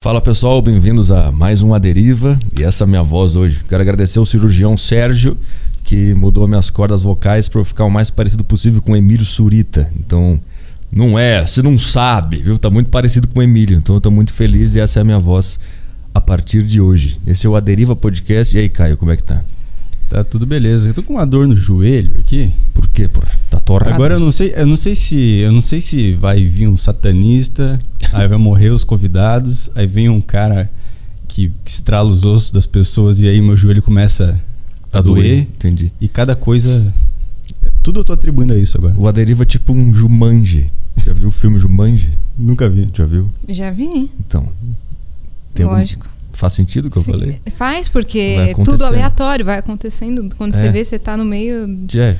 Fala pessoal, bem-vindos a mais um A Deriva e essa é a minha voz hoje. Quero agradecer ao cirurgião Sérgio que mudou minhas cordas vocais para eu ficar o mais parecido possível com o Emílio Surita. Então, não é, você não sabe, viu? Tá muito parecido com o Emílio, então eu tô muito feliz e essa é a minha voz a partir de hoje. Esse é o A Deriva Podcast. E aí, Caio, como é que tá? Tá tudo beleza. Eu tô com uma dor no joelho aqui. Por quê, pô? Tá torrado? Agora eu não sei, eu não sei se, eu não sei se vai vir um satanista, aí vai morrer os convidados, aí vem um cara que, que estrala os ossos das pessoas e aí meu joelho começa a, doer. Entendi. E cada coisa tudo eu tô atribuindo a isso agora. O A Deriva é tipo um Jumanji. Já viu o filme Jumanji? Nunca vi. Já viu? Já vi. Então, tem algum- Lógico. Faz sentido o que eu Sim, falei? Faz, porque é tudo aleatório, vai acontecendo. Quando É. você vê, você tá no meio É,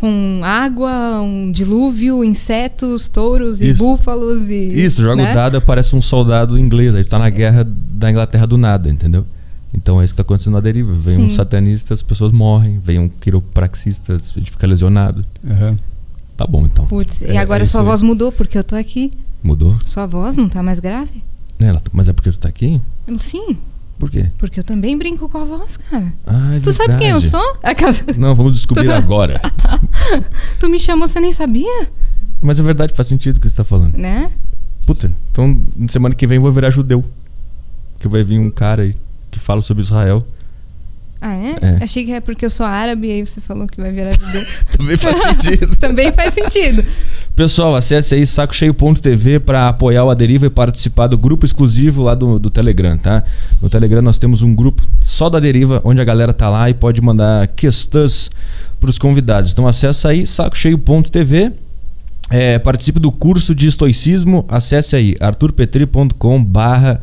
com água, um dilúvio, insetos, touros e Isso. búfalos e. Isso, joga né? o dado parece um soldado inglês. Aí tá na guerra da Inglaterra do nada, entendeu? Então é isso que tá acontecendo na deriva. Vem um Sim. satanista, as pessoas morrem. Vem um quiropraxista, a gente fica lesionado. Aham. Tá bom, então. Putz, É, e agora é sua aí. voz mudou, porque eu tô aqui. Mudou? Sua voz não tá mais grave? Ela- Mas é porque tu tá aqui? Sim, Por quê? porque eu também brinco com a voz, cara. Ah, é Tu sabe quem eu verdade. sou? Não, vamos descobrir Tu agora. Tu me chamou, você nem sabia? Mas é verdade, faz sentido o que você tá falando. Né? Puta, então semana que vem eu vou virar judeu. Porque vai vir um cara aí que fala sobre Israel. Ah, é? É. Achei que é porque eu sou árabe e aí você falou que vai virar judeu. Também faz sentido. também faz sentido. Pessoal, acesse aí sacocheio.tv para apoiar o Aderiva e participar do grupo exclusivo lá do, do Telegram, tá? No Telegram nós temos um grupo só da Deriva, onde a galera tá lá e pode mandar questões pros convidados. Então acessa aí sacocheio.tv, é, participe do curso de estoicismo, acesse aí arturpetri.com barra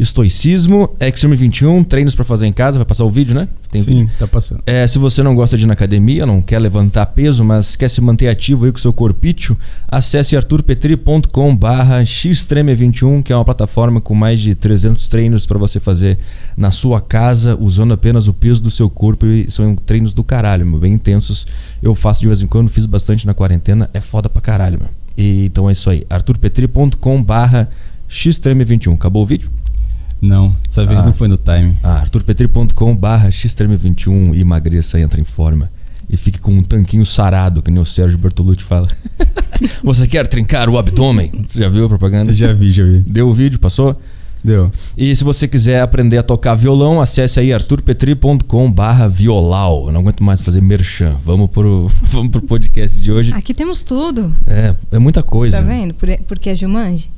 estoicismo, Extreme 21, treinos para fazer em casa, vai passar o vídeo, né? Tem vídeo. Sim, tá passando. É, se você não gosta de ir na academia, não quer levantar peso, mas quer se manter ativo aí com o seu corpício, acesse arturpetri.com barra xtreme21, que é uma plataforma com mais de 300 treinos para você fazer na sua casa, usando apenas o peso do seu corpo e são treinos do caralho, meu, bem intensos. Eu faço de vez em quando, fiz bastante na quarentena, é foda pra caralho, meu. E, então é isso aí, arturpetri.com barra xtreme21. Acabou o vídeo? Não, dessa vez Ah. não foi no timing. Ah, arturpetri.com barra xtreme21 e emagreça, entra em forma. E fique com um tanquinho sarado, que nem o Sérgio Bertolucci fala. Você quer trincar o abdômen? Você já viu a propaganda? Eu já vi, já vi. Deu o vídeo, passou? Deu. E se você quiser aprender a tocar violão, acesse aí arturpetri.com barra violau. Eu não aguento mais fazer merchan. Vamos pro, vamos pro podcast de hoje. Aqui temos tudo. É, é muita coisa. Tá vendo? Por- porque é Jumanji?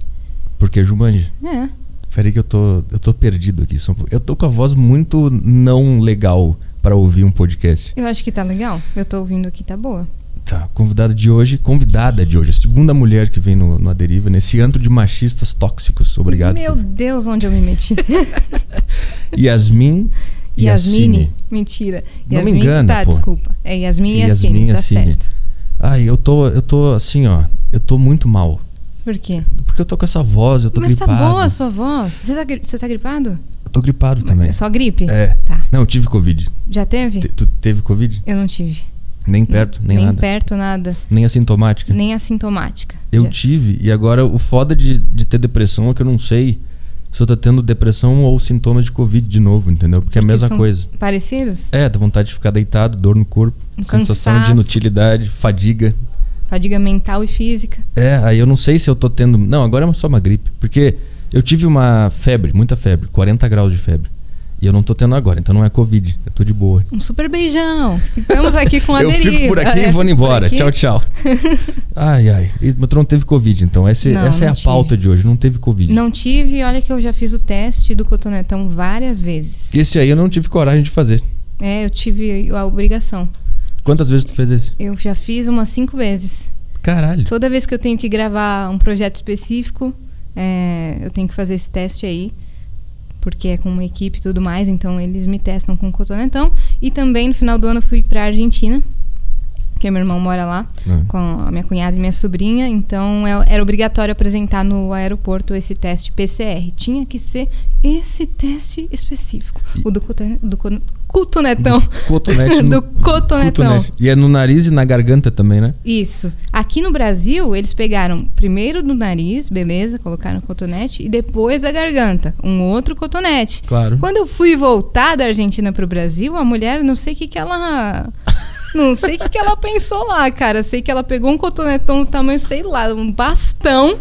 Porque é Jumanji. É. Peraí que eu tô, eu tô perdido aqui. Eu tô com a voz muito não legal para ouvir um podcast. Eu acho que tá legal. Eu tô ouvindo aqui, tá boa. Tá, convidada de hoje, convidada de hoje, a segunda mulher que vem no, no A Deriva, nesse antro de machistas tóxicos. Obrigado. Meu por- Deus, onde eu me meti. Yasmin Yasmine. Mentira. Não me Yasmin, engana, tá, pô. desculpa. É Yasmin e Yasmin Yassine, tá certo. Ai, eu tô, eu tô assim, ó. Eu tô muito mal. Por quê? Porque eu tô com essa voz, eu tô Mas gripado. tá boa a sua voz. Você tá, você tá gripado? Eu tô gripado também. É só gripe? É. Tá. Não, eu tive Covid. Já teve? Te- tu teve Covid? Eu não tive. Nem perto, nem, nem nada. perto, nada. Nem assintomática. Nem assintomática. Eu Já- tive, e agora o foda de, de ter depressão é que eu não sei se eu tô tendo depressão ou sintomas de Covid de novo, entendeu? Porque é a Porque mesma coisa. Parecidos? É, dá vontade de ficar deitado, dor no corpo, Um sensação de cansaço. inutilidade, fadiga. Fadiga mental e física. É, aí eu não sei se eu tô tendo. Não, agora é só uma gripe. Porque eu tive uma febre, muita febre, 40 graus de febre. E eu não tô tendo agora, então não é Covid. Eu tô de boa. Um super beijão. Ficamos aqui com a eu deriva. fico por aqui É, e vou fico por embora. Tchau, tchau. ai, ai. Mas não teve Covid, então. Essa, Não, essa é não a tive. pauta de hoje. Não teve Covid. Não tive, olha que eu já fiz o teste do cotonetão várias vezes. Esse aí eu não tive coragem de fazer. É, eu tive a obrigação. Quantas vezes tu fez esse? Eu já fiz umas cinco vezes. Caralho. Toda vez que eu tenho que gravar um projeto específico, é, eu tenho que fazer esse teste aí. Porque é com uma equipe e tudo mais, então eles me testam com cotonetão. E também no final do ano eu fui pra Argentina, que meu irmão mora lá, Ah. com a minha cunhada e minha sobrinha. Então é- era obrigatório apresentar no aeroporto esse teste PCR. Tinha que ser esse teste específico. E- O do, coton- do co- cotonetão. Cotonete. do no- cotonetão. cotonete. E é no nariz e na garganta também, né? Isso. Aqui no Brasil, eles pegaram primeiro do nariz, beleza, colocaram o cotonete, e depois da garganta, um outro cotonete. Claro. Quando eu fui voltar da Argentina pro Brasil, a mulher, não sei o que que ela... Não sei o que que ela pensou lá, cara. Sei que ela pegou um cotonetão do tamanho, sei lá, um bastão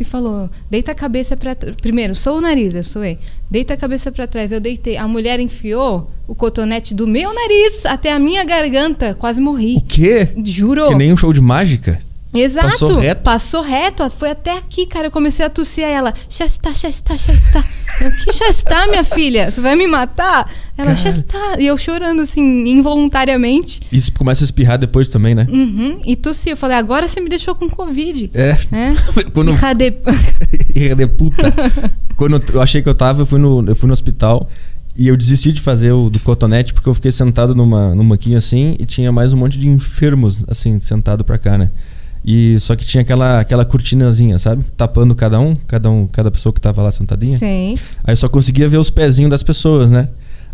e falou: deita a cabeça pra trás. Primeiro, sou o nariz, eu sou eu. Deita a cabeça pra trás. Eu deitei. A mulher enfiou o cotonete do meu nariz até a minha garganta. Quase morri. O quê? Juro. Que nem um show de mágica? Exato. Passou reto? Passou reto. Foi até aqui, cara. Eu comecei a tossir aí ela. Já está, já está, já está. Eu, que já está, minha filha? Você vai me matar? Ela, está. E eu chorando, assim, involuntariamente. Isso começa a espirrar depois também, né? Uhum. E tossi. Eu falei, agora você me deixou com Covid. É. É? Quando Hija de- Hija de puta. Quando eu achei que eu tava, eu fui no, eu fui no hospital e eu desisti de fazer o do cotonete porque eu fiquei sentado numa, num banquinho assim e tinha mais um monte de enfermos, assim, sentado pra cá, né? E só que tinha aquela, aquela cortinazinha, sabe? Tapando cada um, cada um, cada pessoa que tava lá sentadinha. Sei. Aí eu só conseguia ver os pezinhos das pessoas, né?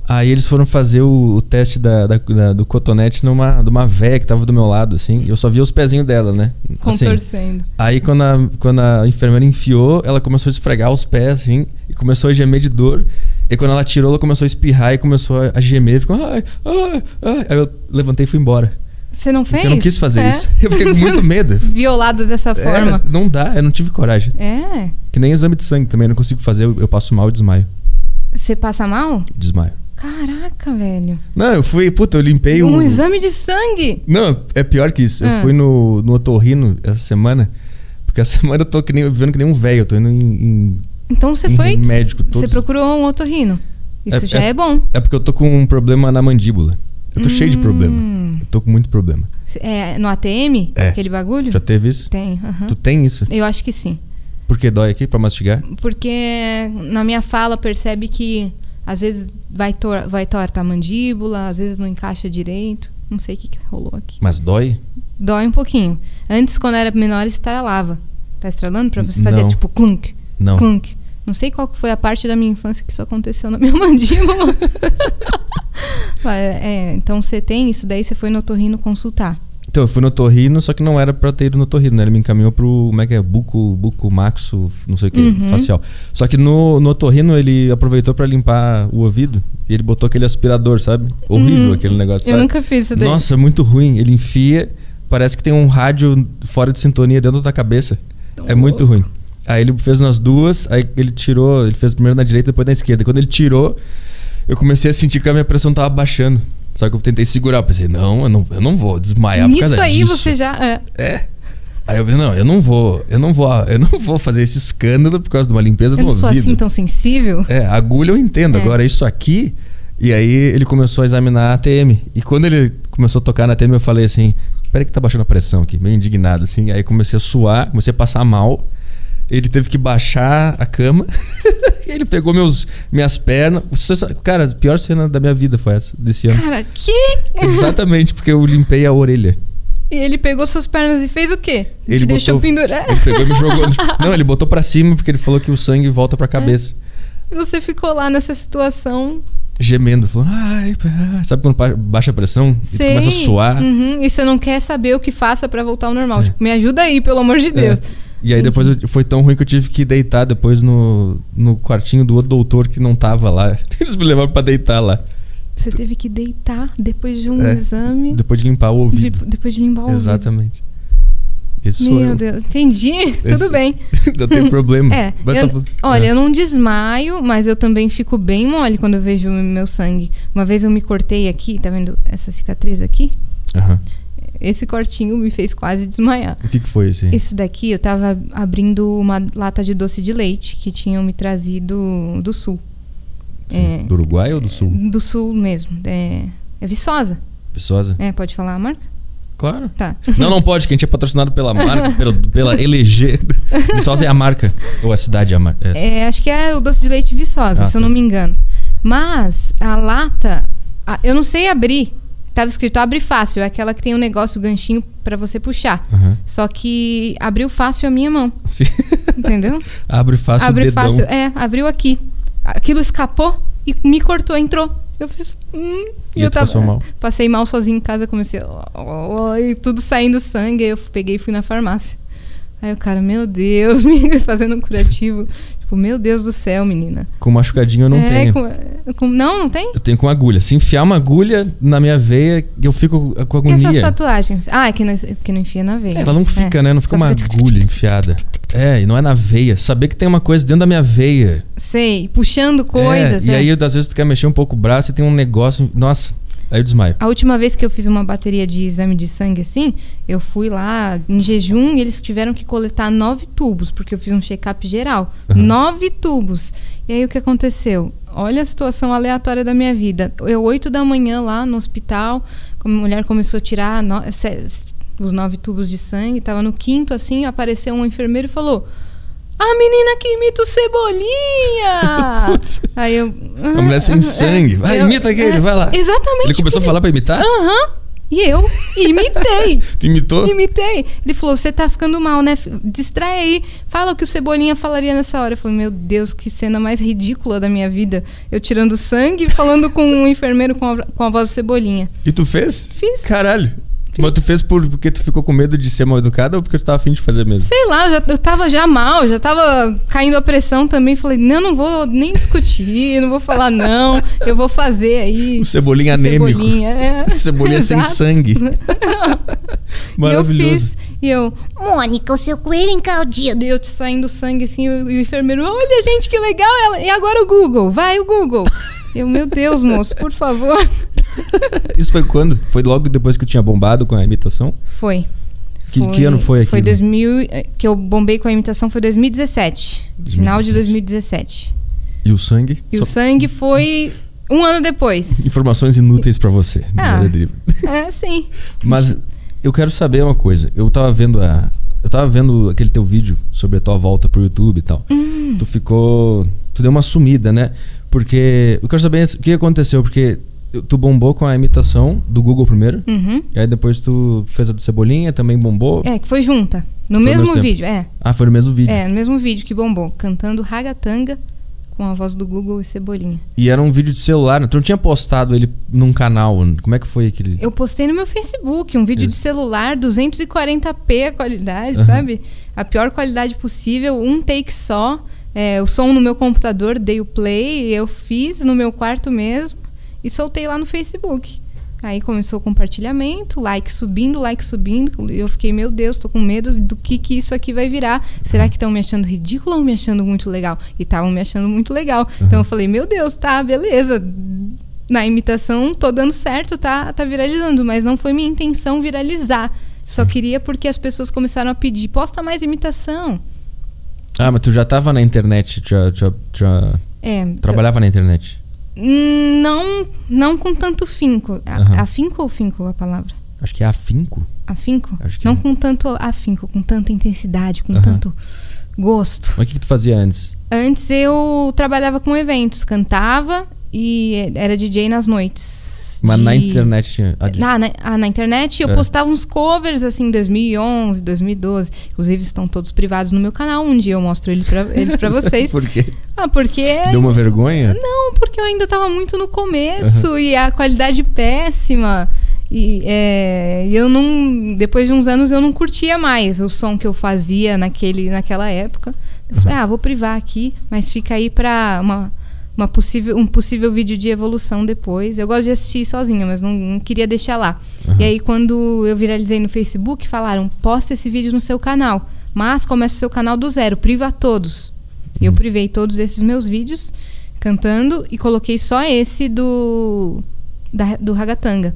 Aí eles foram fazer o, o teste da, da- da- do cotonete numa, numa véia que tava do meu lado, assim. E eu só via os pezinhos dela, né? Assim, Contorcendo. Aí quando a, quando a enfermeira enfiou, ela começou a esfregar os pés, assim, e começou a gemer de dor. E quando ela tirou, ela começou a espirrar e começou a, a gemer. Ficou, ai, ai, ai. Aí eu levantei e fui embora. Você não fez? Eu não quis fazer É? isso. Eu fiquei com muito medo. Violado dessa É, forma. não dá, eu não tive coragem. É. Que nem exame de sangue também, eu não consigo fazer, eu, eu passo mal e desmaio. Você passa mal? Desmaio. Caraca, velho. Não, eu fui, puta, eu limpei o. Um exame de sangue. Não, é pior que isso. Eu Ah. fui no, no otorrino essa semana. Porque essa semana eu tô que nem, vivendo que nem um velho. Eu tô indo em, em- Então você em foi. médico. Você Todos, procurou um otorrino. Isso É- já é- é, bom. É porque eu tô com um problema na mandíbula. Eu tô cheio de problema. Hum. Eu tô com muito problema. É no ATM? É. Aquele bagulho? Já teve isso? Tem. Tu tem isso? Eu acho que sim. Por que dói aqui pra mastigar? Porque na minha fala percebe que às vezes vai, tor vai torta a mandíbula, às vezes não encaixa direito. Não sei o que, que rolou aqui. Mas dói? Dói um pouquinho. Antes, quando era menor, estralava. Tá estralando pra você fazer Não. tipo clunk, Não. clunk. Não sei qual que foi a parte da minha infância que isso aconteceu na minha mandíbula. É, então você tem isso daí, você foi no otorrino consultar. Então, eu fui no otorrino, só que não era pra ter ido no otorrino, né? Ele me encaminhou pro, como é que é? Buco, buco maxo, não sei o que, Uhum. facial. Só que no, no otorrino ele aproveitou pra limpar o ouvido e ele botou aquele aspirador, sabe? Horrível Hum, aquele negócio, Eu sabe? nunca fiz isso daí. Nossa, muito ruim. Ele enfia, parece que tem um rádio fora de sintonia dentro da cabeça. é muito ruim. Aí ele fez nas duas, aí ele tirou, ele fez primeiro na direita, depois na esquerda. Quando ele tirou, eu comecei a sentir que a minha pressão tava baixando. Só que eu tentei segurar, eu pensei, não, eu não, eu não vou desmaiar por Nisso causa aí disso. você já. é. É. Aí eu pensei, não, eu não vou, eu não vou, eu não vou fazer esse escândalo por causa de uma limpeza eu do não sou ouvido. assim tão sensível. É, agulha eu entendo. É. Agora, isso aqui. E aí ele começou a examinar a ATM. E quando ele começou a tocar na ATM, eu falei assim: peraí que tá baixando a pressão aqui, meio indignado, assim. Aí comecei a suar, comecei a passar mal. Ele teve que baixar a cama. e ele pegou meus, minhas pernas. Sabe- cara, a pior cena da minha vida foi essa, desse ano. Cara, que? Exatamente, porque eu limpei a orelha. E ele pegou suas pernas e fez o quê? Ele Te deixou botou- pendurar. Ele pegou e me jogou. Não, ele botou pra cima porque ele falou que o sangue volta pra cabeça. E você ficou lá nessa situação. Gemendo, falando, ai, pá." sabe quando ba- baixa a pressão e Sei. começa a suar? Uhum, E você não quer saber o que faça pra voltar ao normal. É. Tipo, me ajuda aí, pelo amor de Deus. É. E aí depois eu- foi tão ruim que eu tive que deitar depois no, no quartinho do outro doutor que não tava lá. Eles me levaram pra deitar lá. Você teve que deitar depois de um É. exame. Depois de limpar o de- ouvido. depois de limpar o ouvido. Exatamente. Esse Meu eu. Deus, entendi. Esse- Tudo bem. não tem problema. É, eu- tá- olha, é. eu não desmaio, mas eu também fico bem mole quando eu vejo o meu sangue. Uma vez eu me cortei aqui, tá vendo essa cicatriz aqui? Aham. Esse cortinho me fez quase desmaiar. O que, que foi assim? Isso daqui eu tava abrindo uma lata de doce de leite que tinham me trazido do sul. Sim. Do Uruguai ou do Sul? Do sul mesmo. É, é Viçosa. Viçosa? É, pode falar a marca? Claro. Tá. Não, não pode, que a gente é patrocinado pela marca, pelo, pela LG. Viçosa é a marca. Ou a cidade é a marca. É. É, acho que é o doce de leite Viçosa, Ah, se eu tá. não me engano. Mas a lata, a- eu não sei abrir. Tava escrito abre fácil, é aquela que tem um negócio, ganchinho pra você puxar. Aham. Só que abriu fácil a minha mão, Sim. entendeu? Abre fácil Abre dedão. fácil, é, abriu aqui. Aquilo escapou e me cortou, entrou. Eu fiz. Hum, E tu passou mal? Passei mal sozinho em casa, comecei. ó, ó, e tudo saindo sangue. Aí eu peguei e fui na farmácia. Aí o cara, meu Deus, me fazendo um curativo. Tipo, meu Deus do céu, menina. Com machucadinho eu não É, tenho. com- com- não, não tem? Eu tenho com agulha. Se enfiar uma agulha na minha veia, eu fico com E essas agonia. tatuagens? Ah, é que não, que não enfia na veia. Ela não fica, É. né? Não fica Só uma fica agulha enfiada. É, e não é na veia. Saber que tem uma coisa dentro da minha veia. Sei, puxando coisas. É, e é. aí, às vezes, tu quer mexer um pouco o braço e tem um negócio. Nossa, aí eu desmaio. A última vez que eu fiz uma bateria de exame de sangue assim, eu fui lá em jejum e eles tiveram que coletar nove tubos, porque eu fiz um check-up geral. Nove tubos. E aí o que aconteceu? Olha a situação aleatória da minha vida. Eu, oito da manhã lá no hospital, a mulher começou a tirar no- os nove tubos de sangue, tava no quinto assim, apareceu um enfermeiro e falou. A menina que imita o Cebolinha! Putz. Aí eu. A mulher sem "Ah, sangue. Vai, eu- imita aquele, é, vai lá. Exatamente. Ele começou a falar pra imitar? Aham. E eu imitei. Tu imitou? Imitei. Ele falou: Você tá ficando mal, né? Distrai aí. Fala o que o Cebolinha falaria nessa hora. Eu falei: Meu Deus, que cena mais ridícula da minha vida. Eu tirando sangue e falando com um enfermeiro com a, com a voz do Cebolinha. E tu fez? Fiz. Caralho. Mas tu fez por, porque tu ficou com medo de ser mal educada ou porque tu tava afim de fazer mesmo? Sei lá, eu, já, eu tava já mal, já tava caindo a pressão também. Falei: Não, não vou nem discutir, não vou falar não. Eu vou fazer aí. O cebolinha o anêmico. Cebolinha, é. Cebolinha sem sangue. E eu Maravilhoso. fiz. E eu, Mônica, o seu coelho encaldido. E eu te saindo sangue assim, e o e o enfermeiro, olha gente que legal ela. E agora o Google, vai o Google. Eu, meu Deus, moço, por favor. Isso foi quando? Foi logo depois que tu tinha bombado com a imitação? Foi. Que- que ano foi Foi aquilo? 2000, eh, que eu bombei com a imitação foi 2017. Final de 2017. E o sangue? E Só- o sangue foi um ano depois. Informações inúteis pra você. Ah. Driva. É, sim. Mas eu quero saber uma coisa. Eu tava vendo a. Eu tava vendo aquele teu vídeo sobre a tua volta pro YouTube e tal. Hum. Tu ficou. Tu deu uma sumida, né? Porque. Eu quero saber o que aconteceu, porque tu bombou com a imitação do Google primeiro. Uhum. E aí depois tu fez a do Cebolinha, também bombou. É, que foi junta. No Foi mesmo mesmo vídeo, é. Ah, foi no mesmo vídeo. É, no mesmo vídeo que bombou. Cantando ragatanga com a voz do Google e Cebolinha. E era um vídeo de celular, né? Tu não tinha postado ele num canal. Como é que foi aquele. Eu postei no meu Facebook um vídeo de Isso. celular, 240p a qualidade, Aham. sabe? A pior qualidade possível, um take só. É, o som no meu computador, dei o play, eu fiz no meu quarto mesmo e soltei lá no Facebook. Aí começou o compartilhamento, like subindo, like subindo. Eu fiquei, meu Deus, tô com medo do que, que isso aqui vai virar. Será que estão me achando ridículo ou me achando muito legal? E estavam me achando muito legal. Então eu falei, meu Deus, tá, beleza. Na imitação tô dando certo, tá, tá viralizando, mas não foi minha intenção viralizar. Só queria porque as pessoas começaram a pedir, posta mais imitação. Ah, mas tu já tava na internet, já, já, já É, trabalhava na internet. Não, não com tanto finco. A- Aham. Afinco ou finco a palavra? Acho que é afinco. Afinco? Não é. com tanto afinco, com tanta intensidade, com Aham. tanto gosto. Mas o que, que tu fazia antes? Antes eu trabalhava com eventos, cantava e era DJ nas noites. Mas na de- internet tinha. ah, de- Na, na, ah, na internet eu É. postava uns covers assim, 2011, 2012. Inclusive estão todos privados no meu canal. Um dia eu mostro ele pra, eles pra vocês. Por quê? Ah, porque. Deu uma vergonha? Não, porque eu ainda tava muito no começo e a qualidade péssima. E é, eu não. Depois de uns anos eu não curtia mais o som que eu fazia naquele, naquela época. Eu falei, ah, vou privar aqui, mas fica aí pra uma, uma possível, um possível vídeo de evolução depois. Eu gosto de assistir sozinha, mas não, não queria deixar lá. Aham. E aí, quando eu viralizei no Facebook, falaram: posta esse vídeo no seu canal. Mas começa o seu canal do zero, priva todos. E eu Uhum. privei todos esses meus vídeos cantando e coloquei só esse do da- do Ragatanga.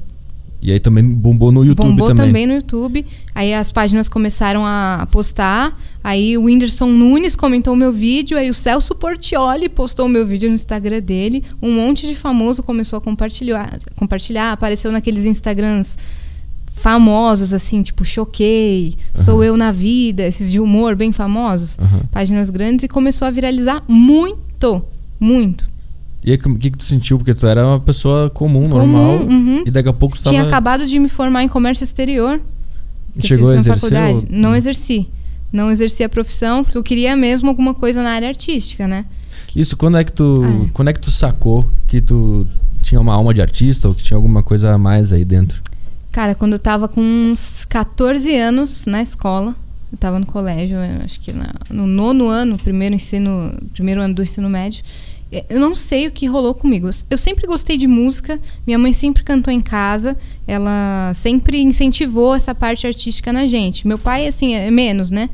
E aí também bombou no YouTube Bombou também. também. no YouTube. Aí as páginas começaram a postar. Aí o Whindersson Nunes comentou o meu vídeo. Aí o Celso Portioli postou o meu vídeo no Instagram dele. Um monte de famoso começou a compartilhar. compartilhar. Apareceu naqueles Instagrams famosos, assim, tipo Choquei, Sou Eu na Vida, esses de humor bem famosos. Aham. Páginas grandes. E começou a viralizar muito. Muito. E aí, o que, que tu sentiu? Porque tu era uma pessoa comum, Comum, normal. uhum. E daqui a pouco tu tava. Tinha acabado de me formar em comércio exterior. que eu Chegou a exercer? faculdade. ou- Não exerci. Não exerci a profissão porque eu queria mesmo alguma coisa na área artística, né? Isso, quando é que tu, Ah, é. quando é que tu sacou que tu tinha uma alma de artista ou que tinha alguma coisa a mais aí dentro? Cara, quando eu tava com uns 14 anos na escola, eu tava no colégio, acho que na- no nono ano, primeiro ensino, primeiro ano do ensino médio. Eh, Eu não sei o que rolou comigo. Eu sempre gostei de música, minha mãe sempre cantou em casa, ela sempre incentivou essa parte artística na gente. Meu pai, assim, é menos, né?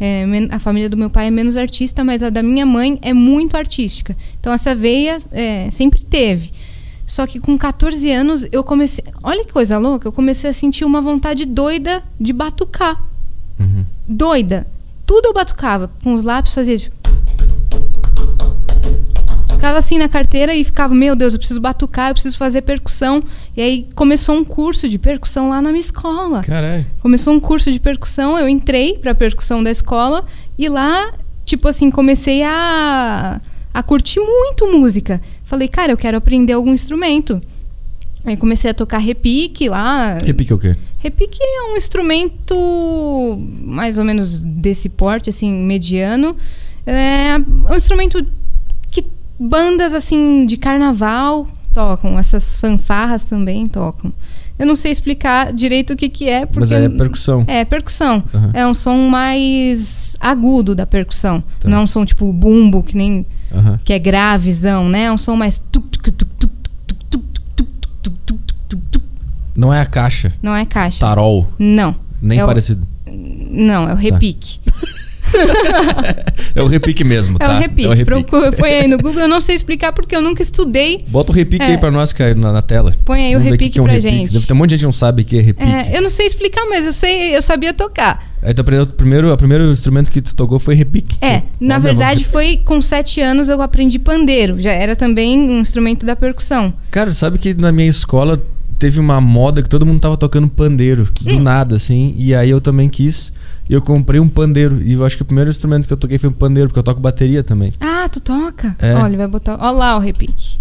É, men- a família do meu pai é menos artista, mas a da minha mãe é muito artística. Então essa veia é, sempre teve. Só que com 14 anos eu comecei. Olha que coisa louca, eu comecei a sentir uma vontade doida de batucar. Uhum. Doida. Tudo eu batucava. Com os lápis fazia. tipo- Ficava assim na carteira e ficava, meu Deus, eu preciso batucar, eu preciso fazer percussão. E aí começou um curso de percussão lá na minha escola. Caralho. Começou um curso de percussão, eu entrei pra percussão da escola e lá, tipo assim, comecei a, a curtir muito música. Falei, cara, eu quero aprender algum instrumento. Aí comecei a tocar repique lá. Repique o quê? Repique é um instrumento mais ou menos desse porte, assim, mediano. É um instrumento Bandas assim de carnaval tocam, essas fanfarras também tocam. Eu não sei explicar direito o que, que é, porque. Mas é percussão. É, percussão. Uhum. É um som mais agudo da percussão. Tá. Não é um som tipo bumbo, que nem. Uhum. que é gravezão, né? É um som mais. Não é a caixa. Não é caixa. Tarol. Não. Nem é parecido. O... Não, é o repique. Tá. É o repique mesmo, É tá? o repique. Procura, põe aí no Google. Eu não sei explicar porque eu nunca estudei. Bota o repique É. aí pra nós, Caio, na, na tela. Põe aí o Vamos ver repique que é um pra repique. gente. Deve ter um monte de gente que não sabe o que é repique. É, eu não sei explicar, mas eu sei, eu sabia tocar. Aí tu aprendeu o primeiro, o primeiro instrumento que tu tocou foi repique. É, na verdade foi com sete anos eu aprendi pandeiro. Já era também um instrumento da percussão. Cara, sabe que na minha escola teve uma moda que todo mundo tava tocando pandeiro, do Hum. nada, assim. E aí eu também quis. E eu comprei um pandeiro. E eu acho que o primeiro instrumento que eu toquei foi um pandeiro, porque eu toco bateria também. Ah, tu toca? É. Olha, vai botar. Olha lá o repique.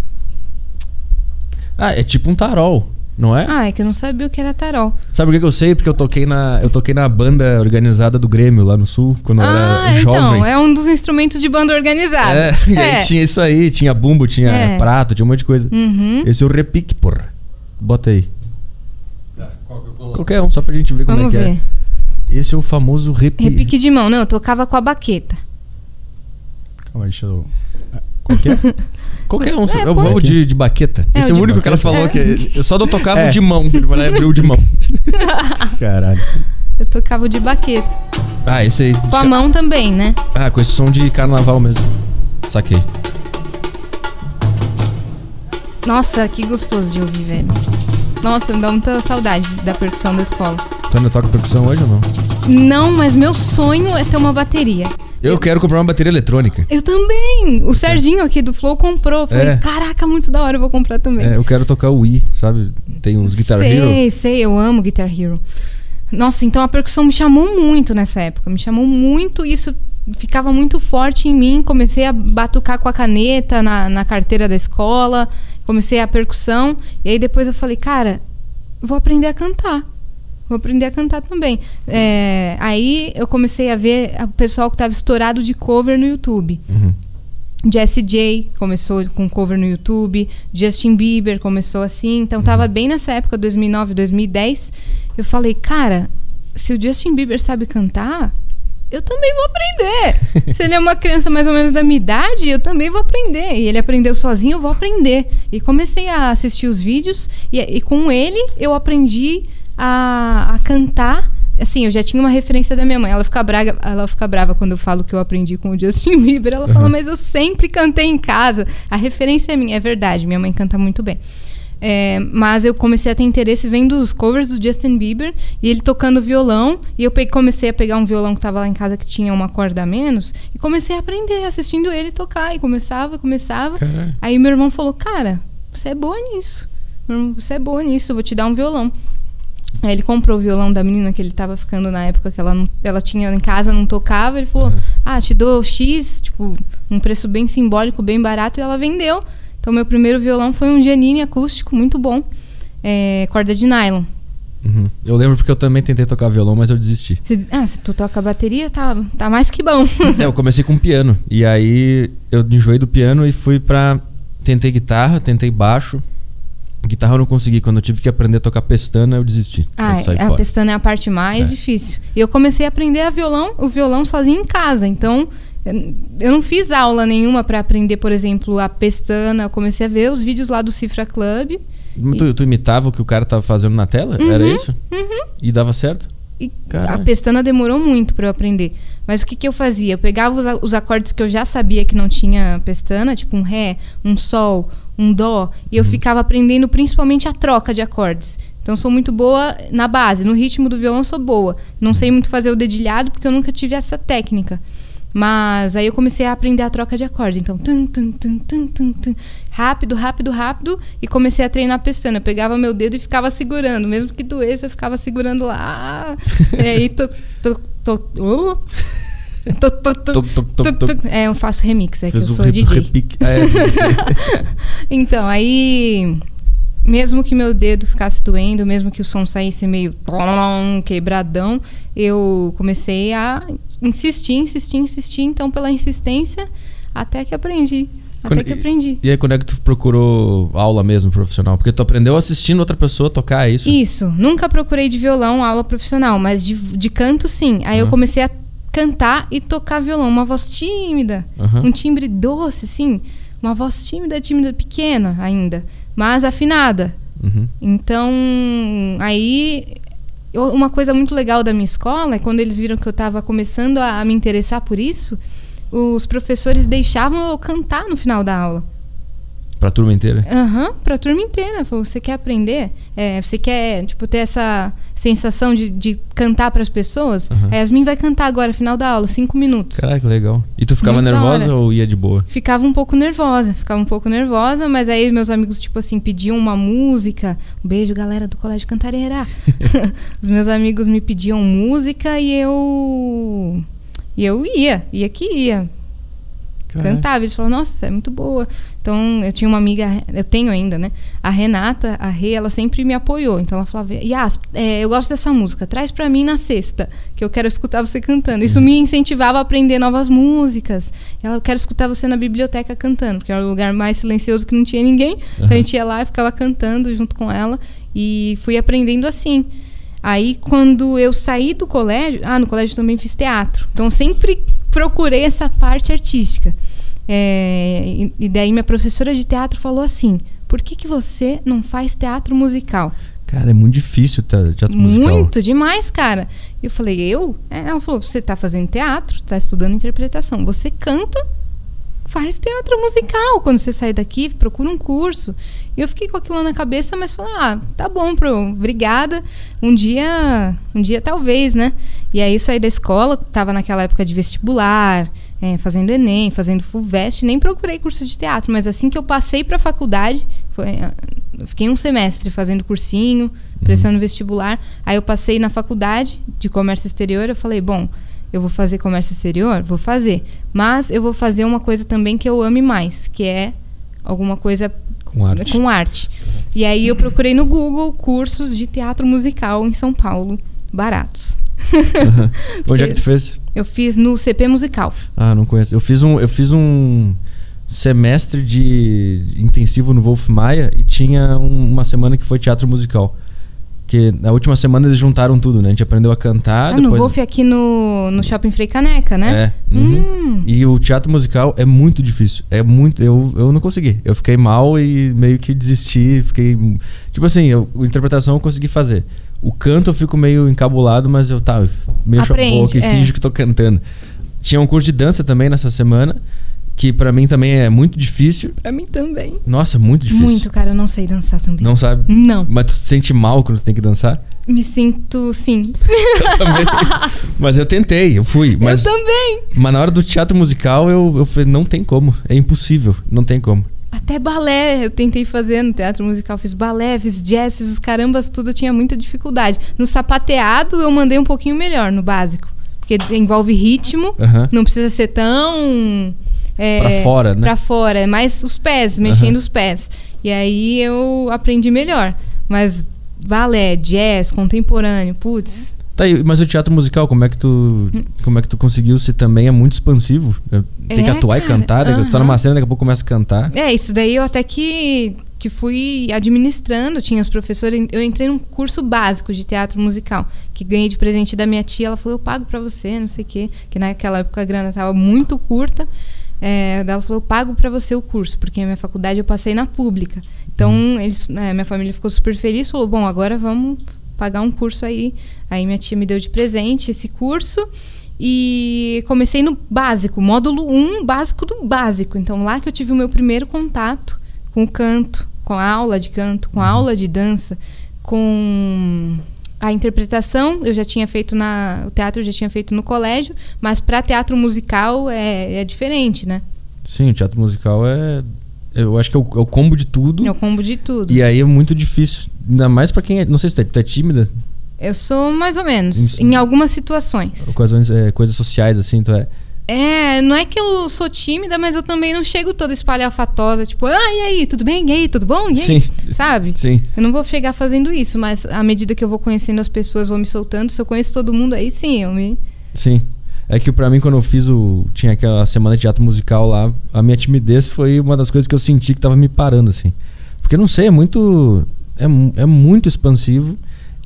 Ah, é tipo um tarol, não é? Ah, é que eu não sabia o que era tarol. Sabe por que que eu sei? Porque eu toquei na, eu toquei na banda organizada do Grêmio lá no sul, quando eu ah, era jovem. então, é um dos instrumentos de banda organizada. É, e aí tinha isso aí, tinha bumbo, tinha É. prato, tinha um monte de coisa. Uhum. Esse é o repique, porra. Bota aí. Tá, qual que eu coloco? Qualquer um, só pra gente ver como Vamos é que ver. é. Esse é o famoso repique. Repique de mão. Não, eu tocava com a baqueta. Calma aí, deixa eu... Qual que é? Qualquer um, É, eu vou de, de baqueta. É, Esse é o único que ela baqueta. falou que eu só não tocava É. o de mão. Ele vai lá e abriu o de mão. Caralho. Eu tocava o de baqueta. Ah, esse aí. Com a mão também, né? Ah, com esse som de carnaval mesmo. Saquei. Nossa, que gostoso de ouvir, velho. Nossa, me dá muita saudade da percussão da escola. Tu ainda toca percussão hoje ou não? Não, mas meu sonho é ter uma bateria. Eu quero comprar uma bateria eletrônica. Eu também. O Serginho aqui do Flow comprou. Eu Falei, É. caraca, muito da hora, eu vou comprar também. É, eu quero tocar o Wii, sabe? Tem uns Guitar sei, Hero. sei, eu amo Guitar Hero. Nossa, então a percussão me chamou muito nessa época. Me chamou muito, isso ficava muito forte em mim. Comecei a batucar com a caneta na, na carteira da escola. Comecei a percussão. E aí depois eu falei, cara, vou aprender a cantar. Vou aprender a cantar também. É, aí eu comecei a ver o pessoal que estava estourado de cover no YouTube. Uhum. Jessie J começou com cover no YouTube, Justin Bieber começou assim, então tava bem nessa época, 2009, 2010. Eu falei, cara, se o Justin Bieber sabe cantar, eu também vou aprender. se ele é uma criança mais ou menos da minha idade, eu também vou aprender. E ele aprendeu sozinho, eu vou aprender. E comecei a assistir os vídeos e, e com ele eu aprendi a, a cantar. Assim, eu já tinha uma referência da minha mãe. Ela fica, braga, ela fica brava quando eu falo que eu aprendi com o Justin Bieber. Ela fala, Uhum. mas eu sempre cantei em casa. A referência é minha, é verdade. Minha mãe canta muito bem. É, mas eu comecei a ter interesse vendo os covers do Justin Bieber e ele tocando violão. E eu comecei a pegar um violão que tava lá em casa que tinha uma corda a menos e comecei a aprender assistindo ele tocar. E começava, começava. Caralho. Aí meu irmão falou: Cara, você é boa nisso. Você é boa nisso, eu vou te dar um violão. Aí ele comprou o violão da menina que ele tava ficando na época que ela, não, ela tinha em casa, não tocava. Ele falou: Ah, te dou X, tipo, um preço bem simbólico, bem barato, e ela vendeu. Então, meu primeiro violão foi um Giannini acústico, muito bom. É, corda de nylon. Uhum. Eu lembro porque eu também tentei tocar violão, mas eu desisti. Você- ah, se tu toca bateria, tá, tá mais que bom. É, eu comecei com piano. E aí eu enjoei do piano e fui pra. Tentei guitarra, tentei baixo. Guitarra eu não consegui. Quando eu tive que aprender a tocar pestana, eu desisti. Ah, eu saí a fora. pestana é a parte mais É. difícil. E eu comecei a aprender a violão, o violão sozinho em casa. Então, eu- não fiz aula nenhuma pra aprender, por exemplo, a pestana. Eu comecei a ver os vídeos lá do Cifra Club. Tu, tu imitava o que o cara tava fazendo na tela? Era isso? E dava certo? E a pestana demorou muito pra eu aprender. Mas o que, que eu fazia? Eu pegava os, os acordes que eu já sabia que não tinha pestana, tipo um ré, um sol, um dó, e Uhum. eu ficava aprendendo principalmente a troca de acordes. Então sou muito boa na base, no ritmo do violão sou boa. Não sei muito fazer o dedilhado porque eu nunca tive essa técnica. Mas aí eu comecei a aprender a troca de acordes. Então, tum, tum, tum, tum, tum, tum. rápido, rápido, rápido. E comecei a treinar a pestana. Eu pegava meu dedo e ficava segurando. Mesmo que doesse, eu ficava segurando lá. E aí, to, to, to, uh. To, toc. to. É, eu faço remix, é Fez que eu sou rep- DJ. repique. Ah, é. Então, aí. Mesmo que meu dedo ficasse doendo, mesmo que o som saísse meio quebradão, eu comecei a insistir, insistir, insistir. Então, pela insistência, até que aprendi. Até Quando- que aprendi. E aí, quando é que tu procurou aula mesmo profissional? Porque tu aprendeu assistindo outra pessoa tocar, é isso? Isso. Nunca procurei de violão aula profissional, mas de, de canto, sim. Aí eu Aham. comecei a cantar e tocar violão. Uma voz tímida, Aham. um timbre doce, sim. Uma voz tímida, tímida, pequena ainda, mas afinada. Uhum. Então, aí eu- uma coisa muito legal da minha escola é quando eles viram que eu estava começando a, a me interessar por isso, os professores deixavam eu cantar no final da aula. Pra turma inteira? Aham, pra turma inteira. Falou, você quer aprender? É, você quer, tipo, ter essa sensação de, de cantar pras pessoas? Aham. A Yasmin vai cantar agora, final da aula, cinco minutos. Caraca, legal. E tu ficava Muito nervosa ou ia de boa? Ficava um pouco nervosa, ficava um pouco nervosa, mas aí meus amigos, tipo assim, pediam uma música. Um beijo, galera do Colégio Cantareira. Os meus amigos me pediam música e eu. E eu ia, ia que ia. Cantava. Eles falavam, nossa, é muito boa. Então, eu tinha uma amiga, eu tenho ainda, né? A Renata, a Rê, ela sempre me apoiou. Então, ela falava, Yas, é, eu gosto dessa música, traz pra mim na sexta, que eu quero escutar você cantando. Isso me incentivava a aprender novas músicas. Ela, eu quero escutar você na biblioteca cantando, porque era o lugar mais silencioso que não tinha ninguém. Então, a gente ia lá e ficava cantando junto com ela. E fui aprendendo assim. Aí, quando eu saí do colégio, ah, no colégio também fiz teatro. Então, sempre procurei essa parte artística. É, e, e daí, minha professora de teatro falou assim: por que, que você não faz teatro musical? Cara, é muito difícil te- teatro musical. Muito demais, cara. E eu falei, eu? É, Ela falou, você tá fazendo teatro, tá estudando interpretação. Você canta, faz teatro musical. Quando você sair daqui, procura um curso. E eu fiquei com aquilo na cabeça, mas falei, ah, tá bom, pro, obrigada. Um dia, um dia talvez, né? E aí eu saí da escola, tava naquela época de vestibular, é, fazendo Enem, fazendo FUVEST, nem procurei curso de teatro, mas assim que eu passei pra faculdade, foi, ah, eu fiquei um semestre fazendo cursinho, prestando vestibular. Aí eu passei na faculdade de comércio exterior, eu falei, bom, eu vou fazer comércio exterior? Vou fazer. Mas eu vou fazer uma coisa também que eu ame mais, que é alguma coisa Com arte. com arte. E aí eu procurei no Google cursos de teatro musical em São Paulo, baratos. Onde é que tu fez? Eu fiz no CP Musical. Ah, não conheço. Eu fiz um, eu fiz um semestre de intensivo no Wolf Maia e tinha um- uma semana que foi teatro musical. Que na última semana eles juntaram tudo, né? A gente aprendeu a cantar. Ah, no depois... Wolf aqui no, no Shopping Frei Caneca, né? É. uhum. Hum. E o teatro musical é muito difícil. É muito. Eu, eu não consegui. Eu fiquei mal e meio que desisti. Fiquei. Tipo assim, eu, a interpretação eu consegui fazer. O canto eu fico meio encabulado, mas eu tá, a Aprende, boca e é. finjo que tô cantando. Tinha um curso de dança também nessa semana, que pra mim também é muito difícil. Pra mim também. Nossa, muito difícil. Muito, cara, eu não sei dançar também. Não sabe? Não. Mas tu se sente mal quando tu tem que dançar? Me sinto, sim. Eu também. mas eu tentei, eu fui. Mas, Eu também. mas na hora do teatro musical eu, eu falei, não tem como. É impossível. Não tem como. Até balé eu tentei fazer no teatro musical. Fiz balé, fiz jazz, fiz os carambas, tudo eu tinha muita dificuldade. No sapateado eu mandei um pouquinho melhor, no básico. Porque envolve ritmo, Aham. não precisa ser tão. É, Pra fora, né? Pra fora, é mais os pés, mexendo os pés. E aí eu aprendi melhor. Mas balé, jazz, contemporâneo, putz. Tá, e- mas o teatro musical, como é que tu, como é que tu conseguiu se também é muito expansivo? Tem que É, atuar e cara, cantar, daqui- tu tá numa cena, daqui a pouco começa a cantar. É, isso daí eu até que, que fui administrando, tinha os professores. Eu entrei num curso básico de teatro musical, que ganhei de presente da minha tia. Ela falou: Eu pago pra você, não sei o quê. Que naquela época a grana tava muito curta. É, ela falou: Eu pago pra você o curso, porque a minha faculdade eu passei na pública. Então, eles, né, minha família ficou super feliz, falou: Bom, agora vamos pagar um curso aí. Aí minha tia me deu de presente esse curso. E comecei no básico, módulo 1, básico do básico. Então, lá que eu tive o meu primeiro contato com o canto, com a aula de canto, com a aula de dança, com a interpretação. Eu já tinha feito na. O teatro eu já tinha feito no colégio, mas para teatro musical é, é diferente, né? Sim, o teatro musical é. Eu acho que é o, é o combo de tudo. É o combo de tudo. E aí é muito difícil. Ainda mais pra quem é. Não sei se tu é, tu é tímida. Eu sou mais ou menos, Isso. em algumas situações. Coisas, é, coisas sociais, assim, tu é. É, não é que eu sou tímida, mas eu também não chego toda espalhafatosa, tipo, ah, e aí, tudo bem? E aí, tudo bom? E aí? Sim. Sabe? Sim. Eu não vou chegar fazendo isso, mas à medida que eu vou conhecendo as pessoas, vou me soltando. Se eu conheço todo mundo, aí sim, eu me. Sim. É que pra mim, quando eu fiz o. Tinha aquela semana de teatro musical lá, a minha timidez foi uma das coisas que eu senti que tava me parando, assim. Porque não sei, é muito. É, é muito expansivo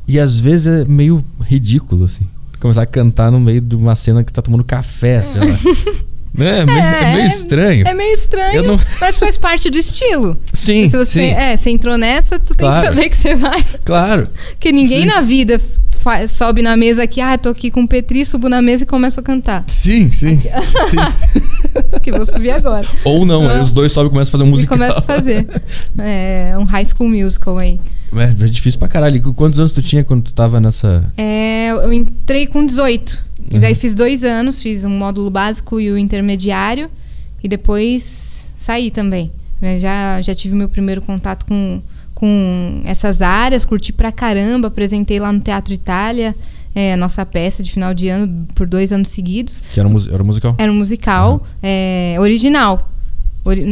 e às vezes é meio ridículo, assim. Começar a cantar no meio de uma cena que tá tomando café, sei lá. é, meio, é meio estranho. É meio estranho, não- mas faz parte do estilo. Sim, Se você, sim. é, você entrou nessa, tu tem Claro. que saber que você vai. Claro. Porque ninguém Sim. na vida fa- sobe na mesa aqui, ah, tô aqui com o Petri, subo na mesa e começo a cantar. Sim, sim. sim. Que vou subir agora. Ou não, Ah. aí os dois sobem e começam a fazer um E musical. começo a fazer. É, um high school musical aí. É, é difícil pra caralho. E Quantos anos tu tinha quando tu tava nessa. É, eu entrei com 18. E Uhum. daí fiz dois anos, fiz um módulo básico e o intermediário. E depois saí também. Mas já, já tive meu primeiro contato com, com essas áreas, curti pra caramba. Apresentei lá no Teatro Itália é, a nossa peça de final de ano por dois anos seguidos. Que era um, era um musical? Era um musical é, original.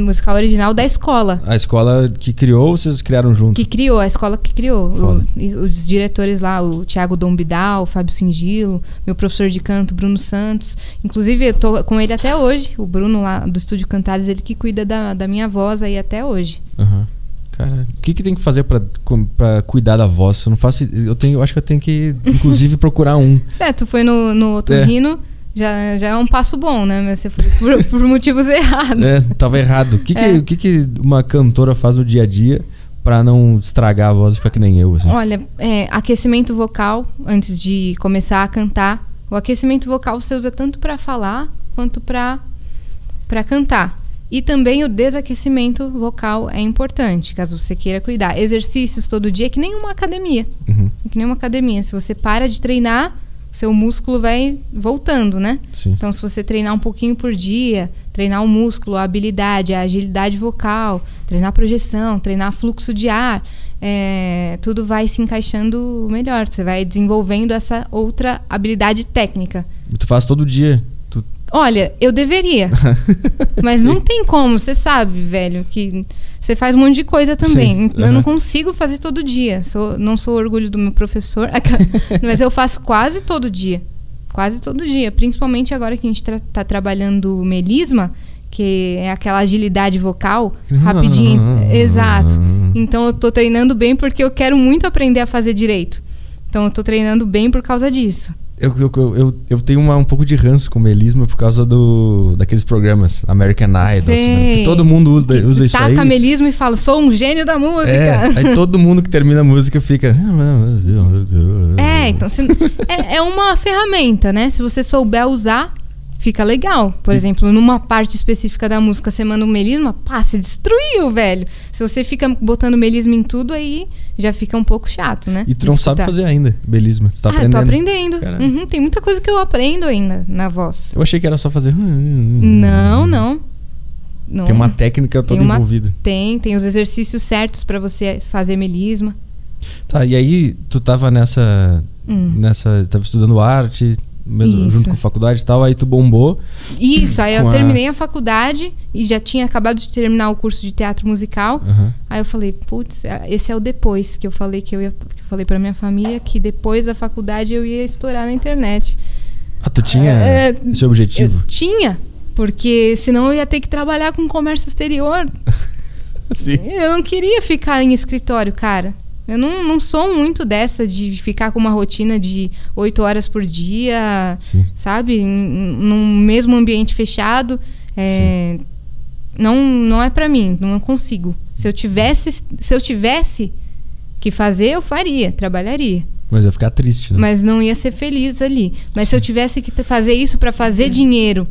Musical original da escola. A escola que criou, ou vocês criaram junto? Que criou, a escola que criou. O- os diretores lá, o Thiago Dombidal, o Fábio Singilo, meu professor de canto, Bruno Santos. Inclusive, eu tô com ele até hoje. O Bruno lá do Estúdio Cantares, ele que cuida da, da minha voz aí até hoje. Aham. Cara, o que, que tem que fazer pra cuidar da voz? Eu não faço. Eu, tenho, eu acho que eu tenho que, inclusive, procurar um. Certo, foi no, no otorrino, já, já é um passo bom, né? Mas você foi por, por motivos errados. É, tava errado. O que, que, É. o que, que uma cantora faz no dia a dia pra não estragar a voz e ficar que nem eu, assim? Olha, é, aquecimento vocal antes de começar a cantar. O aquecimento vocal você usa tanto para falar quanto para para cantar. E também o desaquecimento vocal é importante, caso você queira cuidar. Exercícios todo dia, é que nem uma academia. Uhum, É que nem uma academia. Se você para de treinar, seu músculo vai voltando, né? sim. Então, se você treinar um pouquinho por dia, treinar o músculo, a habilidade, a agilidade vocal, treinar a projeção, treinar fluxo de ar, é, tudo vai se encaixando melhor. Você vai desenvolvendo essa outra habilidade técnica. E tu faz todo dia. Tu... Olha, eu deveria, mas não tem como. Você sabe, velho, que você faz um monte de coisa também. Sim, Eu não consigo fazer todo dia. Sou, não sou orgulho do meu professor, mas eu faço quase todo dia. Quase todo dia. Principalmente agora que a gente está trabalhando melisma, que é aquela agilidade vocal, rapidinho. Exato. Então eu tô treinando bem porque eu quero muito aprender a fazer direito. Então eu tô treinando bem por causa disso. Eu, eu, eu, eu, tenho uma, um pouco de ranço com melisma por causa do, daqueles programas American Idol. Sei. Né? Que todo mundo usa, Que usa isso taca aí. melismo e fala, sou um gênio da música. É, aí todo mundo que termina a música fica. É, então se- é, é uma ferramenta, né? Se você souber usar, fica legal. Por exemplo, numa parte específica da música, você manda um melisma, pá, você destruiu, velho. Se você fica botando melisma em tudo, aí já fica um pouco chato, né? E tu não sabe fazer ainda, belisma. Tu tá ah, aprendendo. tô aprendendo. Uhum, tem muita coisa que eu aprendo ainda na voz. Eu achei que era só fazer. Não, não. não. Tem uma técnica toda Tem uma- envolvida. Tem, tem os exercícios certos pra você fazer melisma. Tá, e aí tu tava nessa. Hum. nessa. Tava estudando arte, mesmo, Isso. junto com a faculdade e tal, aí tu bombou. Isso, aí eu a- terminei a faculdade e já tinha acabado de terminar o curso de teatro musical. Aham. Aí eu falei, putz, esse é o depois que eu falei que eu ia, que eu falei para minha família que depois da faculdade eu ia estourar na internet. Ah, tu tinha É, esse objetivo? Tinha, porque senão eu ia ter que trabalhar com comércio exterior. Sim. Eu não queria ficar em escritório, cara. Eu não, não sou muito dessa de ficar com uma rotina de oito horas por dia, Sim. sabe? Num mesmo ambiente fechado. É, não, não é pra mim, não consigo. Se eu tivesse, se eu tivesse que fazer, eu faria, trabalharia. Mas ia ficar triste, né? Mas não ia ser feliz ali. Mas se eu tivesse que fazer isso pra fazer dinheiro,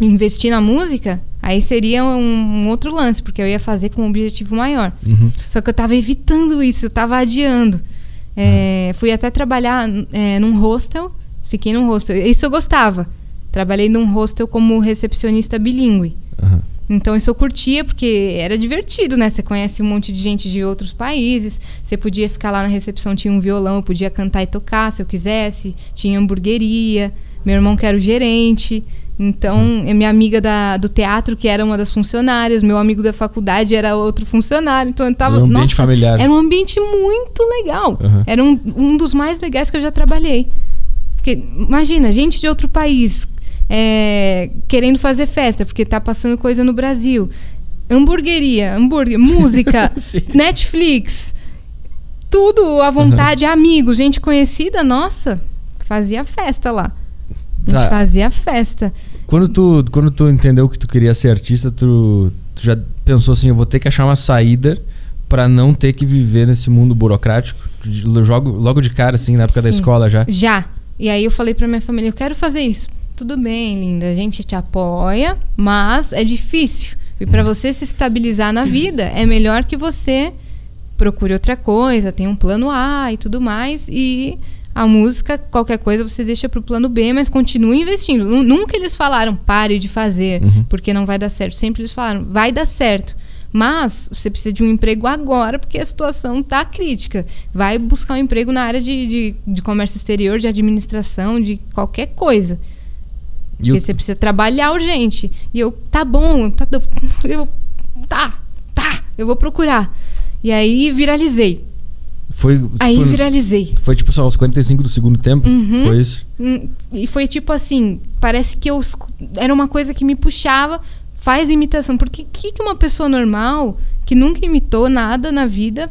e investir na música, aí seria um, um outro lance, porque eu ia fazer com um objetivo maior. Uhum. Só que eu tava evitando isso, eu tava adiando. É, Fui até trabalhar é, num hostel, fiquei num hostel. Isso eu gostava. Trabalhei num hostel como recepcionista bilíngue. Aham. Então isso eu curtia porque era divertido, né? Você conhece um monte de gente de outros países. Você podia ficar lá na recepção, tinha um violão, eu podia cantar e tocar se eu quisesse. Tinha hamburgueria. Meu irmão que era o gerente. Então, é minha amiga da, do teatro, que era uma das funcionárias, meu amigo da faculdade era outro funcionário. Então eu tava. Era um ambiente nossa, familiar. Era um ambiente muito legal. Aham. Era um, um dos mais legais que eu já trabalhei. Porque, imagina, gente de outro país é, querendo fazer festa, porque tá passando coisa no Brasil. Hamburgueria, hambúrguer, música. Netflix, tudo à vontade, amigos, gente conhecida, nossa, fazia festa lá. A gente Tá. fazia festa. Quando tu, quando tu entendeu que tu queria ser artista, tu, tu já pensou assim, eu vou ter que achar uma saída pra não ter que viver nesse mundo burocrático? Logo, logo de cara, assim, na época da Sim. escola já. Já. E aí eu falei pra minha família, eu quero fazer isso. Tudo bem, linda, a gente te apoia, mas é difícil. E pra você se estabilizar na vida, é melhor que você procure outra coisa, tenha um plano A e tudo mais. E a música, qualquer coisa, você deixa pro plano B, mas continue investindo. Nu- Nunca eles falaram, pare de fazer, Uhum. porque não vai dar certo. Sempre eles falaram, vai dar certo. Mas você precisa de um emprego agora, porque a situação tá crítica. Vai buscar um emprego na área de, de, de comércio exterior, de administração, de qualquer coisa. E Porque o- você precisa trabalhar urgente. E eu, tá bom, tá, eu, tá, tá, eu vou procurar. E aí viralizei. Foi, tipo, Aí viralizei. foi tipo só aos 45 do segundo tempo? Uhum. Foi isso? Hum, E foi tipo assim, parece que eu era uma coisa que me puxava, faz imitação. Porque que que uma pessoa normal, que nunca imitou nada na vida,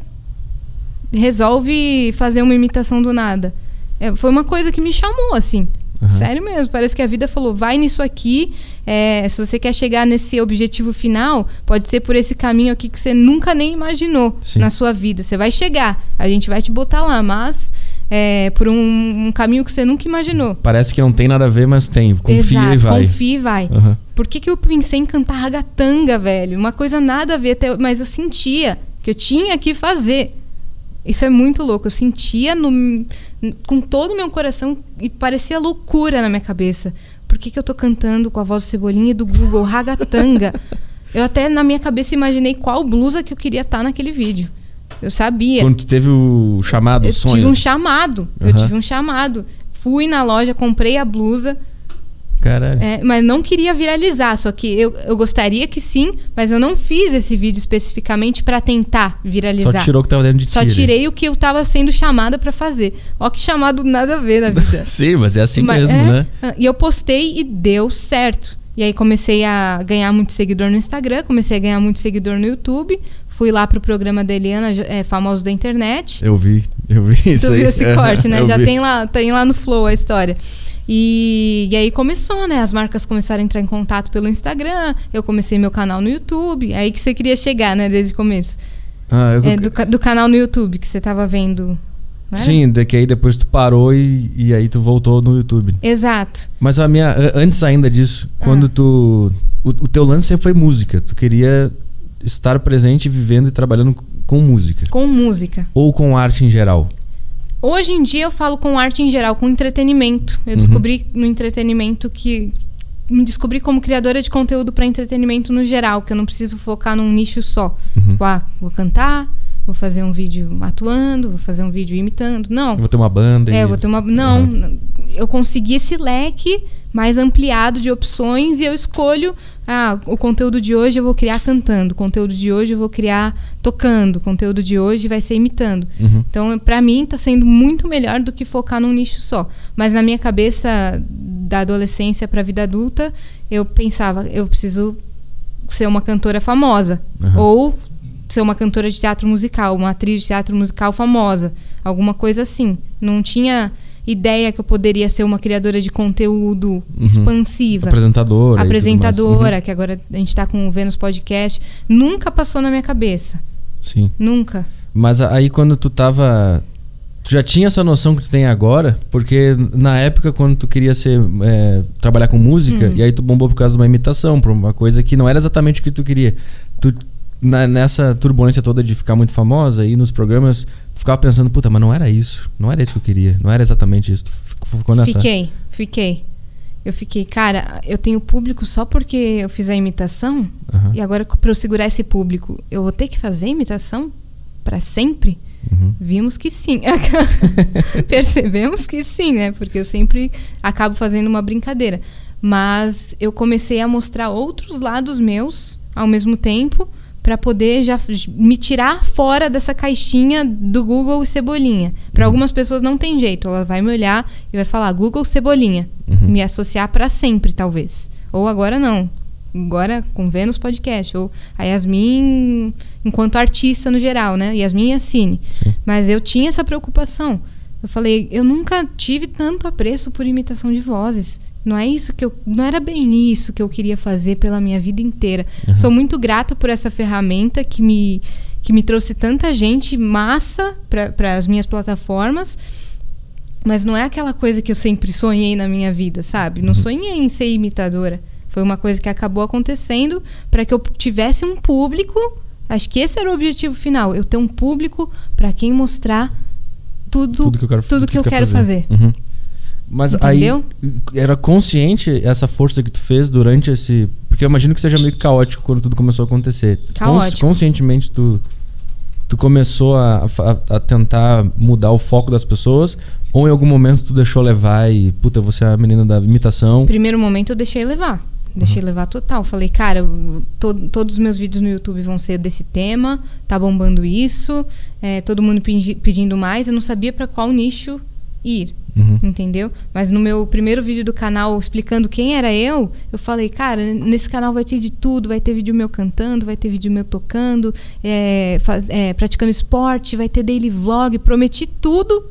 resolve fazer uma imitação do nada? É, foi uma coisa que me chamou, assim. Aham. Sério mesmo, parece que a vida falou, vai nisso aqui. é, se você quer chegar nesse objetivo final, pode ser por esse caminho aqui que você nunca nem imaginou Sim. na sua vida. Você vai chegar, a gente vai te botar lá, mas é, por um, um caminho que você nunca imaginou. Parece que não tem nada a ver, mas tem. Confia Exato, e vai. Confia e vai. Aham. Por que, que eu pensei em cantar ragatanga, velho? Uma coisa nada a ver, até- mas eu sentia que eu tinha que fazer. Isso é muito louco. Eu sentia no- com todo o meu coração e parecia loucura na minha cabeça. Por que, que eu tô cantando com a voz do Cebolinha e do Google ragatanga? eu até na minha cabeça imaginei qual blusa que eu queria estar naquele vídeo. Eu sabia. Quando tu teve o chamado, Eu o sonho. tive um chamado. Eu Aham. tive um chamado. Fui na loja, comprei a blusa. Caralho. É, mas não queria viralizar, só que eu, eu gostaria que sim, mas eu não fiz esse vídeo especificamente pra tentar viralizar. Só tirou o que tava dentro de ti. Só ali. tirei o que eu tava sendo chamada pra fazer. Ó que chamado nada a ver na vida. Sim, mas é assim Mas- mesmo, é, né? ah, E eu postei e deu certo. E aí comecei a ganhar muito seguidor no Instagram, comecei a ganhar muito seguidor no YouTube. Fui lá pro programa da Eliana, é, Famosos da Internet. Eu vi, eu vi isso Tu aí. viu esse corte, né? Já vi. tem lá, tem lá no Flow a história. E, e aí começou, né? As marcas começaram a entrar em contato pelo Instagram. Eu comecei meu canal no YouTube. Aí que você queria chegar, né? Desde o começo. Ah, eu... É, do, do canal no YouTube que você tava vendo. Sim, daqui aí depois tu parou e, e aí tu voltou no YouTube. Exato. Mas a minha. Antes ainda disso, quando Ah. tu. O, o teu lance sempre foi música. Tu queria estar presente, vivendo e trabalhando com música. Com música. Ou com arte em geral. Hoje em dia eu falo com arte em geral, com entretenimento. Eu Uhum. descobri no entretenimento que. Me descobri como criadora de conteúdo para entretenimento no geral, que eu não preciso focar num nicho só. Uhum. Tipo, ah, vou cantar, vou fazer um vídeo atuando, vou fazer um vídeo imitando. Não. Eu vou ter uma banda. É, e... vou ter uma. Não, eu consegui esse leque mais ampliado de opções e eu escolho ah, o conteúdo de hoje eu vou criar cantando, o conteúdo de hoje eu vou criar tocando, o conteúdo de hoje vai ser imitando. Uhum. Então, para mim, está sendo muito melhor do que focar num nicho só. Mas na minha cabeça, da adolescência para a vida adulta, eu pensava, eu preciso ser uma cantora famosa. Uhum. Ou ser uma cantora de teatro musical, uma atriz de teatro musical famosa. Alguma coisa assim. Não tinha ideia que eu poderia ser uma criadora de conteúdo Uhum. expansiva. Apresentadora. Apresentadora, mais. que agora a gente tá com o Vênus Podcast. Nunca passou na minha cabeça. Uhum. Sim. Nunca. Mas aí quando tu tava. Tu já tinha essa noção que tu tem agora? Porque na época, quando tu queria ser. é, trabalhar com música, Hum. e aí tu bombou por causa de uma imitação, por uma coisa que não era exatamente o que tu queria. Tu, na- nessa turbulência toda de ficar muito famosa e nos programas, ficava pensando, puta, mas não era isso. Não era isso que eu queria. Não era exatamente isso. Ficou nessa. Fiquei, fiquei. Eu fiquei, cara, eu tenho público só porque eu fiz a imitação? Aham. E agora, pra eu segurar esse público, eu vou ter que fazer imitação para sempre? Uhum. Vimos que sim. Percebemos que sim, né? Porque eu sempre acabo fazendo uma brincadeira. Mas eu comecei a mostrar outros lados meus ao mesmo tempo para poder já me tirar fora dessa caixinha do Google e Cebolinha. Para algumas pessoas não tem jeito, ela vai me olhar e vai falar Google Cebolinha, Uhum. me associar para sempre, talvez. Ou agora não. Agora com Vênus Podcast ou a Yasmin enquanto artista no geral, né? Yasmin e a Cine. Sim. Mas eu tinha essa preocupação. Eu falei, eu nunca tive tanto apreço por imitação de vozes. Não é isso que eu, não era bem isso que eu queria fazer pela minha vida inteira. Uhum. Sou muito grata por essa ferramenta que me que me trouxe tanta gente massa para as minhas plataformas. Mas não é aquela coisa que eu sempre sonhei na minha vida, sabe? Não sonhei em ser imitadora. Foi uma coisa que acabou acontecendo para que eu tivesse um público. Acho que esse era o objetivo final, eu ter um público para quem mostrar tudo, Tudo que eu quero, tudo que eu quer quero fazer. Uhum. Mas Entendeu? aí era consciente essa força que tu fez durante esse. Porque eu imagino que seja meio caótico quando tudo começou a acontecer. Cons- Caótico. conscientemente tu, tu começou a, a- a tentar mudar o foco das pessoas? Ou em algum momento tu deixou levar e, puta, você é a menina da imitação? Primeiro momento eu deixei levar. Deixei levar total. Falei, cara, to- todos os meus vídeos no YouTube vão ser desse tema, tá bombando isso, é, todo mundo pedi- pedindo mais. Eu não sabia para qual nicho ir, Uhum. entendeu? Mas no meu primeiro vídeo do canal explicando quem era eu, eu falei, cara, nesse canal vai ter de tudo, vai ter vídeo meu cantando, vai ter vídeo meu tocando, é, faz- é, praticando esporte, vai ter daily vlog, prometi tudo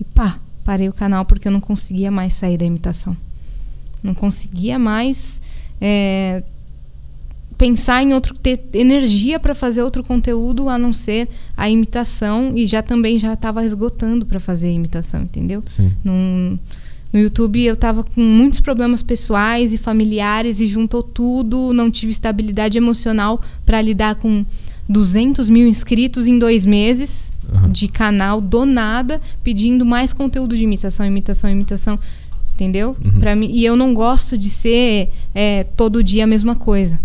e pá, parei o canal porque eu não conseguia mais sair da imitação. Não conseguia mais é, pensar em outro, ter energia para fazer outro conteúdo a não ser a imitação e já também já estava esgotando para fazer a imitação, entendeu? Sim. Num- no YouTube eu tava com muitos problemas pessoais e familiares e juntou tudo, não tive estabilidade emocional para lidar com 200 mil inscritos em dois meses Aham. de canal do nada, pedindo mais conteúdo de imitação, imitação, imitação, entendeu? Uhum. Pra mim, e eu não gosto de ser é, todo dia a mesma coisa.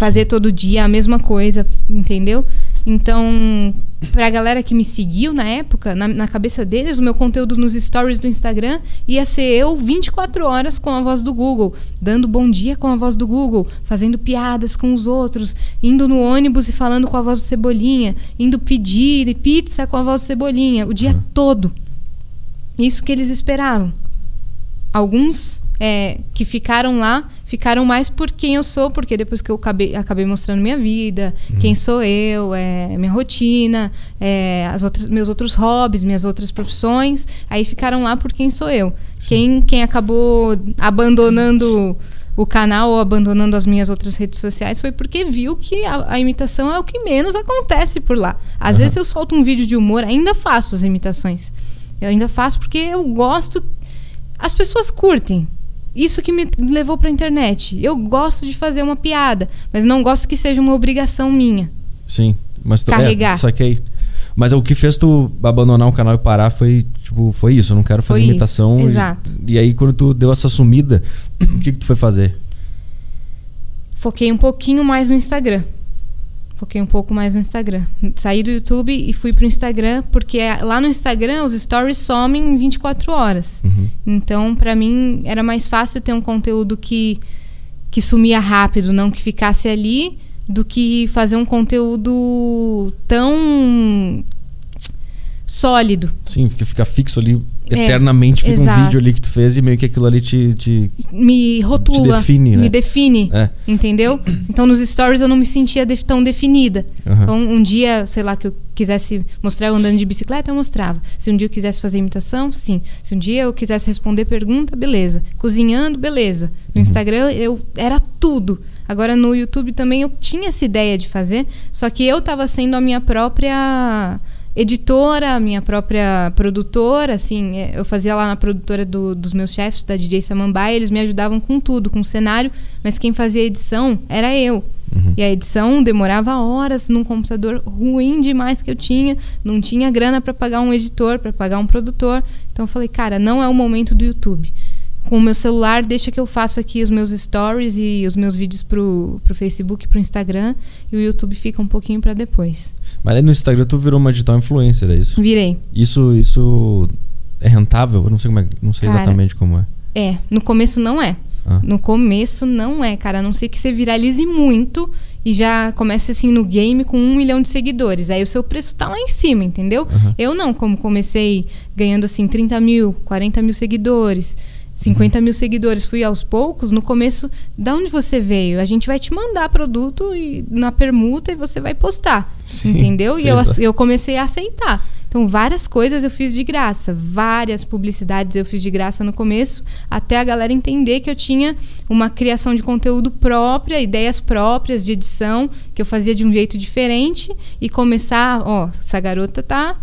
Fazer todo dia a mesma coisa, entendeu? Então, pra galera que me seguiu na época, na, na cabeça deles, o meu conteúdo nos stories do Instagram ia ser eu 24 horas com a voz do Google, dando bom dia com a voz do Google, fazendo piadas com os outros, indo no ônibus e falando com a voz do Cebolinha, indo pedir pizza com a voz do Cebolinha, o dia Uhum. todo. Isso que eles esperavam. Alguns é, que ficaram lá ficaram mais por quem eu sou, porque depois que eu acabei, acabei mostrando minha vida, quem sou eu, é, minha rotina, é, as outras, meus outros hobbies, minhas outras profissões, aí ficaram lá por quem sou eu. Quem, quem acabou abandonando o canal ou abandonando as minhas outras redes sociais foi porque viu que a, a imitação é o que menos acontece por lá. Às Aham. vezes eu solto um vídeo de humor, ainda faço as imitações. Eu ainda faço porque eu gosto. As pessoas curtem. Isso que me levou pra internet. Eu gosto de fazer uma piada, mas não gosto que seja uma obrigação minha. Sim. Mas tu, Carregar. É, saquei. Mas o que fez tu abandonar o canal e parar foi, tipo, foi isso. Eu não quero fazer Foi isso, imitação. e- exato. E, aí, quando tu deu essa sumida, o que, que tu foi fazer? Foquei um pouquinho mais no Instagram. Foquei um pouco mais no Instagram. Saí do YouTube e fui pro Instagram, porque lá no Instagram os stories somem em 24 horas. Uhum. Então, pra mim, era mais fácil ter um conteúdo que, que sumia rápido, não que ficasse ali, do que fazer um conteúdo tão sólido. Sim, fica, fica fixo ali É, eternamente. Fica um exato. vídeo ali que tu fez e meio que aquilo ali te. te- Me rotula, define, né? me define, É. entendeu? Então, nos stories eu não me sentia def- tão definida. Aham. Então, um dia, sei lá, que eu quisesse mostrar eu andando de bicicleta, eu mostrava. Se um dia eu quisesse fazer imitação, sim. Se um dia eu quisesse responder pergunta, beleza. Cozinhando, beleza. No Instagram eu era tudo. Agora no YouTube também eu tinha essa ideia de fazer, só que eu estava sendo a minha própria editora, minha própria produtora, assim, é, eu fazia lá na produtora do- dos meus chefes, da DJ Samambaia, eles me ajudavam com tudo, com o cenário, mas quem fazia a edição era eu. Uhum. E a edição demorava horas num computador ruim demais que eu tinha, não tinha grana para pagar um editor, para pagar um produtor. Então eu falei, cara, não é o momento do YouTube. Com o meu celular, deixa que eu faço aqui os meus stories e os meus vídeos pro, pro Facebook, pro Instagram, e o YouTube fica um pouquinho para depois. Mas aí no Instagram tu virou uma digital influencer, é isso? Virei. Isso, isso é rentável? Eu não sei, como é, não sei Cara, exatamente como é. É, no começo não é. Ah. No começo não é, cara. A não ser que você viralize muito e já comece assim no game com um milhão de seguidores. Aí o seu preço tá lá em cima, entendeu? Aham. Eu não, como comecei ganhando assim 30 mil, 40 mil seguidores. 50 mil seguidores, fui aos poucos. No começo, da onde você veio? A gente vai te mandar produto e, na permuta e você vai postar. Sim, entendeu? E eu, eu comecei a aceitar. Então, várias coisas eu fiz de graça. Várias publicidades eu fiz de graça no começo, até a galera entender que eu tinha uma criação de conteúdo própria, ideias próprias de edição, que eu fazia de um jeito diferente e começar, ó, essa garota tá.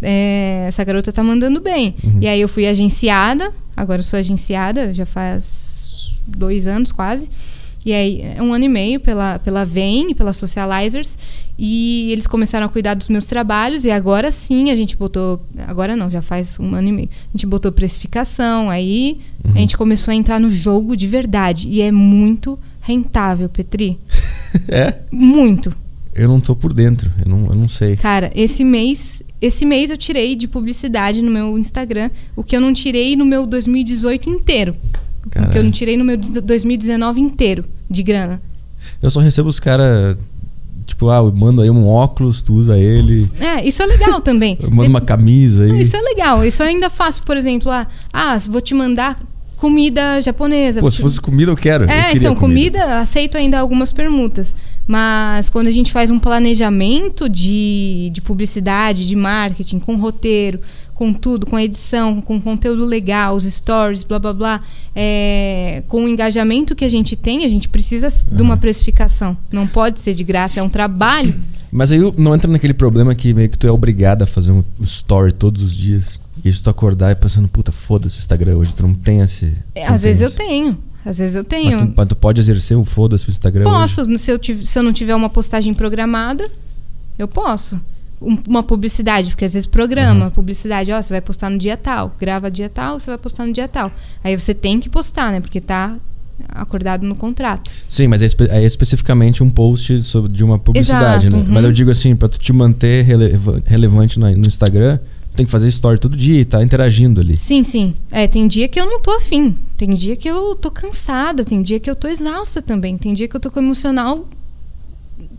é, essa garota tá mandando bem. E aí eu fui agenciada, agora eu sou agenciada, já faz dois anos quase. E aí, é um ano e meio pela, pela VEM e pela Socializers. E eles começaram a cuidar dos meus trabalhos. E agora sim a gente botou. Agora não, já faz um ano e meio. A gente botou precificação. Aí a gente começou a entrar no jogo de verdade. E é muito rentável, Petri. É? Muito. Eu não tô por dentro, eu não, eu não sei. Cara, esse mês. Esse mês eu tirei de publicidade no meu Instagram o que eu não tirei no meu 2018 inteiro. O que eu Caralho. não tirei no meu 2019 inteiro de grana. Eu só recebo os caras, tipo, ah, eu mando aí um óculos, tu usa ele. É, isso é legal também. Eu mando uma camisa Não, aí. isso é legal. Isso eu ainda faço, por exemplo, ah, ah vou te mandar comida japonesa. Pô, se fosse comida eu quero. eu É, queria então, comida. aceito ainda algumas permutas. Mas quando a gente faz um planejamento de, de publicidade, de marketing, com roteiro, com tudo, com edição, com conteúdo legal, os stories, blá blá blá, é, com o engajamento que a gente tem, a gente precisa de uma precificação. Não pode ser de graça, é um trabalho. Mas aí não entra naquele problema que meio que tu é obrigado a fazer um story todos os dias. Isso tu acordar e pensando, puta, foda-se o Instagram hoje. Tu não tem esse. É, Às vezes eu esse. tenho. Às vezes eu Mas tenho. tu, mas tu pode exercer o foda-se o Instagram hoje. Posso, se eu, tiv- se eu não tiver uma postagem programada, eu posso. Um- uma publicidade, porque às vezes programa, publicidade, ó, você vai postar no dia tal, grava dia tal, você vai postar no dia tal. Aí você tem que postar, né? Porque tá acordado no contrato. Sim, mas é, espe- é especificamente um post sobre, de uma publicidade, Exato, né? uhum. Mas eu digo assim, pra tu te manter releva- relevante na- no Instagram, tem que fazer story todo dia e tá interagindo ali. Sim, sim. É, tem dia que eu não tô afim. Tem dia que eu tô cansada. Tem dia que eu tô exausta também. Tem dia que eu tô com o emocional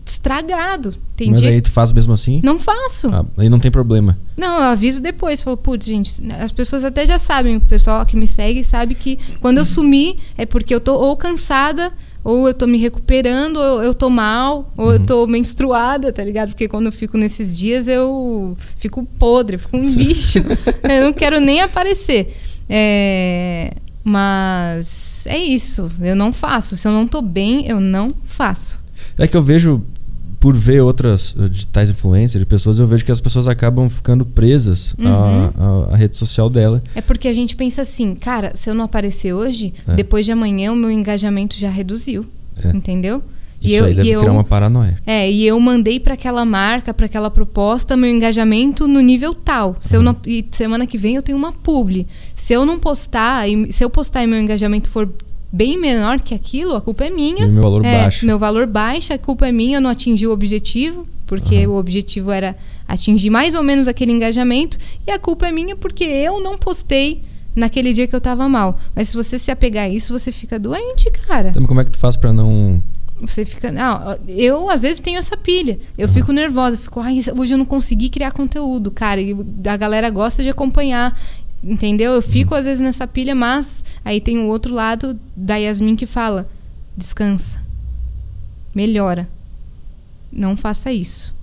estragado. Tem mas dia aí tu faz mesmo assim? Não faço. Ah, aí não tem problema. Não, eu aviso depois. Falo, putz, gente, as pessoas até já sabem, o pessoal que me segue sabe que quando eu sumir é porque eu tô ou cansada, ou eu tô me recuperando, ou eu tô mal, ou eu tô menstruada, tá ligado? Porque quando eu fico nesses dias eu fico podre, eu fico um lixo. eu não quero nem aparecer. É, Mas é isso, eu não faço. Se eu não tô bem, eu não faço. É que eu vejo, por ver outras eh, digitais influencers de pessoas, eu vejo que as pessoas acabam ficando presas Uhum. à, à- rede social dela. É porque a gente pensa assim, cara, se eu não aparecer hoje, É. depois de amanhã o meu engajamento já reduziu. É. Entendeu? Isso aí deve criar uma paranoia. É, e eu mandei para aquela marca, para aquela proposta, meu engajamento no nível tal. Se eu Uhum. não, e semana que vem eu tenho uma publi. Se eu não postar, e se eu postar e meu engajamento for bem menor que aquilo, a culpa é minha. E meu valor É, baixo. Meu valor baixa, a culpa é minha, eu não atingi o objetivo, porque o objetivo era atingir mais ou menos aquele engajamento, e a culpa é minha porque eu não postei naquele dia que eu tava mal. Mas se você se apegar a isso, você fica doente, cara. Então, como é que tu faz pra não. Você fica. Não, eu às vezes tenho essa pilha. Eu fico nervosa, eu fico, ai, hoje eu não consegui criar conteúdo, cara. E a galera gosta de acompanhar. Entendeu? Eu fico às vezes nessa pilha, mas aí tem o outro lado da Yasmin que fala: descansa. Melhora. Não faça isso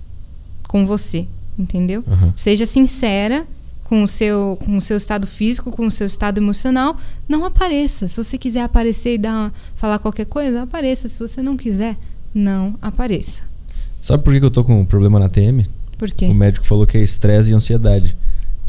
com você, entendeu? Aham. Seja sincera com o seu com o seu estado físico, com o seu estado emocional, não apareça. Se você quiser aparecer e dar uma- falar qualquer coisa, apareça. Se você não quiser, não apareça. Sabe por que que eu tô com um problema na TM? Por quê? O médico falou que é estresse e ansiedade.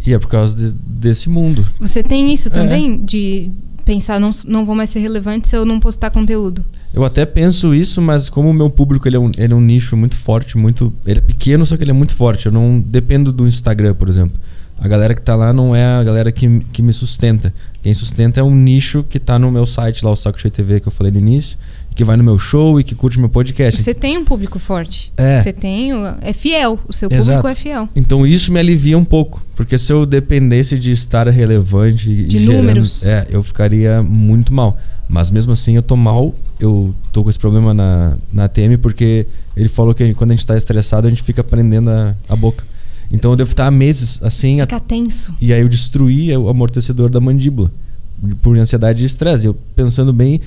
E é por causa de- desse mundo. Você tem isso É. também de pensar não não vou mais ser relevante se eu não postar conteúdo. Eu até penso isso, mas como o meu público ele é, um, ele é um nicho muito forte, muito. Ele é pequeno, só que ele é muito forte. Eu não dependo do Instagram, por exemplo. A galera que tá lá não é a galera que, que me sustenta. Quem sustenta é um nicho que tá no meu site lá, o Saco Cheio TV, que eu falei no início, que vai no meu show e que curte meu podcast. Você tem um público forte. É. Você tem, o- é fiel, o seu Exato. público é fiel. Então isso me alivia um pouco, porque se eu dependesse de estar relevante e De gerando- números. é, eu ficaria muito mal. Mas mesmo assim eu tô mal, eu tô com esse problema na, na TM porque ele falou que quando a gente tá estressado a gente fica prendendo a, a boca. Então eu devo estar há meses assim, a- Fica tenso. e aí eu destruí o amortecedor da mandíbula por ansiedade e estresse. Eu pensando bem,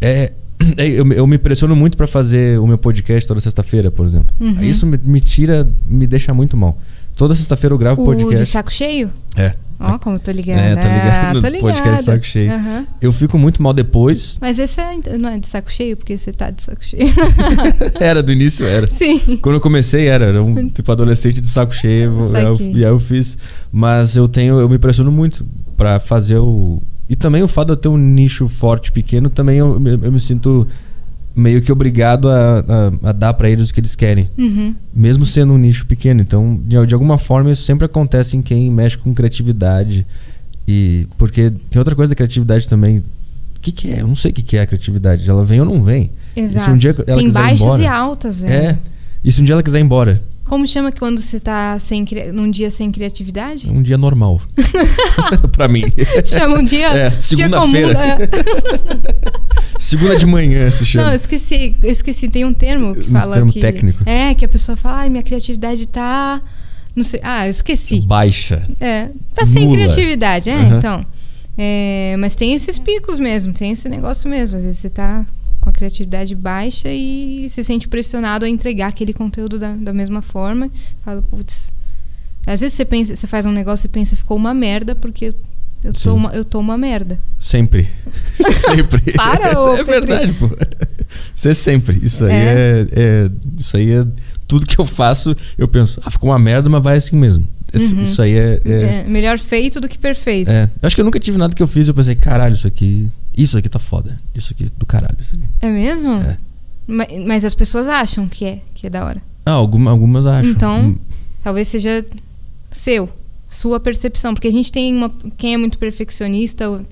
é, eu, me- eu me pressiono muito pra fazer o meu podcast toda sexta-feira, por exemplo. Uhum. Isso me, me tira, me deixa muito mal. Toda sexta-feira eu gravo O podcast. de saco cheio? É. Ó, como eu tô ligada. É, tá ligado? Ah, tô No podcast ligada. saco cheio. Aham. Eu fico muito mal depois. Mas esse é, não é de saco cheio, porque você tá de saco cheio. era, do início era. Sim. Quando eu comecei era, era um tipo adolescente de saco cheio. Eu- e aí eu fiz. Mas eu tenho, eu me pressiono muito pra fazer o. E também o fato de eu ter um nicho forte, pequeno, também eu, me- eu me sinto meio que obrigado a, a- a dar pra eles o que eles querem. Uhum. Mesmo sendo um nicho pequeno. Então, de, de alguma forma, isso sempre acontece em quem mexe com criatividade. E. Porque tem outra coisa da criatividade também. O que, que é? Eu não sei o que, que é a criatividade. Ela vem ou não vem. Exato. E se um dia ela Tem quiser baixas embora, e altas, velho. É. E se um dia ela quiser ir embora? Como chama quando você tá sem, num dia sem criatividade? Um dia normal. pra mim. Chama um dia. É, segunda-feira. comum, é. Segunda de manhã se chama. Não, eu esqueci, eu esqueci. Tem um termo que Um fala termo que. técnico. É, que a pessoa fala, ai, minha criatividade tá. Não sei. Ah, eu esqueci. Baixa. É. Tá sem criatividade, é, Aham. então. É, mas tem esses picos mesmo, tem esse negócio mesmo. Às vezes você tá com a criatividade baixa e se sente pressionado a entregar aquele conteúdo da, da mesma forma. Fala, putz. Às vezes você pensa, você faz um negócio e pensa, ficou uma merda, porque eu Sim. tô uma, eu tô uma merda. Sempre. sempre. Para, ô, É verdade, pô. Isso é sempre. Isso aí É. é. é- Isso aí é. Tudo que eu faço, eu penso, ah, ficou uma merda, mas vai assim mesmo. Uhum. Isso aí é. é- É, melhor feito do que perfeito. é. Eu acho que eu nunca tive nada que eu fiz e eu pensei, caralho, isso aqui. Isso aqui tá foda. Isso aqui do caralho. Isso aqui. É mesmo? É. Ma- Mas, as pessoas acham que é, que é da hora. Ah, alguma, algumas acham. Então, Hum, Talvez seja seu, sua percepção. Porque a gente tem uma. Quem é muito perfeccionista,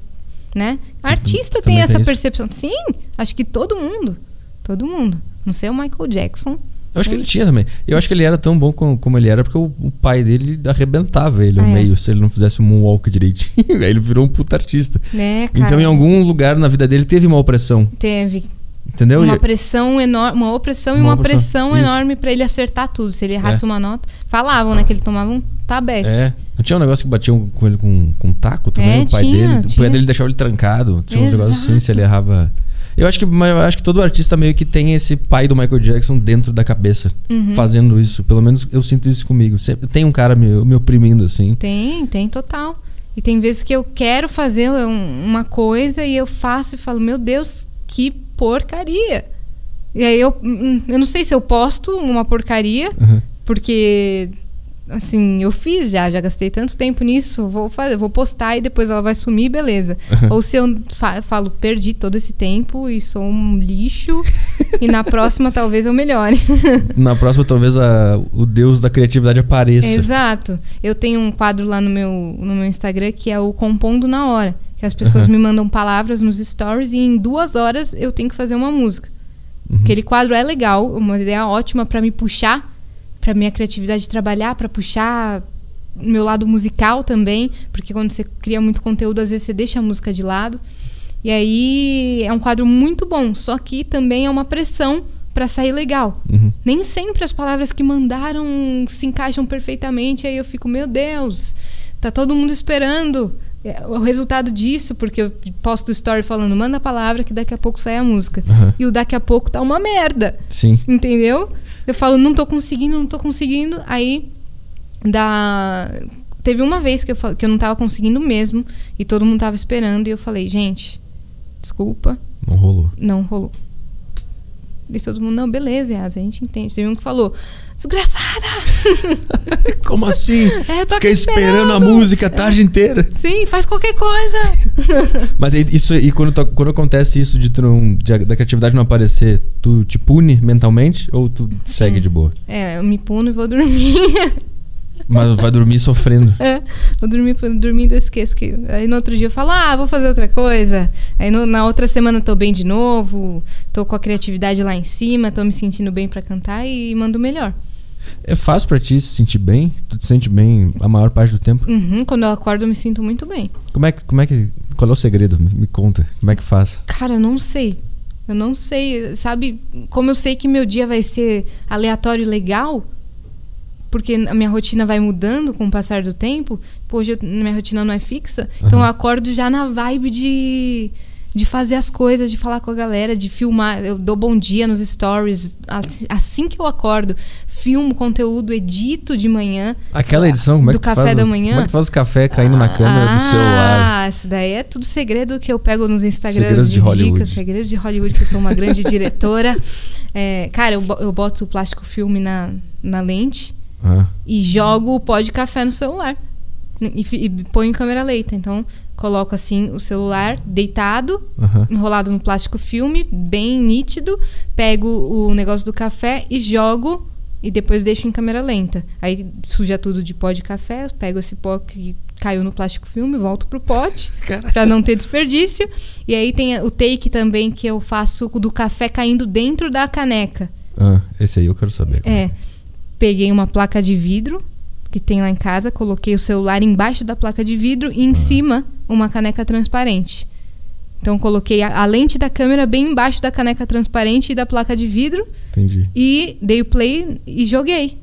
né? Artista tem essa tem percepção. Sim, acho que todo mundo. Todo mundo. Não sei o Michael Jackson. Eu acho que ele tinha também. Eu acho que ele era tão bom como, como ele era porque o, o pai dele arrebentava ele ao Ah, é? meio se ele não fizesse um moonwalk direitinho. Aí ele virou um puta artista. Né, cara? Então, em algum lugar na vida dele teve uma opressão. Teve Entendeu? uma E- pressão enorme, uma opressão e Uma uma opressão, pressão enorme pra ele acertar tudo. Se ele errasse É. uma nota. Falavam, né? Que ele tomava um tabefe. É. Não tinha um negócio que batiam com ele com, com taco também? É, o pai tinha, dele. O tinha. pai dele deixava ele trancado. Tinha uns negócios assim, se ele Exato. errava. Eu acho que, acho que todo artista meio que tem esse pai do Michael Jackson dentro da cabeça, Uhum. fazendo isso. Pelo menos eu sinto isso comigo. Sempre tem um cara me, me oprimindo, assim. Tem, tem total. E tem vezes que eu quero fazer um- uma coisa e eu faço e falo, meu Deus, que porcaria. E aí eu, hum, eu não sei se eu posto uma porcaria, Uhum. porque assim, eu fiz já, já gastei tanto tempo nisso, vou fazer, vou postar e depois ela vai sumir, beleza. Ou se eu fa- falo, perdi todo esse tempo e sou um lixo, e na próxima talvez eu melhore. Na próxima, talvez a- o deus da criatividade apareça. Exato. Eu tenho um quadro lá no meu, no meu Instagram que é o Compondo na Hora. Que as pessoas Aham. me mandam palavras nos stories e em duas horas eu tenho que fazer uma música. Uhum. Aquele quadro é legal, uma ideia ótima pra me puxar, pra minha criatividade trabalhar, pra puxar o meu lado musical também, porque quando você cria muito conteúdo, às vezes você deixa a música de lado. E aí é um quadro muito bom, só que também é uma pressão pra sair legal. Uhum. Nem sempre as palavras que mandaram se encaixam perfeitamente, aí eu fico, meu Deus, tá todo mundo esperando é, o resultado disso, porque eu posto story falando, manda a palavra que daqui a pouco sai a música. Aham. E o daqui a pouco tá uma merda. Sim. Entendeu? Eu falo, não tô conseguindo, não tô conseguindo. Aí dá. Teve uma vez que eu, fal- que eu não tava conseguindo mesmo. E todo mundo tava esperando. E eu falei, gente, desculpa, Não rolou. não rolou. E todo mundo, não, beleza, Yas, a gente entende. Teve um que falou, desgraçada! Como assim? É, eu Fiquei esperando a música a tarde inteira. Sim, faz qualquer coisa! Mas isso, e quando, tu- quando acontece isso de, tu não, de da criatividade não aparecer, tu te pune mentalmente ou tu segue de boa? é, eu me puno e vou dormir. Mas vai dormir sofrendo. É, vou dormir, dormindo eu esqueço que. Aí no outro dia eu falo, ah, vou fazer outra coisa. Aí no- na outra semana tô bem de novo, tô com a criatividade lá em cima, tô me sentindo bem pra cantar e mando melhor. É fácil pra ti se sentir bem? Tu te sente bem a maior parte do tempo? Uhum, quando eu acordo eu me sinto muito bem. Como é que. Como é que qual é o segredo? Me, conta. Como é que faz? Cara, eu não sei. Eu não sei, sabe? Como eu sei que meu dia vai ser aleatório e legal, porque a minha rotina vai mudando com o passar do tempo. Hoje eu- minha rotina não é fixa, então eu acordo já na vibe de, de fazer as coisas, de falar com a galera, de filmar. Eu dou bom dia nos stories. Assim- Assim que eu acordo, filmo conteúdo, edito de manhã. Aquela edição, como é Do que tu café faz, da manhã? Como é que faz o café caindo na câmera do celular? Ah, isso daí é tudo segredo que eu pego nos Instagrams Segredos de, de Hollywood. dicas, segredos de Hollywood, que eu sou uma grande diretora. É, cara, eu, eu boto o plástico filme na, na lente Ah, e jogo o pó de café no celular. E, e ponho em câmera lenta. Então, coloco assim o celular deitado, aham. enrolado no plástico filme, bem nítido, pego o negócio do café e jogo e depois deixo em câmera lenta. Aí suja tudo de pó de café, eu pego esse pó que caiu no plástico filme, volto pro pote pra não ter desperdício. E aí tem o take também que eu faço do café caindo dentro da caneca. Ah, esse aí eu quero saber. É, peguei uma placa de vidro que tem lá em casa, coloquei o celular embaixo da placa de vidro e em cima uma caneca transparente. Então coloquei a, a lente da câmera bem embaixo da caneca transparente e da placa de vidro Entendi. e dei o play e joguei.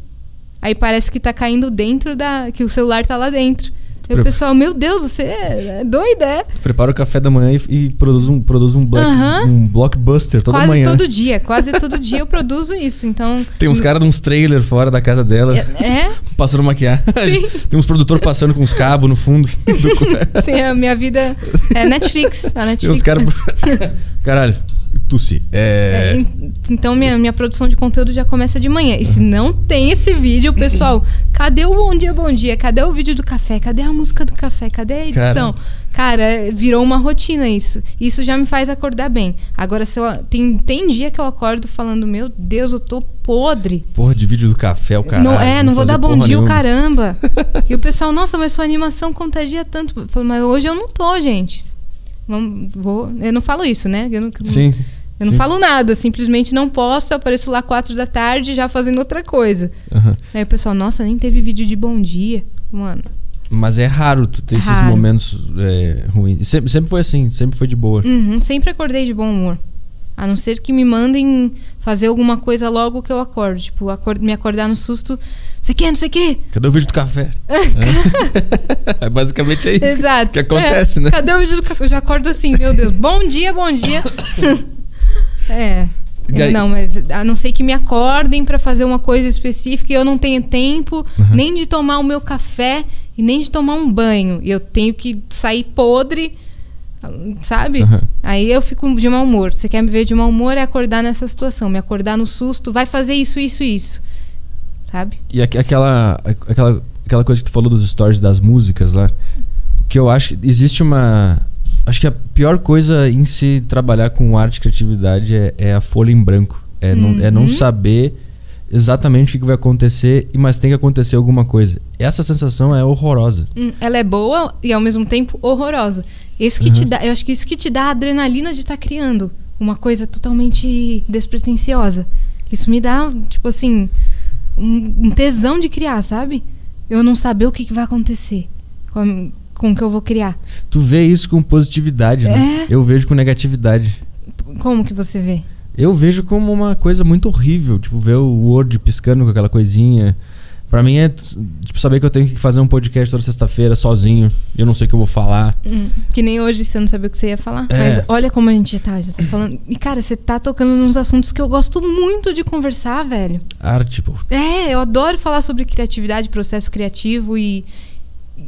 Aí parece que tá caindo dentro da. que o celular tá lá dentro. Aí o pessoal, meu Deus, você é doida, é? Prepara o café da manhã e, e produz um, produz um, black- Aham. um blockbuster toda quase manhã. todo dia, quase todo dia eu produzo isso. Então. Tem uns caras de uns trailers fora da casa dela, É, passando maquiagem. Tem uns produtores passando com uns cabos no fundo. do- sim, a minha vida é Netflix. A Tem Netflix. uns caras. Caralho, tossi. É. É, en- então minha, minha produção de conteúdo já começa de manhã. E se não tem esse vídeo, pessoal, cadê o bom dia, bom dia? Cadê o vídeo do café? Cadê a música do café? Cadê a edição? Cara, é, virou uma rotina isso. Isso já me faz acordar bem. Agora, se eu, tem, tem dia que eu acordo falando, meu Deus, eu tô podre. Porra de vídeo do café, o cara. não, é, não vou dar bom dia, o caramba. e o pessoal, nossa, mas sua animação contagia tanto. Eu falo, mas hoje eu não tô, gente. Vamos, vou, eu não falo isso, né? Eu não, Sim. Eu não sim. falo nada, simplesmente não posto, eu apareço lá quatro da tarde já fazendo outra coisa. Aham. Aí o pessoal, nossa, nem teve vídeo de bom dia. Mano, Mas é raro tu ter esses Raro. momentos é, ruins. Sempre, sempre foi assim, sempre foi de boa. uhum, sempre acordei de bom humor. A não ser que me mandem fazer alguma coisa logo que eu acordo. Tipo, acor- me acordar no susto. Você quer, não sei o quê? Cadê o vídeo do café? é. Basicamente é isso Exato. que acontece, É, né? Cadê o vídeo do café? Eu já acordo assim, meu Deus. Bom dia, bom dia. é. Daí- Não, mas a não ser que me acordem pra fazer uma coisa específica e eu não tenho tempo Uhum. nem de tomar o meu café e nem de tomar um banho. E eu tenho que sair podre, sabe? Uhum. Aí eu fico de mau humor. Você quer me ver de mau humor é acordar nessa situação, me acordar no susto, vai fazer isso, isso, isso. sabe? E aqu- aquela, aquela, aquela coisa que tu falou dos stories das músicas lá, que eu acho que existe uma. Acho que a pior coisa em se trabalhar com arte e criatividade é, é a folha em branco. É, não, é não Uhum. saber exatamente o que vai acontecer, mas tem que acontecer alguma coisa. Essa sensação é horrorosa. Hum, ela é boa e ao mesmo tempo horrorosa. Isso que te dá, eu acho que isso que te dá a adrenalina de estar criando uma coisa totalmente despretensiosa. Isso me dá, tipo assim, um, um tesão de criar, sabe? Eu não saber o que, que vai acontecer com o que eu vou criar. Tu vê isso com positividade, né? É. Eu vejo com negatividade. Como que você vê? Eu vejo como uma coisa muito horrível, tipo, ver o Word piscando com aquela coisinha. Pra mim é tipo, saber que eu tenho que fazer um podcast toda sexta-feira sozinho. Eu não sei o que eu vou falar. Hum, que nem hoje você não sabia o que você ia falar. É. Mas olha como a gente tá, já tá falando. E cara, você tá tocando nos assuntos que eu gosto muito de conversar, velho. Arte, pô. É, eu adoro falar sobre criatividade, processo criativo e,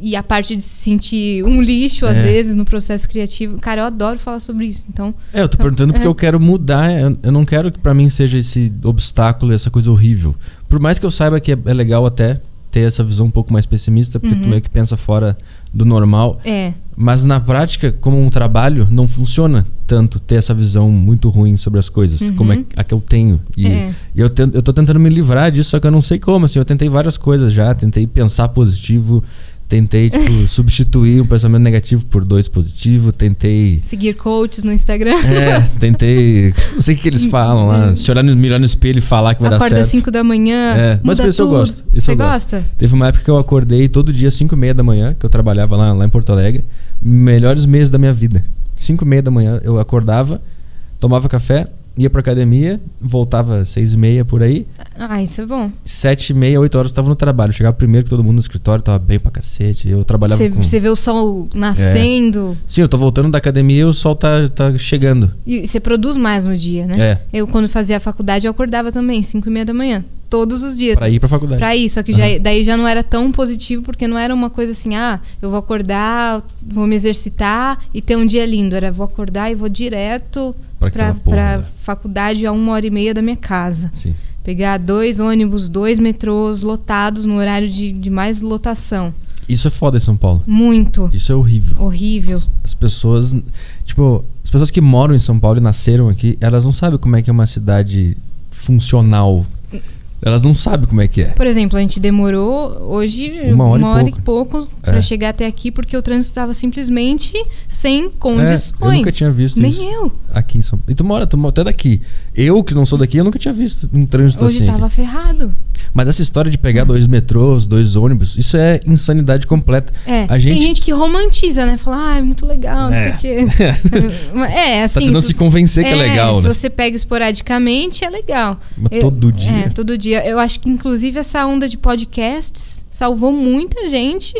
e a parte de se sentir um lixo, às É. vezes, no processo criativo. Cara, eu adoro falar sobre isso. Então, É, eu tô Então, perguntando porque é. eu quero mudar. Eu, não quero que pra mim seja esse obstáculo, essa coisa horrível. Por mais que eu saiba que é, é legal até ter essa visão um pouco mais pessimista, porque tu Uhum. meio que pensa fora do normal. é. Mas na prática, como um trabalho, não funciona tanto ter essa visão muito ruim sobre as coisas, Uhum. como é a que eu tenho. E, É. e eu, tento, eu tô tentando me livrar disso, só que eu não sei como. Assim, eu tentei várias coisas já, tentei pensar positivo, tentei tipo, substituir um pensamento negativo por dois positivo, tentei. Seguir coaches no Instagram. É, tentei. Não sei o que, eles falam lá. Se olhar no, mirar no espelho e falar que vai dar Acorda às certo. 5 da manhã. É, mas isso eu gosto, isso você eu gosto. gosta? Teve uma época que eu acordei todo dia, 5 e meia da manhã, que eu trabalhava lá, lá em Porto Alegre. Melhores meses da minha vida. 5 e meia da manhã eu acordava, tomava café, ia pra academia, voltava 6 e meia por aí. Ah, isso é bom. 7 e meia, 8 horas eu tava no trabalho. Chegava primeiro que todo mundo no escritório, tava bem pra cacete. Eu trabalhava Você com... você vê o sol nascendo Sim, eu tô voltando da academia e o sol tá, tá chegando. e você produz mais no dia, né? É. Eu, quando fazia a faculdade, eu acordava também, 5 e meia da manhã. Todos os dias. Pra ir pra faculdade. Pra ir, só que já, daí já não era tão positivo, porque não era uma coisa assim, ah, eu vou acordar, vou me exercitar e ter um dia lindo. Era vou acordar e vou direto Pra pra, pra né? faculdade a uma hora e meia da minha casa. Sim. Pegar dois ônibus, dois metrôs lotados no horário de, de mais lotação. Isso é foda em São Paulo. Muito. Isso é horrível. Horrível. As pessoas, tipo, as pessoas que moram em São Paulo e nasceram aqui, elas não sabem como é que é uma cidade funcional. Elas não sabem como é que é. Por exemplo, a gente demorou hoje Uma hora e e pouco pra É. chegar até aqui porque o trânsito estava simplesmente sem É, condições. eu nunca tinha visto Nem isso eu. aqui em São Paulo. E tu mora, tu mora até daqui. Eu, que não sou daqui, eu nunca tinha visto um trânsito Hoje assim. tava aqui. ferrado. Mas essa história de pegar dois metrôs, dois ônibus, isso é insanidade completa. É, A gente tem gente que romantiza, né? Fala, ah, é muito legal, não É. sei o quê. é, assim. tá tentando se- se convencer que é legal, Se né? você pega esporadicamente, é legal. Mas todo dia. É, todo dia. Eu acho que, inclusive, essa onda de podcasts salvou muita gente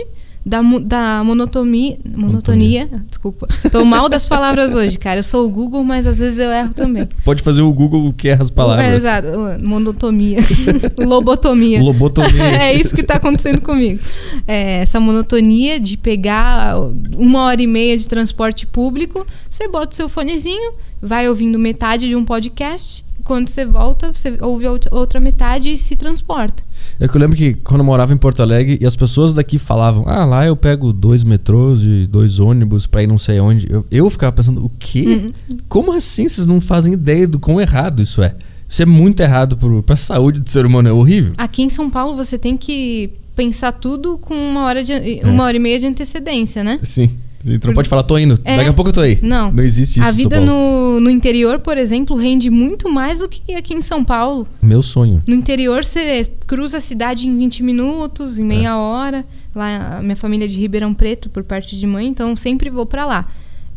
da, da monotonia. Monotonia. Desculpa. Tô mal das palavras hoje, cara. Eu sou o Google, mas às vezes eu erro também. Pode fazer o Google que erra as É, palavras. exato. Monotomia. Lobotomia. Lobotomia. é isso que tá acontecendo comigo. É, essa monotonia de pegar uma hora e meia de transporte público, você bota o seu fonezinho, vai ouvindo metade de um podcast, quando você volta, você ouve a outra- metade e se transporta. É que eu lembro que quando eu morava em Porto Alegre e as pessoas daqui falavam, ah, lá eu pego dois metrôs e dois ônibus pra ir não sei onde. Eu, eu ficava pensando, o quê? Uhum. Como assim vocês não fazem ideia do quão errado isso é? Isso é muito errado pro, pra saúde do ser humano, é horrível. Aqui em São Paulo você tem que pensar tudo com uma hora, de, uma hora e meia de antecedência, né? Sim. Tu não pode falar, tô indo. É. Daqui a pouco eu tô aí. Não. Não existe isso A vida no, no interior, por exemplo, rende muito mais do que aqui em São Paulo. Meu sonho. No interior, você cruza a cidade em 20 minutos, em É. meia hora. Lá, minha família é de Ribeirão Preto, por parte de mãe, então sempre vou pra lá.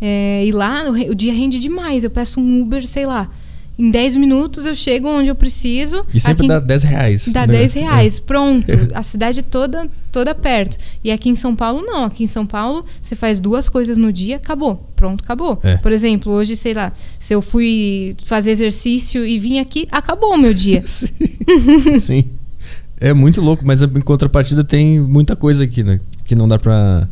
É, e lá o, o dia rende demais. Eu peço um Uber, sei lá. Em 10 minutos eu chego onde eu preciso. E sempre Aqui dá 10 reais. Dá né? 10 reais, pronto. A cidade é toda, toda perto. E aqui em São Paulo, não. Aqui em São Paulo, você faz duas coisas no dia, acabou. Pronto, acabou. É. Por exemplo, hoje, sei lá, se eu fui fazer exercício e vim aqui, acabou o meu dia. Sim. Sim. É muito louco, mas em contrapartida tem muita coisa aqui, né? Que não dá pra.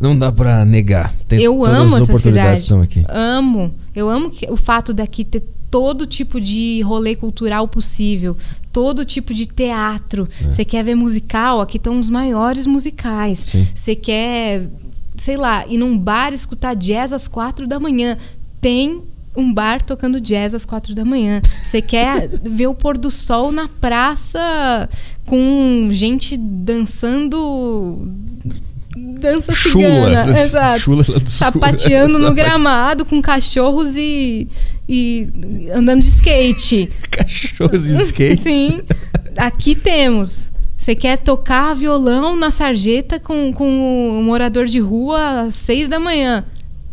Não dá pra negar. Tem eu amo essa cidade. Amo. Eu amo que, o fato daqui ter todo tipo de rolê cultural possível, todo tipo de teatro. Você quer ver musical? Aqui estão os maiores musicais. Você quer, sei lá, ir num bar escutar jazz às quatro da manhã? Tem um bar tocando jazz às quatro da manhã. Você quer ver o pôr do sol na praça com gente dançando dança cigana, Chula. exato. Chula. Sapateando no gramado com cachorros e, e andando de skate. Cachorros de skate. Sim. Aqui temos. Você quer tocar violão na sarjeta com, com um morador de rua às seis da manhã?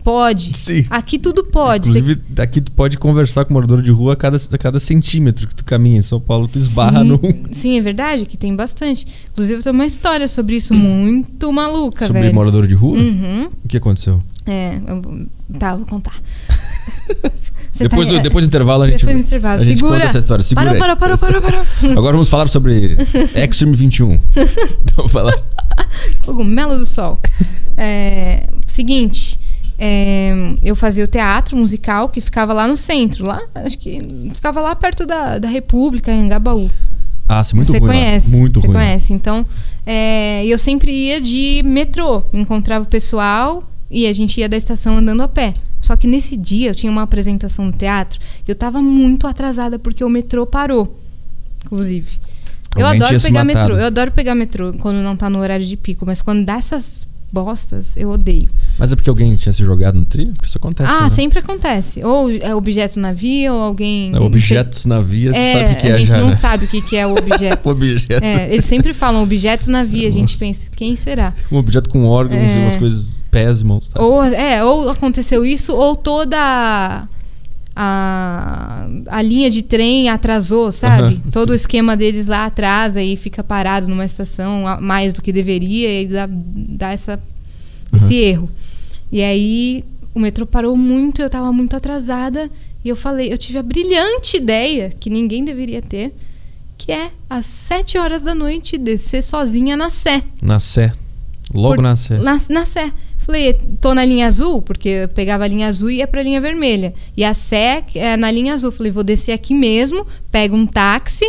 Pode. Sim. Aqui tudo pode. Você- Inclusive, daqui tu pode conversar com o morador de rua a cada, a cada centímetro que tu caminha. Em São Paulo, tu esbarra sim, no. Sim, é verdade que tem bastante. Inclusive, tem uma história sobre isso muito maluca, Sobre velho. morador de rua? Uhum. O que aconteceu? É, eu tá, eu vou contar. Você Depois, tá- do, depois do intervalo a gente. Depois do intervalo. A gente Segura. conta essa história. Segura Parou, aí. parou, parou, parou, parou. Agora vamos falar sobre Extreme 21. Vamos falar. Cogumelo do Sol. É, seguinte, é, eu fazia o teatro musical que ficava lá no centro, lá, acho que ficava lá perto da, da República, em Angabaú. Ah, sim, muito Você ruim. lá. conhece? Muito Você ruim. lá. conhece. Então, é, eu sempre ia de metrô, encontrava o pessoal e a gente ia da estação andando a pé. Só que nesse dia eu tinha uma apresentação no teatro e eu tava muito atrasada porque o metrô parou, inclusive. Eu adoro pegar matado. metrô. Eu adoro pegar metrô quando não tá no horário de pico, mas quando dá essas bostas, eu odeio. Mas é porque alguém tinha se jogado no trilho? Isso acontece. ah, né? sempre acontece. Ou é objeto na via, ou alguém. É, objetos na via, tu É, sabe o que a é gente já, não né? sabe o que, que é o objeto. Objeto. É, eles sempre falam objetos na via, a gente pensa, quem será? Um objeto com órgãos e É. umas coisas pésimas. Tá? Ou, é, ou aconteceu isso, ou toda a, a, linha de trem atrasou, sabe? Aham, Todo sim. o esquema deles lá atrasa e fica parado numa estação a- mais do que deveria e dá, dá essa, esse erro. E aí o metrô parou muito, eu tava muito atrasada e eu falei, eu tive a brilhante ideia, que ninguém deveria ter, que é às sete horas da noite descer sozinha na Sé. Na Sé. Logo Por- na Sé. Na, na Sé. Falei, tô na linha azul, porque eu pegava a linha azul e ia pra linha vermelha. E a Sé é na linha azul. Falei, vou descer aqui mesmo, pego um táxi,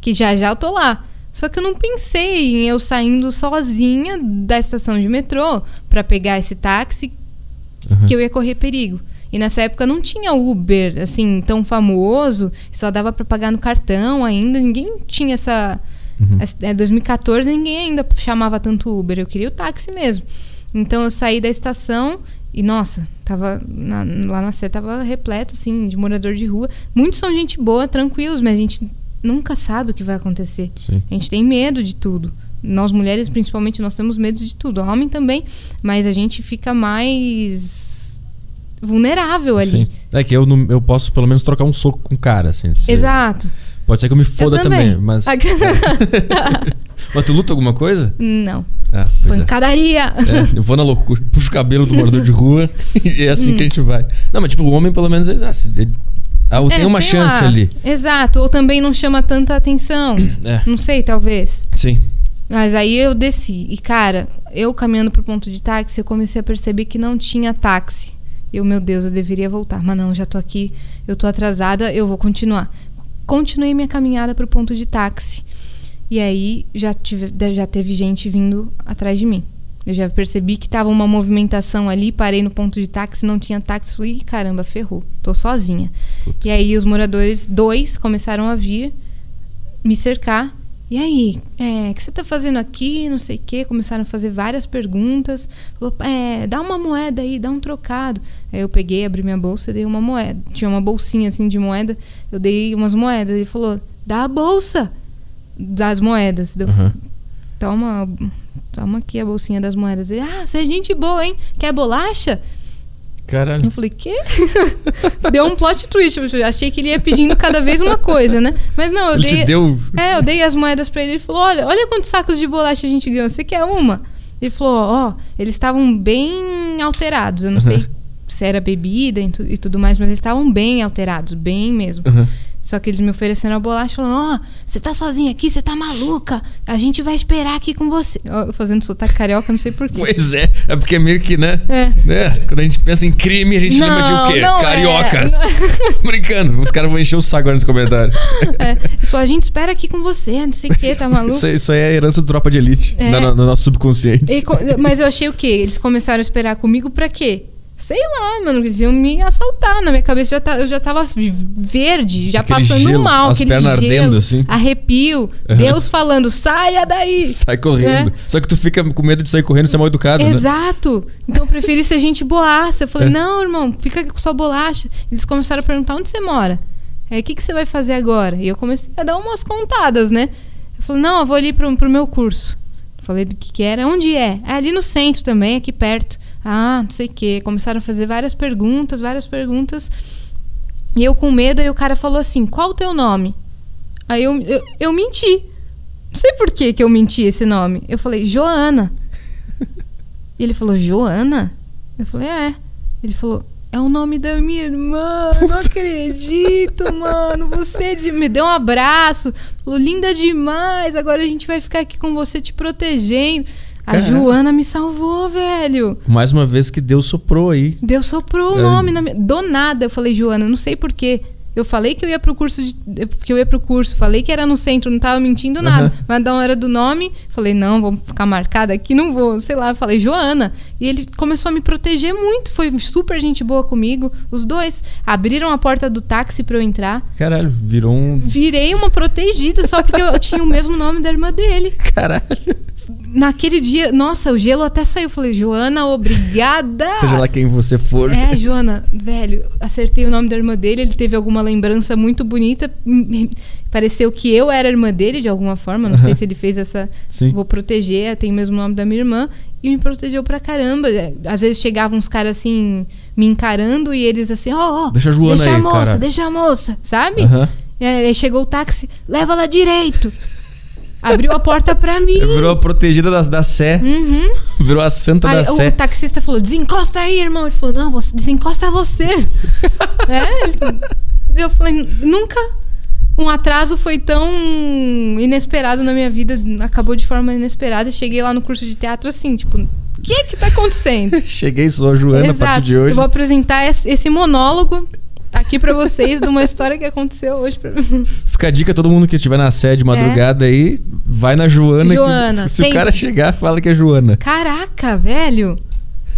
que já já eu tô lá. Só que eu não pensei em eu saindo sozinha da estação de metrô pra pegar esse táxi, Uhum. que eu ia correr perigo. E nessa época não tinha Uber, assim, tão famoso, só dava pra pagar no cartão ainda, ninguém tinha essa. Uhum. É 2014, ninguém ainda chamava tanto Uber, eu queria o táxi mesmo. Então eu saí da estação e, nossa, tava na- lá na Sé tava repleto, assim, de morador de rua. Muitos são gente boa, tranquilos, mas a gente nunca sabe o que vai acontecer. Sim. A gente tem medo de tudo. Nós mulheres, principalmente, nós temos medo de tudo. Homem também, mas a gente fica mais vulnerável ali. Sim. É que eu, não- eu posso pelo menos trocar um soco com o cara, assim. Exato. Pode ser que eu me foda eu também. mas. mas tu luta alguma coisa? Não. Ah, é. Pancadaria. É, eu vou na loucura, puxo o cabelo do morador de rua e é assim que a gente vai. Não, mas tipo, o homem pelo menos ele, ah, ele- ah, É, tem uma chance lá. ali. Exato. Ou também não chama tanta atenção. É, Não sei, talvez. sim. Mas aí eu desci. E, cara, eu caminhando pro ponto de táxi, eu comecei a perceber que não tinha táxi. Eu, meu Deus, eu deveria voltar. Mas não, já tô aqui, eu tô atrasada, eu vou continuar. Continuei minha caminhada pro ponto de táxi. E aí já, tive, já teve gente vindo atrás de mim. Eu já percebi que tava uma movimentação ali, parei no ponto de táxi, não tinha táxi. Falei, "Ih, caramba, ferrou, tô sozinha. Putz. E aí os moradores, dois, começaram a vir me cercar. E aí, é, o que você tá fazendo aqui? Não sei o quê. Começaram a fazer várias perguntas. Falou, é, dá uma moeda aí, dá um trocado. Aí eu peguei, abri minha bolsa e dei uma moeda. Tinha uma bolsinha assim de moeda. Eu dei umas moedas. Ele falou, dá a bolsa das moedas. Deu, Aham. toma, toma aqui a bolsinha das moedas. Ah, você é gente boa, hein? Quer bolacha? Caralho. Eu falei, quê? Deu um plot twist. Eu achei que ele ia pedindo cada vez uma coisa, né? Mas não, eu Ele dei. deu. É, eu dei as moedas pra ele. Ele falou: Olha, olha quantos sacos de bolacha a gente ganhou. Você quer uma? Ele falou: Ó, eles estavam bem alterados. Eu não sei se era bebida e, tu- e tudo mais, mas eles estavam bem alterados, bem mesmo. Aham. Só que eles me ofereceram a bolacha falando: Ó, oh, você tá sozinha aqui, você tá maluca. A gente vai esperar aqui com você. Eu fazendo sotaque carioca, não sei porquê. Pois é, é porque é meio que, né? É. né? Quando a gente pensa em crime, a gente Não, lembra de o quê? é. Cariocas. Brincando, os caras vão encher o saco agora nos comentários. É. Ele falou: a gente espera aqui com você, não sei o que, tá maluco? Isso, aí- isso aí é a herança do tropa de elite, É. no, no nosso subconsciente. E mas eu achei o quê? Eles começaram a esperar comigo pra quê? Sei lá, mano, eles iam me assaltar. Na minha cabeça já tá, eu já tava verde, já Aquele passando gelo, mal, as aquele pernas gelo, ardendo, assim. arrepio, Uhum. Deus falando, saia daí! Sai correndo. É. Só que tu fica com medo de sair correndo, você é mal educado, né? Exato. Então eu preferi ser gente boaça. Eu falei, É. não, irmão, fica aqui com sua bolacha. Eles começaram a perguntar onde você mora. Aí, o que, que você vai fazer agora? E eu comecei a dar umas contadas, né? Eu falei, não, eu vou ali pro, pro meu curso. Falei do que, que era. Onde é? É ali no centro também, aqui perto. Ah, não sei o quê. Começaram a fazer várias perguntas, várias perguntas. E eu com medo, aí o cara falou assim: qual o teu nome? Aí eu, eu, eu menti. Não sei por que, que eu menti esse nome. Eu falei, Joana. E ele falou, Joana? Eu falei, é. Ele falou, é o nome da minha irmã. Não acredito, mano. Você é de... me deu um abraço. Falou, linda demais. Agora a gente vai ficar aqui com você te protegendo. A Caraca. Joana me salvou, velho. Mais uma vez que Deus soprou aí. Deus soprou o É. nome na minha... Do nada eu falei, Joana, não sei porquê. Eu falei que eu ia pro curso de... que eu ia pro curso, falei que era no centro, não tava mentindo nada. Aham. Mas na hora do nome, falei, não, vou ficar marcada aqui, não vou, sei lá, falei, Joana. E ele começou a me proteger muito, foi super gente boa comigo. Os dois abriram a porta do táxi pra eu entrar. Caralho, virou um. Virei uma protegida só porque eu tinha o mesmo nome da irmã dele. Caralho. Naquele dia, nossa, o gelo até saiu. Falei, Joana, obrigada. Seja lá quem você for. É, Joana, velho, acertei o nome da irmã dele, ele teve alguma lembrança muito bonita. Pareceu que eu era irmã dele de alguma forma, não sei se ele fez essa. Sim. Vou proteger, tem o mesmo nome da minha irmã. E me protegeu pra caramba. É, Às vezes chegavam uns caras assim, me encarando e eles assim, ó, ó, Deixa a Joana deixa a aí, moça, cara." deixa a moça, sabe? Aham. E aí chegou o táxi, leva ela direito. Abriu a porta pra mim. Virou a protegida da, da Sé. Uhum. Virou a santa Aí da o Sé. taxista falou: desencosta aí, irmão. Ele falou: não, você, desencosta você. é, eu falei: nunca um atraso foi tão inesperado na minha vida. Acabou de forma inesperada. Cheguei lá no curso de teatro assim, tipo, o que que tá acontecendo? Cheguei, sou a Joana a partir de hoje. Eu vou apresentar esse monólogo aqui pra vocês de uma história que aconteceu hoje pra mim. Fica a dica, todo mundo que estiver na Sé de madrugada aí, vai na Joana. que- Joana, se o tem- cara chegar, fala que é Joana. Caraca, velho.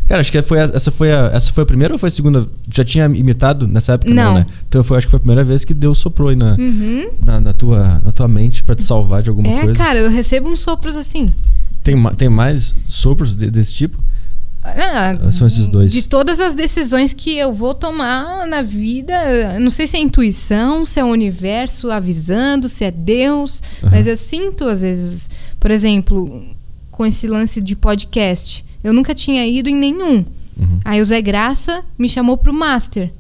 Cara, acho que foi a- essa, foi a, essa foi a primeira ou foi a segunda? Já tinha imitado nessa época? Não. né? Então foi, acho que foi a primeira vez que Deus soprou aí na, Uhum. na, na tua, na tua mente pra te salvar de alguma É, coisa. cara, eu recebo uns sopros assim. Tem, tem mais sopros de- desse tipo? Ah, São esses dois. De todas as decisões que eu vou tomar na vida, não sei se é intuição, se é o universo avisando, se é Deus, Aham. mas eu sinto às vezes, por exemplo, com esse lance de podcast, eu nunca tinha ido em nenhum. Uhum. Aí o Zé Graça me chamou pro Master.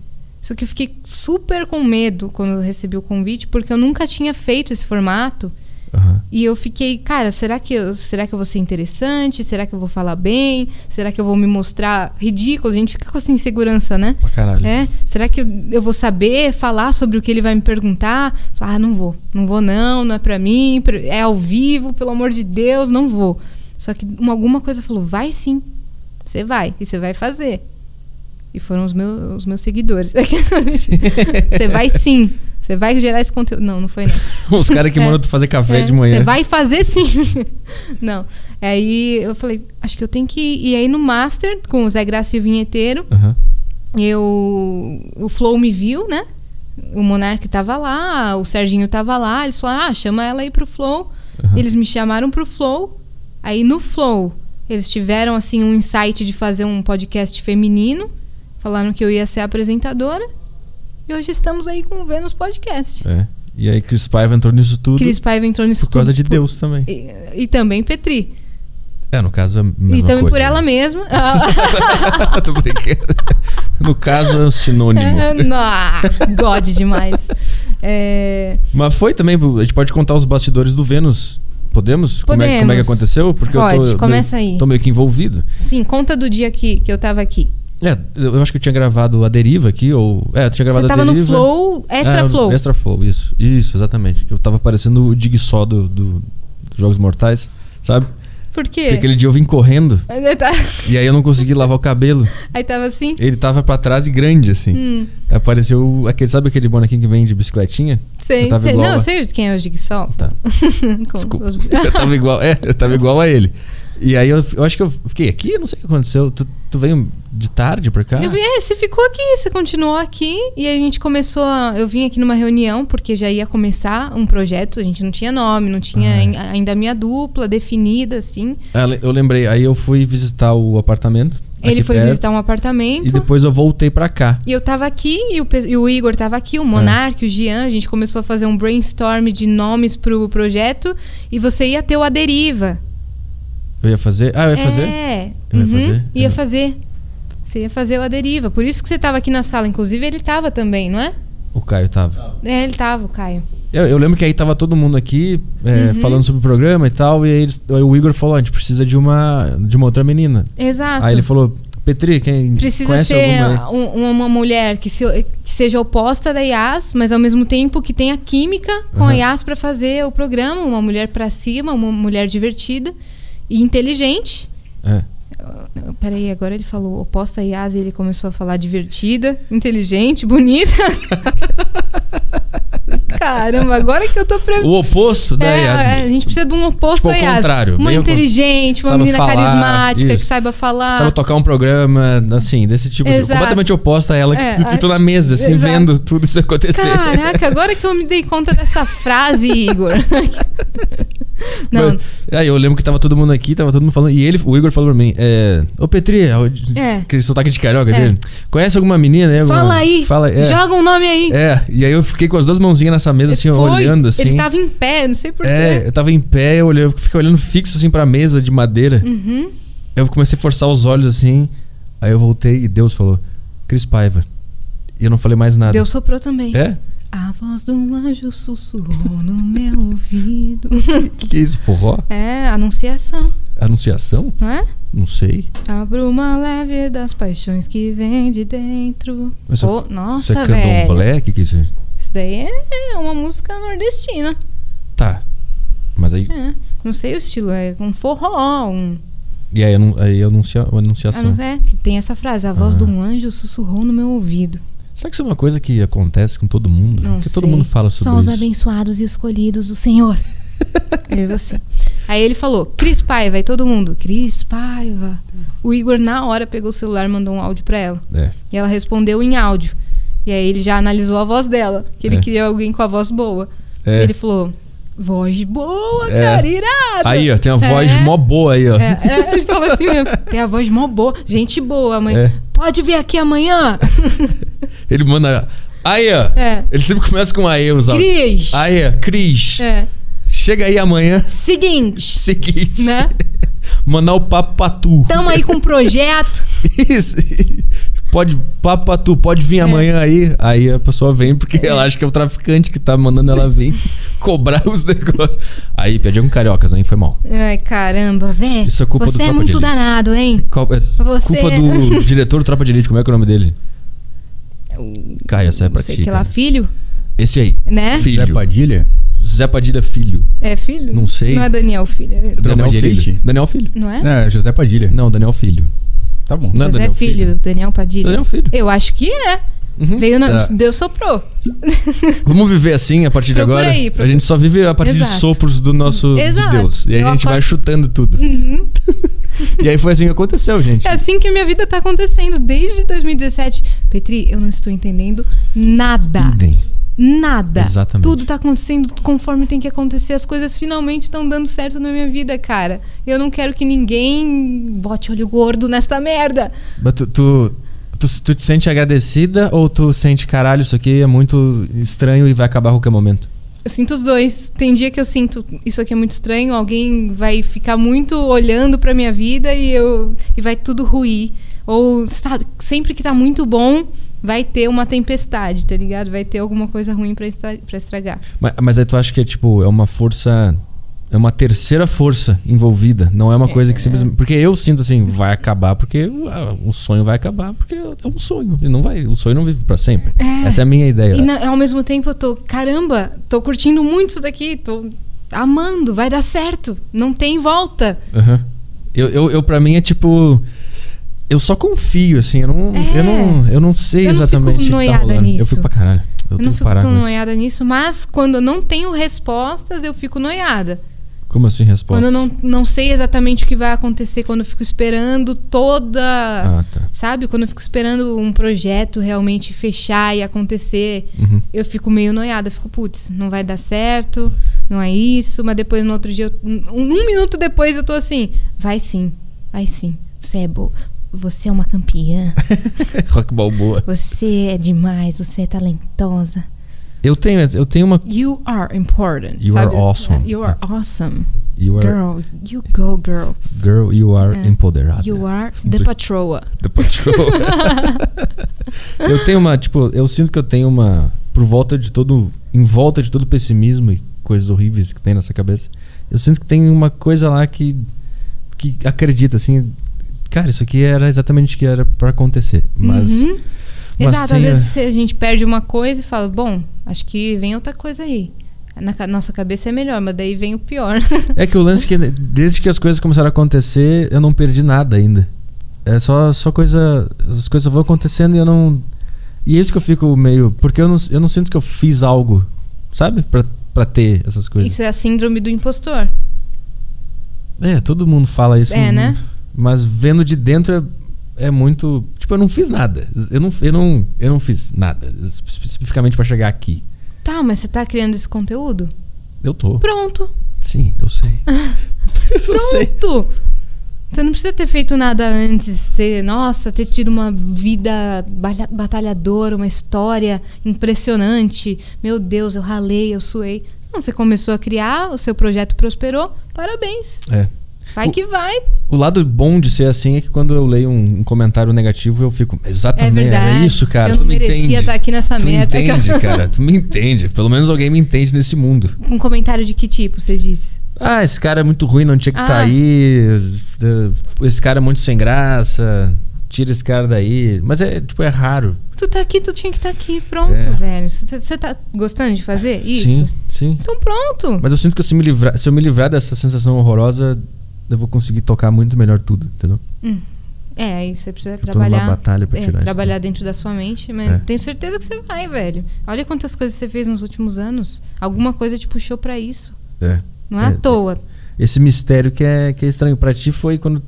Só que eu fiquei super com medo quando eu recebi o convite, porque eu nunca tinha feito esse formato. Aham. E eu fiquei, cara, será que, eu, será que eu vou ser interessante? Será que eu vou falar bem? Será que eu vou me mostrar ridículo? A gente fica com essa insegurança, né? Pra caralho. É? Será que eu, eu vou saber falar sobre o que ele vai me perguntar? Falar, ah, não vou. Não vou não, não é pra mim, é ao vivo, pelo amor de Deus, não vou. Só que uma, alguma coisa falou, vai sim. Você vai, e você vai fazer. E foram os meus, os meus seguidores. Você vai sim. Você vai gerar esse conteúdo. Não, não foi não. Os caras que É. mandam tu fazer café É, de manhã. Você vai fazer sim. Não. Aí eu falei, acho que eu tenho que ir. E aí no Master, com o Zé Graça e o Vinheteiro, Aham. eu. O Flow me viu, né? O Monark tava lá, o Serginho tava lá. Eles falaram, ah, chama ela aí pro Flow. Aham. Eles me chamaram pro Flow. Aí no Flow, eles tiveram assim um insight de fazer um podcast feminino. Falaram que eu ia ser apresentadora. E hoje estamos aí com o Vênus Podcast. É. E aí Cris Paiva entrou nisso tudo Cris Paiva entrou nisso por causa tudo de por- Deus também. E, e também Petri. É, no caso é a mesma e também coisa, por ela né? mesma. Tô brincando. No caso é um sinônimo. God demais. É, Mas foi também, a gente pode contar os bastidores do Vênus. Podemos? Como é, como é que Podemos. aconteceu? Porque eu Pode, tô, começa meio, aí. tô meio que envolvido. sim, conta do dia que, que eu tava aqui. É, eu acho que eu tinha gravado a Deriva aqui, ou. É, eu tinha gravado Você a tava no Deriva. Flow, Extra É, Flow. Extra Flow, isso. Isso, exatamente. Eu tava parecendo o Dig só do, do- dos Jogos Mortais, sabe? Por quê? Porque aquele dia eu vim correndo tá- e aí eu não consegui lavar o cabelo. Aí tava assim. Ele tava pra trás e grande, assim. Hum, Apareceu aquele, sabe aquele bonequinho que vem de bicicletinha? sei, Eu tava sei. igual Não, a- eu sei quem é o Jigsaw. Tá. Desculpa. eu tava igual, é, eu tava igual a ele. E aí eu, eu acho que eu fiquei aqui, eu não sei o que aconteceu. Tu, tu veio de tarde pra cá? Eu vi, é, você ficou aqui, você continuou aqui e a gente começou a, Eu vim aqui numa reunião porque já ia começar um projeto, a gente não tinha nome, não tinha é. ain- ainda a minha dupla definida, assim. Ah, Eu lembrei, aí eu fui visitar o apartamento. Ele foi perto, visitar um apartamento. E depois eu voltei pra cá. E eu tava aqui e o, e o Igor tava aqui, o Monark, o Gian. A gente começou a fazer um brainstorm de nomes pro projeto e você ia ter o A Deriva. Eu ia fazer. Ah, eu ia fazer? É. Eu ia uhum, fazer? Ia Eu- fazer. Você ia fazer o A Deriva. Por isso que você tava aqui na sala. Inclusive, ele tava também, não é? O Caio tava. É, ele tava, o Caio. Eu, eu lembro que aí tava todo mundo aqui é, Uhum. falando sobre o programa e tal. E aí, eles- aí o Igor falou: a gente precisa de uma, de uma outra menina. Exato. Aí ele falou: Petri, quem Precisa conhece ser alguma um- uma mulher que, se- que seja oposta da Yas, mas ao mesmo tempo que tenha química com a Aham. Yas pra fazer o programa. Uma mulher pra cima, uma mulher divertida e inteligente. É. Peraí, agora ele falou oposta a Yas e ele começou a falar divertida, inteligente, bonita. Caramba, agora que eu tô pre... O oposto da É, Yasmin. é, a gente precisa de um oposto Tipo, ao a Yas. contrário, Uma inteligente, uma menina falar, carismática, que isso. saiba falar. Sabe tocar um programa, assim, desse tipo. assim, completamente oposta a ela, que É, tu, tu, tu a- na mesa, assim, Exato. vendo tudo isso acontecer. Caraca, agora que eu me dei conta dessa frase, Igor. Não, Mas- Aí eu lembro que tava todo mundo aqui, tava todo mundo falando. E ele, o Igor falou pra mim: é, Ô Petri, é. o- É. aquele sotaque de carioca É. dele. Conhece alguma menina aí? Alguma... fala aí. Fala. É. Joga um nome aí. É, e aí eu fiquei com as duas mãozinhas nessa mesa, assim, Foi. olhando assim. Ele tava em pé, não sei porquê. É, eu tava em pé, eu, olhei, eu fiquei olhando fixo assim pra mesa de madeira. Uhum. Eu comecei a forçar os olhos assim. Aí eu voltei e Deus falou: Cris Paiva. E eu não falei mais nada. Deus soprou também. É? A voz do anjo sussurrou no meu ouvido. O que, que é isso? Forró? É, anunciação, Anunciação? não é? Não sei. A bruma leve das paixões que vem de dentro. Mas Pô, Isso nossa, é velho. candomblé? O que, que é isso? Isso daí é uma música nordestina. Tá. Mas aí. É. Não sei o estilo, é um forró, um. E aí, anun- aí anuncia, anunciação. Não é, que tem essa frase, a voz Ah. de um anjo sussurrou no meu ouvido. Será que isso é uma coisa que acontece com todo mundo? Não Porque todo sei. mundo fala sobre Só os isso. abençoados e escolhidos do Senhor. Eu e você. Aí ele falou, Cris Paiva, e todo mundo, Cris Paiva. O Igor, na hora, pegou o celular e mandou um áudio pra ela. É. E ela respondeu em áudio. E aí ele já analisou a voz dela, que ele É. queria alguém com a voz boa. É. Ele falou, voz boa, É. cara, irada. Aí, ó, tem uma É. voz mó boa aí, ó. É, é, ele falou assim mesmo, tem a voz mó boa, gente boa, mãe. É. Pode vir aqui amanhã? Ele manda. Aí, ó. É. Ele sempre começa com aí, os. Cris. Aí, ó, Cris. É. Chega aí amanhã. Seguinte, Seguinte. né? Mandar o papo pra tu. Tamo aí com um projeto. Isso. Pode, papo pra tu, pode vir É. amanhã aí. Aí a pessoa vem porque ela acha que é o traficante que tá mandando ela vir cobrar os negócios. Aí, pedi com cariocas, aí foi mal. Ai, caramba, velho. Isso é culpa do Você é Tropa de muito Elite. danado, hein? Qual- é Você- Culpa do diretor do Tropa de Elite, como é que é o nome dele? Caio, essa é pra Não sei ti. que lá, filho? Esse aí. Né? Filho. Zé Padilha? Zé Padilha Filho. É filho? Não sei. Não é Daniel Filho. é- Daniel de Filho. Daniel Filho. Não é? É, José Padilha. Não, Daniel Filho. Tá bom. Não é José Daniel Filho, Daniel Padilha. Daniel Filho. Eu acho que é. Uhum. Veio na. Tá. Deus soprou. Vamos viver assim a partir de Procura agora? aí, A procura. gente só vive a partir de Exato. sopros do nosso de Exato. Deus. E aí Eu a gente vai chutando tudo. Uhum. E aí foi assim que aconteceu, gente. É assim que a minha vida tá acontecendo desde 2017. Petri, eu não estou entendendo nada. Idem. Nada. Exatamente. Tudo tá acontecendo conforme tem que acontecer. As coisas finalmente estão dando certo na minha vida, cara. Eu não quero que ninguém bote olho gordo nesta merda. Mas tu, tu, tu, tu te sente agradecida ou tu sente, caralho, isso aqui é muito estranho e vai acabar a qualquer momento? Eu sinto os dois. Tem dia que eu sinto isso aqui é muito estranho, alguém vai ficar muito olhando pra minha vida e eu e vai tudo ruir. Ou sabe, sempre que tá muito bom, vai ter uma tempestade, tá ligado? Vai ter alguma coisa ruim pra estragar. Mas, mas aí tu acha que é tipo, é uma força é uma terceira força envolvida. Não é uma coisa que simplesmente. Porque eu sinto assim, vai acabar porque ah, o sonho vai acabar, porque é um sonho. E não vai. O sonho não vive pra sempre. É. Essa é a minha ideia. E na- ao mesmo tempo eu tô, caramba, tô curtindo muito isso daqui, tô amando, vai dar certo, não tem volta. Aham. Eu, eu, eu, pra mim, é tipo. Eu só confio, assim. Eu não, É. eu não, eu não sei Eu não fico exatamente o que tá rolando. Eu nisso. fico pra caralho. Eu, Eu, não fico tão noiada nisso, mas quando eu não tenho respostas, eu fico noiada. Como assim, resposta? Quando eu não, não sei exatamente o que vai acontecer, quando eu fico esperando toda. Ah, tá. Sabe? Quando eu fico esperando um projeto realmente fechar e acontecer, Uhum. eu fico meio noiada. Eu fico, putz, não vai dar certo, não é isso. Mas depois, no outro dia, eu- um, um minuto depois, eu tô assim: vai sim, vai sim. Você é boa. Você é uma campeã. Rock Balboa. Você é demais. Você é talentosa. Eu tenho, eu tenho uma. You are important. You sabe? are awesome. You are awesome. You are Girl, you go, girl. girl, you are É. empoderada. You are the patroa. The Patrol. eu tenho uma, tipo, eu sinto que eu tenho uma. Por volta de todo. Em volta de todo o pessimismo e coisas horríveis que tem nessa cabeça. Eu sinto que tem uma coisa lá que. Que acredita, assim. Cara, isso aqui era exatamente o que era pra acontecer. Mas. Uhum. mas Exato, às a- vezes a gente perde uma coisa e fala, bom, acho que vem outra coisa aí. Na ca- nossa cabeça é melhor, mas daí vem o pior. É que o lance que desde que as coisas começaram a acontecer, eu não perdi nada ainda. É só, só coisa. As coisas vão acontecendo e eu não. E é isso que eu fico meio. Porque eu não, eu não sinto que eu fiz algo, sabe? Pra, pra ter essas coisas. Isso é a síndrome do impostor. É, todo mundo fala isso. É, né? Mas vendo de dentro é, é muito. Tipo, eu não fiz nada. Eu não, eu não, eu não fiz nada. espe- Especificamente pra chegar aqui. Tá, mas você tá criando esse conteúdo? Eu tô. Pronto. Sim, eu sei. eu sei. Pronto. Você não precisa ter feito nada antes, ter, nossa, ter tido uma vida batalhadora, uma história impressionante. Meu Deus, eu ralei, eu suei. Não, você começou a criar, o seu projeto prosperou. Parabéns. É. Vai O- que vai. O lado bom de ser assim é que quando eu leio um, um comentário negativo, eu fico, É exatamente, verdade. é isso, cara. Eu tu não me merecia entende. estar aqui nessa tu merda. me entende, cara. Tu me entende. Pelo menos alguém me entende nesse mundo. Um comentário de que tipo, você disse? Ah, esse cara é muito ruim, não tinha que estar Ah. aí. Esse cara é muito sem graça. Tira esse cara daí. Mas é, tipo, é raro. Tu tá aqui, tu tinha que estar aqui. Pronto, É. velho. Você você tá gostando de fazer isso? Sim, sim. Então pronto. Mas eu sinto que se, me livrar, se eu me livrar dessa sensação horrorosa, eu vou conseguir tocar muito melhor tudo, entendeu? É, aí você precisa Eu trabalhar. batalha pra é, tirar isso. trabalhar dentro da sua mente, mas É. tenho certeza que você vai, velho. Olha quantas coisas você fez nos últimos anos. Alguma coisa te puxou pra isso. É. Não é, É, à toa. Esse mistério que é, que é estranho pra ti foi quando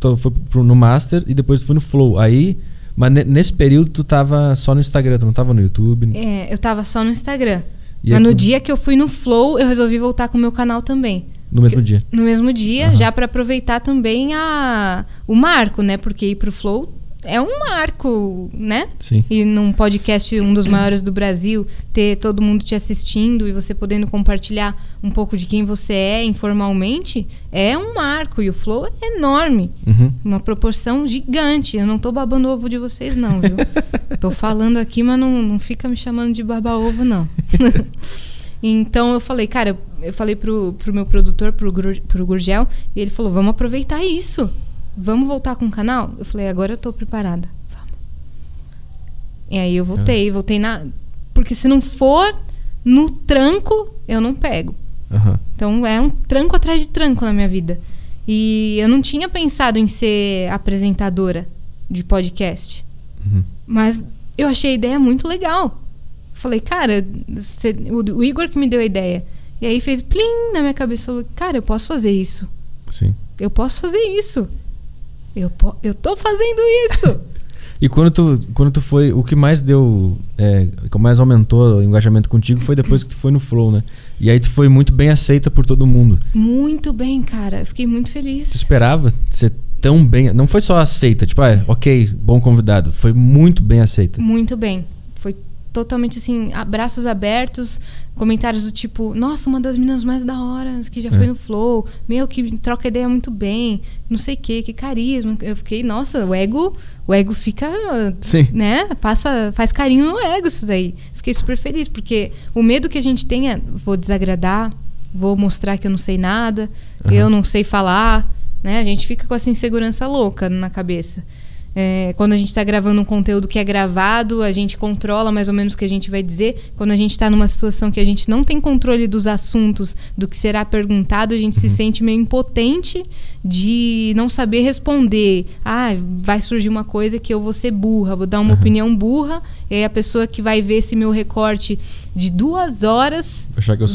tu foi pro, no Master e depois tu foi no Flow. Aí, mas ne- nesse período tu tava só no Instagram, tu não tava no YouTube. É, eu tava só no Instagram. E mas no dia que eu fui no Flow, eu resolvi voltar com o meu canal também. No mesmo dia. No mesmo dia, Aham. já pra aproveitar também a, o marco, né? Porque ir pro Flow é um marco, né? Sim. E num podcast, um dos maiores do Brasil, ter todo mundo te assistindo e você podendo compartilhar um pouco de quem você é informalmente, é um marco. E o Flow é enorme. Uhum. Uma proporção gigante. Eu não tô babando ovo de vocês, não, viu? tô falando aqui, mas não, não fica me chamando de baba-ovo, não. então eu falei, cara, eu falei pro, pro meu produtor, pro, pro Gurgel, e ele falou: vamos aproveitar isso. Vamos voltar com o canal? Eu falei, agora eu tô preparada. Vamos. E aí eu voltei, voltei na. Porque se não for no tranco, eu não pego. Aham. Então é um tranco atrás de tranco na minha vida. E eu não tinha pensado em ser apresentadora de podcast. Uhum. Mas eu achei a ideia muito legal. Falei, cara, o, o Igor que me deu a ideia. E aí fez plim na minha cabeça. Falou, cara, eu posso fazer isso. Sim. Eu posso fazer isso. Eu, po eu tô fazendo isso. E quando tu, quando tu foi, o que mais deu, é, o que mais aumentou o engajamento contigo foi depois que tu foi no Flow, né? E aí tu foi muito bem aceita por todo mundo. muito bem, cara. Eu fiquei muito Tu feliz. esperava ser tão bem, não foi só aceita, tipo, ah, ok, bom convidado, foi muito bem aceita. Muito bem. Totalmente assim, abraços abertos, comentários do tipo, nossa, uma das meninas mais da hora que já É. foi no Flow, meu, que troca ideia muito bem, não sei o que, que carisma. Eu fiquei, nossa, o ego, o ego fica, Sim. né, passa, faz carinho no ego isso daí. Fiquei super feliz, porque o medo que a gente tem é, vou desagradar, vou mostrar que eu não sei nada, Aham. eu não sei falar, né? A gente fica com essa insegurança louca na cabeça. É, quando a gente está gravando um conteúdo que é gravado, a gente controla mais ou menos o que a gente vai dizer. Quando a gente está numa situação que a gente não tem controle dos assuntos, do que será perguntado, a gente se sente meio impotente de não saber responder. Ah, vai surgir uma coisa que eu vou ser burra, vou dar uma opinião burra, e aí a pessoa que vai ver esse meu recorte de duas horas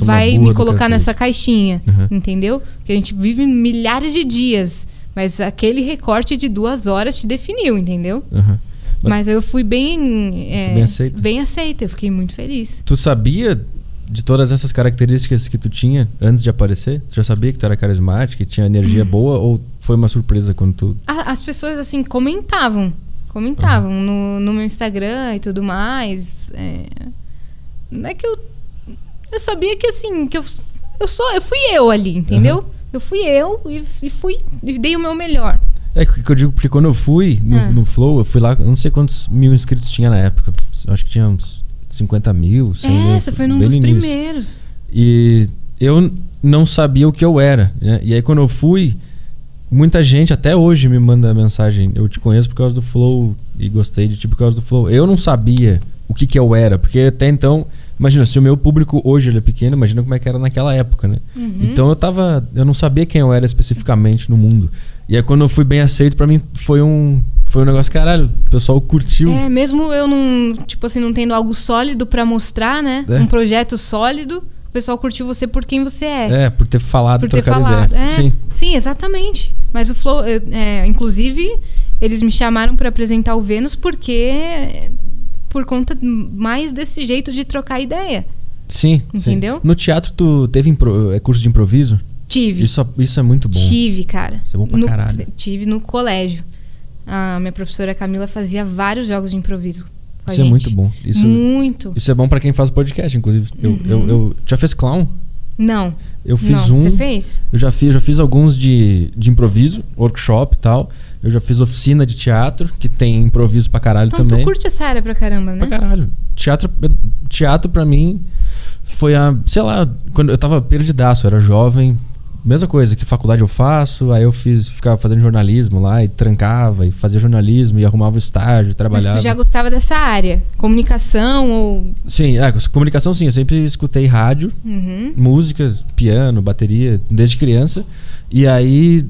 vai me colocar nessa caixinha, Uhum. entendeu? Porque a gente vive milhares de dias, mas aquele recorte de duas horas te definiu, entendeu? Aham. Mas- Mas eu fui bem, é, bem aceita? bem aceita, eu fiquei muito feliz. Tu sabia de todas essas características que tu tinha antes de aparecer? Tu já sabia que tu era carismática, que tinha energia boa ou foi uma surpresa quando tu. As pessoas, assim, comentavam. Comentavam no, no meu Instagram e tudo mais. é. Não é que eu. Eu sabia que, assim, que eu, eu sou. Eu fui eu ali, entendeu? Eu fui eu e, e fui. E dei o meu melhor. É que que eu digo porque quando eu fui no, Ah. no Flow, eu fui lá, eu não sei quantos mil inscritos tinha na época. Eu acho que tinha uns 50 mil, 100 mil. é, você foi num bem dos início. primeiros. E eu não sabia o que eu era. Né? E aí quando eu fui, muita gente até hoje me manda mensagem. Eu te conheço por causa do Flow e gostei de ti por causa do Flow. Eu não sabia o que, que eu era, porque até então, imagina, se o meu público hoje é pequeno, imagina como é que era naquela época, né? Uhum. Então eu tava, eu não sabia quem eu era especificamente no mundo. E aí quando eu fui bem aceito, pra mim foi um foi um negócio caralho, o pessoal curtiu. É, mesmo eu não, tipo assim, não tendo algo sólido pra mostrar, né? É. Um projeto sólido, o pessoal curtiu você por quem você é. É, por ter falado, por ter falado. É, Sim. sim, exatamente. Mas o Flow, é, inclusive, eles me chamaram pra apresentar o Vênus porque por conta mais desse jeito de trocar ideia. Sim, sim. Entendeu? No teatro tu teve impro- é, curso de improviso? Tive. Isso, isso é muito bom. Tive, cara. Isso é bom pra No- caralho. Tive no colégio. A minha professora Camila fazia vários jogos de improviso. Isso é gente. muito bom. Isso, Muito. isso é bom pra quem faz podcast, inclusive. Eu, Uhum. eu, eu- já fez clown? Não. Eu fiz não. um. Você fez? Eu já fiz, já fiz alguns de, de improviso, workshop e tal. Eu já fiz oficina de teatro, que tem improviso pra caralho Então também. tu curte essa área pra caramba, né? Pra caralho. Teatro, teatro pra mim foi a. Sei lá, quando eu tava perdidaço, eu era jovem. Mesma coisa, que faculdade eu faço, aí eu fiz, ficava fazendo jornalismo lá e trancava e fazia jornalismo e arrumava o estágio, Mas trabalhava. tu já gostava dessa área? Comunicação ou. Sim, é, comunicação sim, eu sempre escutei rádio, Uhum. músicas, piano, bateria, desde criança. E aí,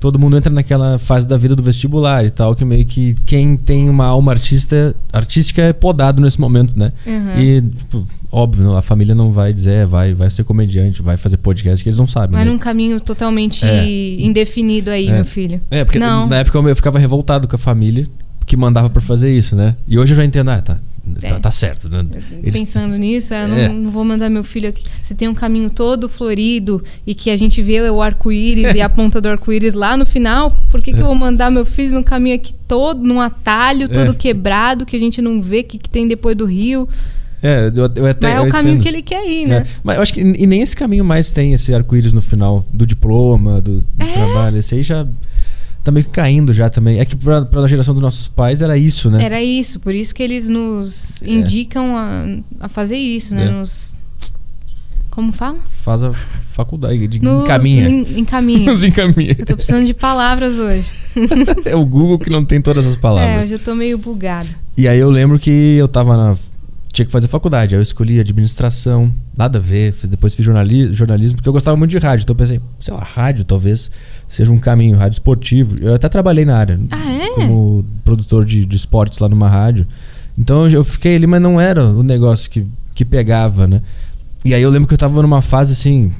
todo mundo entra naquela fase da vida do vestibular e tal, que meio que quem tem uma alma artista, artística é podado nesse momento, né? Uhum. E, tipo, óbvio, a família não vai dizer, é, vai, vai ser comediante, vai fazer podcast, que eles não sabem. Vai né? num caminho totalmente É. indefinido aí, É. meu filho. É, porque Não. na época eu ficava revoltado com a família que mandava pra fazer isso, né? E hoje eu já entendo, ah, tá, É. tá certo, né? Eles- Pensando nisso, eu não, É. não vou mandar meu filho aqui. Se tem um caminho todo florido e que a gente vê o arco-íris e a ponta do arco-íris lá no final, por que, que eu vou mandar meu filho num caminho aqui todo, num atalho, todo É. quebrado, que a gente não vê o que, que tem depois do rio? É, eu, eu até. Mas é o caminho entendo. que ele quer ir, né? É, Mas eu acho que e nem esse caminho mais tem esse arco-íris no final do diploma, do, do É. trabalho. Esse aí já tá meio que caindo já também. É que pra, pra geração dos nossos pais era isso, né? Era isso, por isso que eles nos É. indicam a, a fazer isso, né? É. Nos. Como fala? Faz a faculdade, de, Nos encaminha. en- encaminha. Nos encaminha. Eu tô precisando de palavras hoje. é o Google que não tem todas as É, palavras. hoje eu tô meio bugada. E aí eu lembro que eu tava na. Tinha que fazer faculdade. Aí eu escolhi administração, nada a ver. Depois fiz jornali- jornalismo, porque eu gostava muito de rádio. Então eu pensei, sei lá, rádio talvez seja um caminho, rádio esportivo. Eu até trabalhei na área. Ah, é? Como produtor de, de esportes lá numa rádio. Então eu fiquei ali, mas não era o negócio que, que pegava, né? E aí eu lembro que eu tava numa fase assim,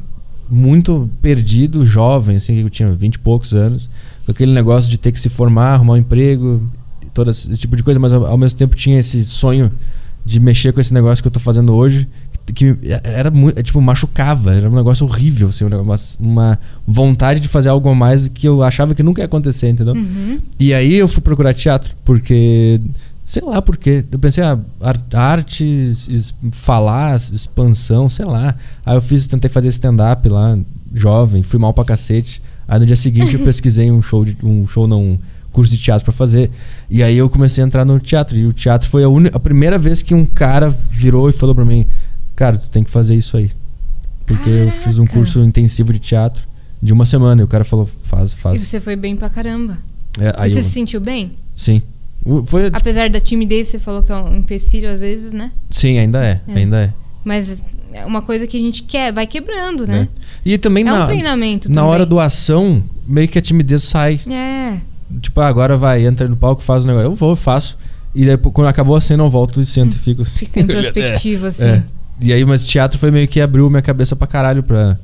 muito perdido, jovem, assim, eu tinha 20 e poucos anos, com aquele negócio de ter que se formar, arrumar um emprego, todo esse tipo de coisa, mas ao, ao mesmo tempo tinha esse sonho de mexer com esse negócio que eu tô fazendo hoje, que, era muito, tipo, machucava, era um negócio horrível, assim, um negócio- uma vontade de fazer algo a mais que eu achava que nunca ia acontecer, entendeu? Uhum. E aí eu fui procurar teatro, porque. Sei lá por quê. Eu pensei, ah, ar- arte, es- falar, expansão, sei lá. Aí eu fiz, tentei fazer stand-up lá, jovem, fui mal pra cacete. Aí no dia seguinte eu pesquisei um show, de, um show não, um curso de teatro pra fazer. E aí eu comecei a entrar no teatro. E o teatro foi a, a primeira vez que um cara virou e falou pra mim, cara, tu tem que fazer isso aí. porque eu fiz um Caraca. curso intensivo de teatro de uma semana e o cara falou, faz, E faz. você foi bem pra caramba. É, aí e você eu- se sentiu bem? Sim. Foi, Apesar da timidez, você falou que é um empecilho às vezes, né? sim, ainda é, É. ainda é. Mas é uma coisa que a gente quer, vai quebrando, né? E também É um na, treinamento na também. hora do ação, meio que a timidez sai. É. Tipo, ah, agora vai, entra no palco, faz o negócio. Eu vou, faço. E daí, quando acabou a cena, eu volto e sento e fico assim. Fica introspectivo, assim. É. E aí, mas teatro foi meio que abriu minha cabeça pra caralho pra.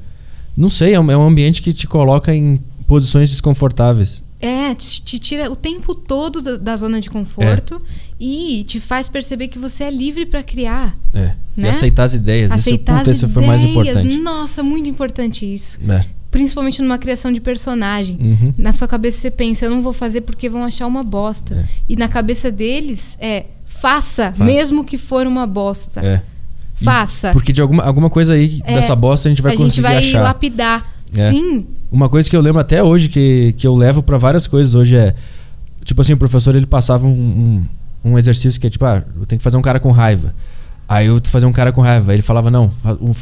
Não sei, é um, é um ambiente que te coloca em posições desconfortáveis. É, te, te tira o tempo todo da, da zona de conforto e te faz perceber que você é livre pra criar. É. E Né? aceitar as ideias. Aceitar esse, puta, as esse foi mais ideias. importante. Nossa, muito importante isso. É. Principalmente numa criação de personagem. Uhum. Na sua cabeça você pensa, eu não vou fazer porque vão achar uma bosta. É. E na cabeça deles é, faça, Faça. mesmo que for uma bosta. É. E- Faça. Porque de alguma, alguma coisa aí É. dessa bosta a gente vai a gente conseguir vai achar. lapidar. É. Sim. Uma coisa que eu lembro até hoje, que, que eu levo pra várias coisas hoje é. Tipo assim, o professor ele passava um, um, um exercício que é tipo, ah, eu tenho que fazer um cara com raiva. Aí eu fazer um cara com raiva. Ele falava, não,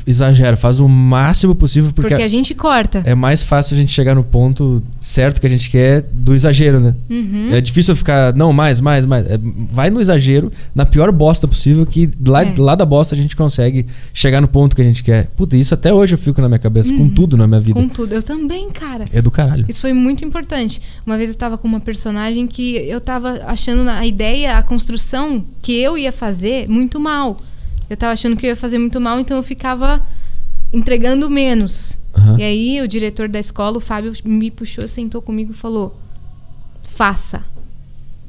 exagera, faz o máximo possível, porque, Porque, a gente corta. é mais fácil a gente chegar no ponto certo que a gente quer do exagero, né? Uhum. É difícil eu ficar, não, mais, mais, mais. É, vai no exagero, na pior bosta possível, que lá, É. lá da bosta a gente consegue chegar no ponto que a gente quer. Puta, isso até hoje eu fico na minha cabeça, com tudo na minha vida. Com tudo. Eu também, cara. É do caralho. Isso foi muito importante. Uma vez eu tava com uma personagem que eu tava achando a ideia, a construção que eu ia fazer muito mal. Eu tava achando que eu ia fazer muito mal, então eu ficava entregando menos. Aham. E aí o diretor da escola, o Fábio, me puxou, sentou comigo e falou: "Faça.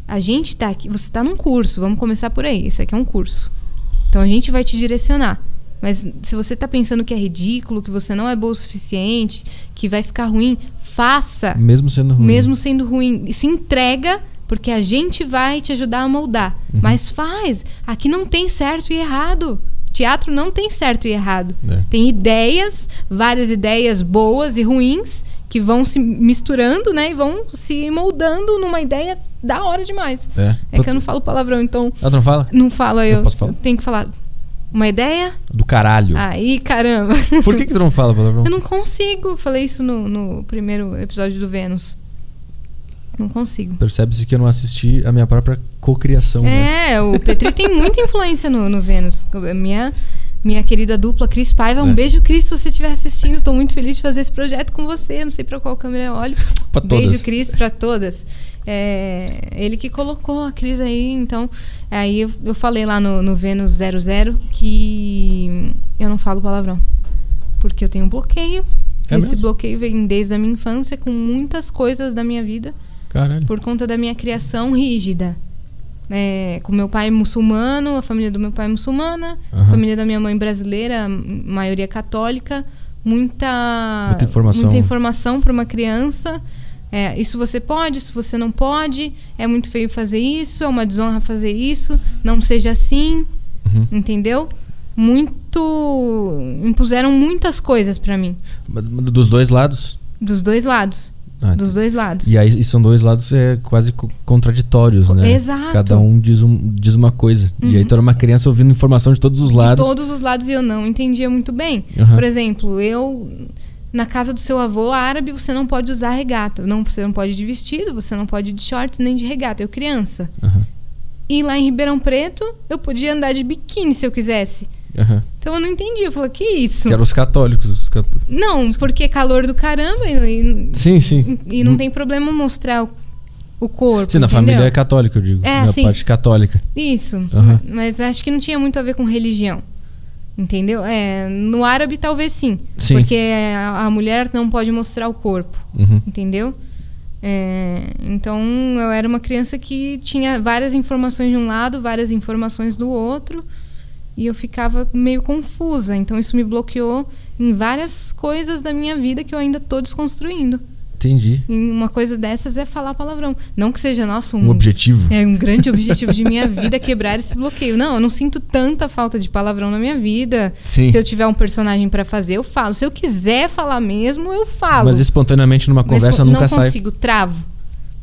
A gente tá aqui, você tá num curso, vamos começar por aí. Esse aqui é um curso. Então a gente vai te direcionar. Mas se você tá pensando que é ridículo, que você não é boa o suficiente, que vai ficar ruim, faça, Mesmo sendo ruim. mesmo sendo ruim. Se entrega, porque a gente vai te ajudar a moldar. Uhum. Mas faz. Aqui não tem certo e errado. Teatro não tem certo e errado. É. Tem ideias, várias ideias boas e ruins que vão se misturando, né? E vão se moldando numa ideia da hora demais. É. É que eu não falo palavrão, então Ah, tu não fala? não fala eu. Eu? Tenho que falar uma ideia? Do caralho. Aí, caramba. Por que, que tu não fala palavrão? Eu não consigo. Falei isso no, no primeiro episódio do Vênus. Não consigo. Percebe-se que eu não assisti a minha própria cocriação, né? É, o Petri tem muita influência no, no Vênus. Minha, minha querida dupla, Cris Paiva. Um É. beijo, Cris, se você estiver assistindo. Estou muito feliz de fazer esse projeto com você. Não sei para qual câmera eu olho. Pra todas. Beijo, Cris, para todas. É, ele que colocou a Cris aí, então. Aí eu, eu falei lá no, no Vênus 00 que eu não falo palavrão. Porque eu tenho um bloqueio. É Esse mesmo? bloqueio vem desde a minha infância, com muitas coisas da minha vida Caralho. por conta da minha criação rígida. É, com meu pai muçulmano, a família do meu pai é muçulmana, a Aham. família da minha mãe brasileira, maioria católica, muita Muita informação. muita informação para uma criança. É, isso você pode, isso você não pode. É muito feio fazer isso, é uma desonra fazer isso. Não seja assim, Uhum. entendeu? Muito impuseram muitas coisas para mim, Dos dois lados? dos dois lados, Ah, dos dois lados. E aí e são dois lados é, quase co- contraditórios, né? Exato. Cada um diz, um, diz uma coisa. E aí tu era uma criança ouvindo informação de todos os lados. De todos os lados e eu não entendia muito bem. Aham. Por exemplo, eu na casa do seu avô árabe você não pode usar regata, não você não pode ir de vestido, você não pode ir de shorts nem de regata. Eu criança. Aham, E lá em Ribeirão Preto eu podia andar de biquíni se eu quisesse. Aham. Então eu não entendi. Eu falei que isso? Que eram os católicos. os cató- Não, porque é calor do caramba e, Sim, sim. e, e não tem problema mostrar o, o corpo. Sim, na entendeu? família é católica, eu digo. É, na sim. parte católica. Isso, Aham. mas acho que não tinha muito a ver com religião. Entendeu? É, no árabe talvez sim, Sim. porque a, a mulher não pode mostrar o corpo, Uhum. entendeu? É, então eu era uma criança que tinha várias informações de um lado, várias informações do outro, e eu ficava meio confusa. Então isso me bloqueou em várias coisas da minha vida que eu ainda estou desconstruindo. Entendi. E uma coisa dessas é falar palavrão. Não que seja, nossa, Um objetivo. é um grande objetivo de minha vida quebrar esse bloqueio. Não, eu não sinto tanta falta de palavrão na minha vida. Sim. Se eu tiver um personagem pra fazer, eu falo. Se eu quiser falar mesmo, eu falo. Mas espontaneamente numa Mas conversa co- nunca não sai. consigo, travo.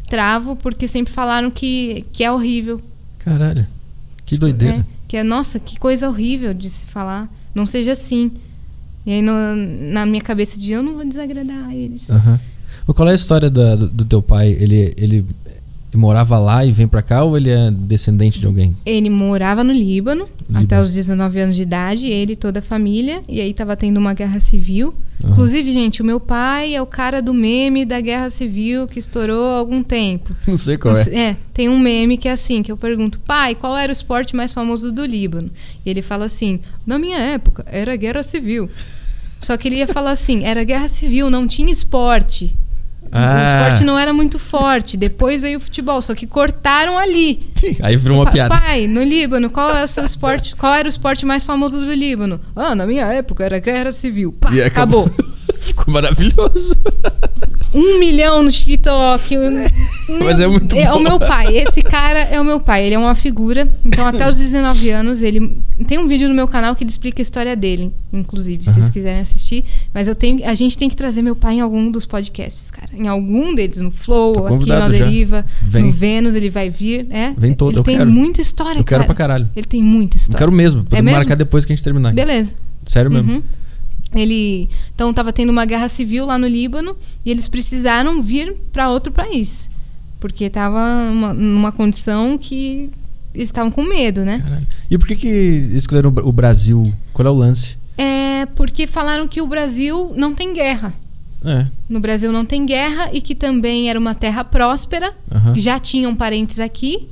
Travo porque sempre falaram que, que é horrível. Caralho. Que doideira. né? Que é, nossa, que coisa horrível de se falar. Não seja assim. E aí no- na minha cabeça de eu não vou desagradar eles. Mas Qual é a história da- do, do teu pai? Ele, ele morava lá e vem pra cá ou ele é descendente de alguém? Ele morava no Líbano, Líbano. até os 19 anos de idade, ele e toda a família, e aí tava tendo uma guerra civil. Aham. Inclusive, gente, o meu pai é o cara do meme da guerra civil que estourou há algum tempo. Não sei qual é. É, tem um meme que é assim, que eu pergunto, pai, qual era o esporte mais famoso do Líbano? E ele fala assim, na minha época, era guerra civil. Só que ele ia falar assim, era guerra civil, não tinha esporte. O Ah. esporte não era muito forte. Depois veio o futebol, só que cortaram ali. Sim, aí virou uma Pa- piada. Pai, no Líbano, qual é o seu esporte? Qual era o esporte mais famoso do Líbano? Ah, na minha época era guerra civil. Pá, E acabou. Ficou maravilhoso. Um milhão no TikTok. Mas é muito É bom. o meu pai. Esse cara é o meu pai. Ele é uma figura. Então, até os 19 anos, ele. Tem um vídeo no meu canal que ele explica a história dele, inclusive, se vocês quiserem assistir. Mas eu tenho. A gente tem que trazer meu pai em algum dos podcasts, cara. Em algum deles, no Flow, aqui na. Deriva, Vem. no Vênus, ele vai vir. É? Vem todo, Ele eu tem quero. muita história, Eu quero cara. pra caralho. Ele tem muita Eu história. quero mesmo. Podemos mesmo? marcar depois que a gente terminar. Beleza. Sério mesmo. Uhum. Ele então estava tendo uma guerra civil lá no Líbano e eles precisaram vir para outro país porque estava numa, condição que eles estavam com medo, né? Caralho. E por que que escolheram o Bra- o Brasil? Qual é o lance? É porque falaram que o Brasil não tem guerra. É. No Brasil não tem guerra e que também era uma terra próspera, que já tinham parentes aqui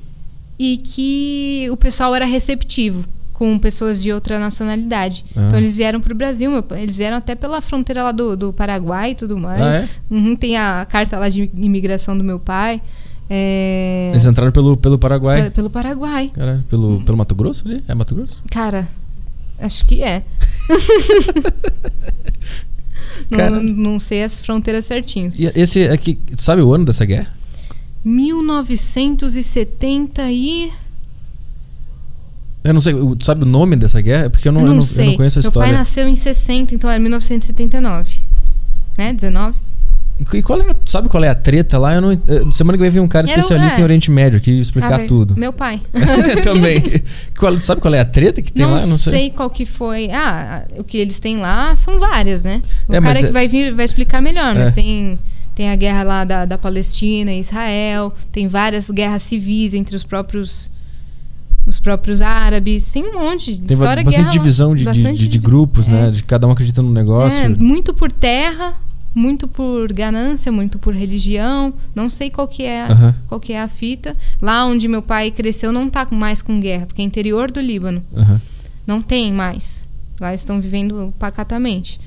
e que o pessoal era receptivo com pessoas de outra nacionalidade. Ah. Então eles vieram para o Brasil, meu eles vieram até pela fronteira lá do, do Paraguai e tudo mais. Ah, é? Uhum, tem a carta lá de imigração do meu pai. É, Eles entraram pelo, pelo Paraguai. pe- Pelo Paraguai. Caralho, pelo, pelo Mato Grosso ali? É Mato Grosso? Cara, acho que é. não, Cara. não sei as fronteiras certinho. E esse aqui, sabe o ano dessa guerra? 1970 e. Eu não sei, o- sabe o nome dessa guerra? É porque eu não, não, eu não, sei. eu não conheço a Meu história. pai nasceu em 60, então é 1979. Né? 19? E, qual é, a- sabe qual é a treta lá? Eu não, eh, semana que vem vir um cara Era especialista é. em Oriente Médio aqui explicar Ah, tudo. Meu pai. Também. Qual- sabe qual é a treta que tem não lá? Eu Não sei. sei qual que foi. Ah, o que eles têm lá são várias, né? O É, cara é- que vai vir vai explicar melhor, mas É. tem, tem a guerra lá da, da Palestina e Israel, tem várias guerras civis entre os próprios os próprios árabes, tem um monte de Tem história bastante guerra, divisão de, de, bastante de- de divi- grupos, é. né? De cada um acredita num negócio. É, muito por terra, muito por ganância, muito por religião. Não sei qual que é, qual que é a fita. Lá onde meu pai cresceu não tá mais com guerra, porque é interior do Líbano. Não tem mais. Lá estão vivendo pacatamente.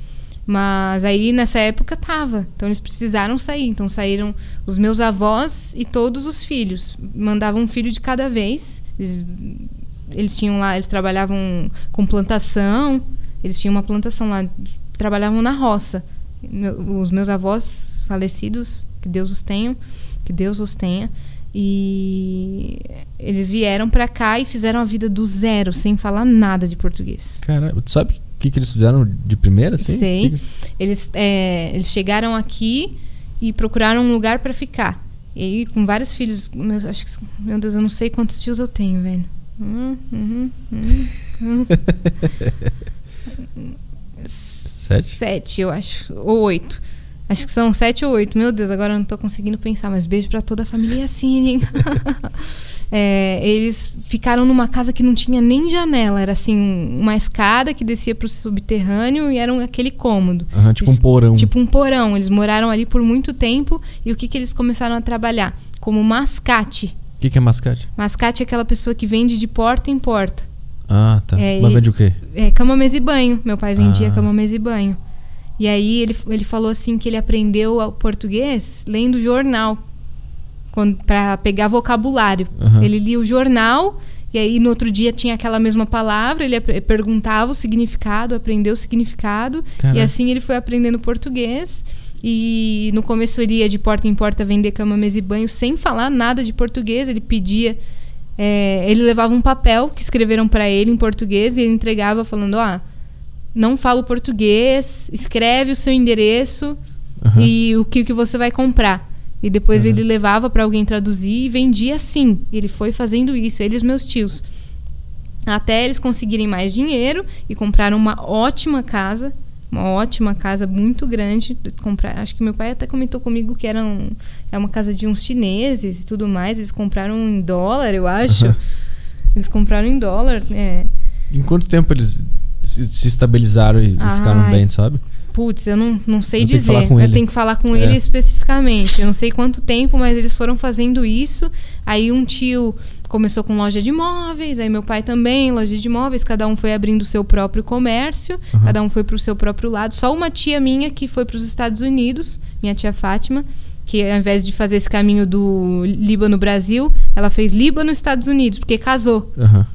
Mas aí nessa época tava. Então eles precisaram sair. Então saíram os meus avós e todos os filhos. Mandavam um filho de cada vez. Eles, eles tinham lá, eles trabalhavam com plantação. Eles tinham uma plantação lá, trabalhavam na roça. Meu- os meus avós falecidos, que Deus os tenha, que Deus os tenha. E eles vieram pra cá e fizeram a vida do zero, sem falar nada de português. Cara, tu sabe o que, que eles fizeram de primeira? Assim? Sei. Que que- Eles, é, eles chegaram aqui e procuraram um lugar pra ficar. E aí, com vários filhos, meus, acho que, meu Deus, eu não sei quantos tios eu tenho, velho. Hum, uhum, hum, hum. Sete? Sete, eu acho. Ou oito. Acho que são sete ou oito. Meu Deus, agora eu não tô conseguindo pensar, mas beijo pra toda a família Yassine, hein? É, eles ficaram numa casa que não tinha nem janela. Era assim, um- uma escada que descia pro subterrâneo e era um- aquele cômodo. Aham, tipo um Eles- porão. Tipo um porão. Eles moraram ali por muito tempo. E o que, que eles começaram a trabalhar? Como mascate. O que, que é mascate? Mascate é aquela pessoa que vende de porta em porta. Ah, tá. É, Mas vende o quê? É, cama, mesa e banho. Meu pai vendia Ah. cama, mesa e banho. E aí ele, ele falou assim que ele aprendeu o português lendo jornal. Pra pegar vocabulário. Aham. Ele lia o jornal e aí no outro dia tinha aquela mesma palavra, ele perguntava o significado, aprendeu o significado. Caraca. E assim ele foi aprendendo português. E no começo ele ia de porta em porta vender cama, mesa e banho sem falar nada de português. Ele pedia. é, ele levava um papel que escreveram para ele em português e ele entregava falando: Ah, não falo português, escreve o seu endereço Aham. e o que, que você vai comprar. E depois Uhum. ele levava para alguém traduzir e vendia assim. Ele foi fazendo isso, ele e os meus tios. Até eles conseguirem mais dinheiro e compraram uma ótima casa uma ótima casa, muito grande. Comprar, acho que meu pai até comentou comigo que era um, é uma casa de uns chineses e tudo mais. Eles compraram em dólar, eu acho. Aham. Eles compraram em dólar. É. Em quanto tempo eles se, se estabilizaram e, e ficaram bem, sabe? Putz, eu não, não sei Eu dizer. eu ele. tenho que falar com É. ele especificamente. Eu não sei quanto tempo, mas eles foram fazendo isso. Aí um tio começou com loja de imóveis, aí meu pai também, loja de imóveis. Cada um foi abrindo o seu próprio comércio, Aham. cada um foi para o seu próprio lado. Só uma tia minha que foi para os Estados Unidos, minha tia Fátima, que ao invés de fazer esse caminho do Líbano-Brasil, ela fez Líbano-Estados Unidos, porque casou. Aham.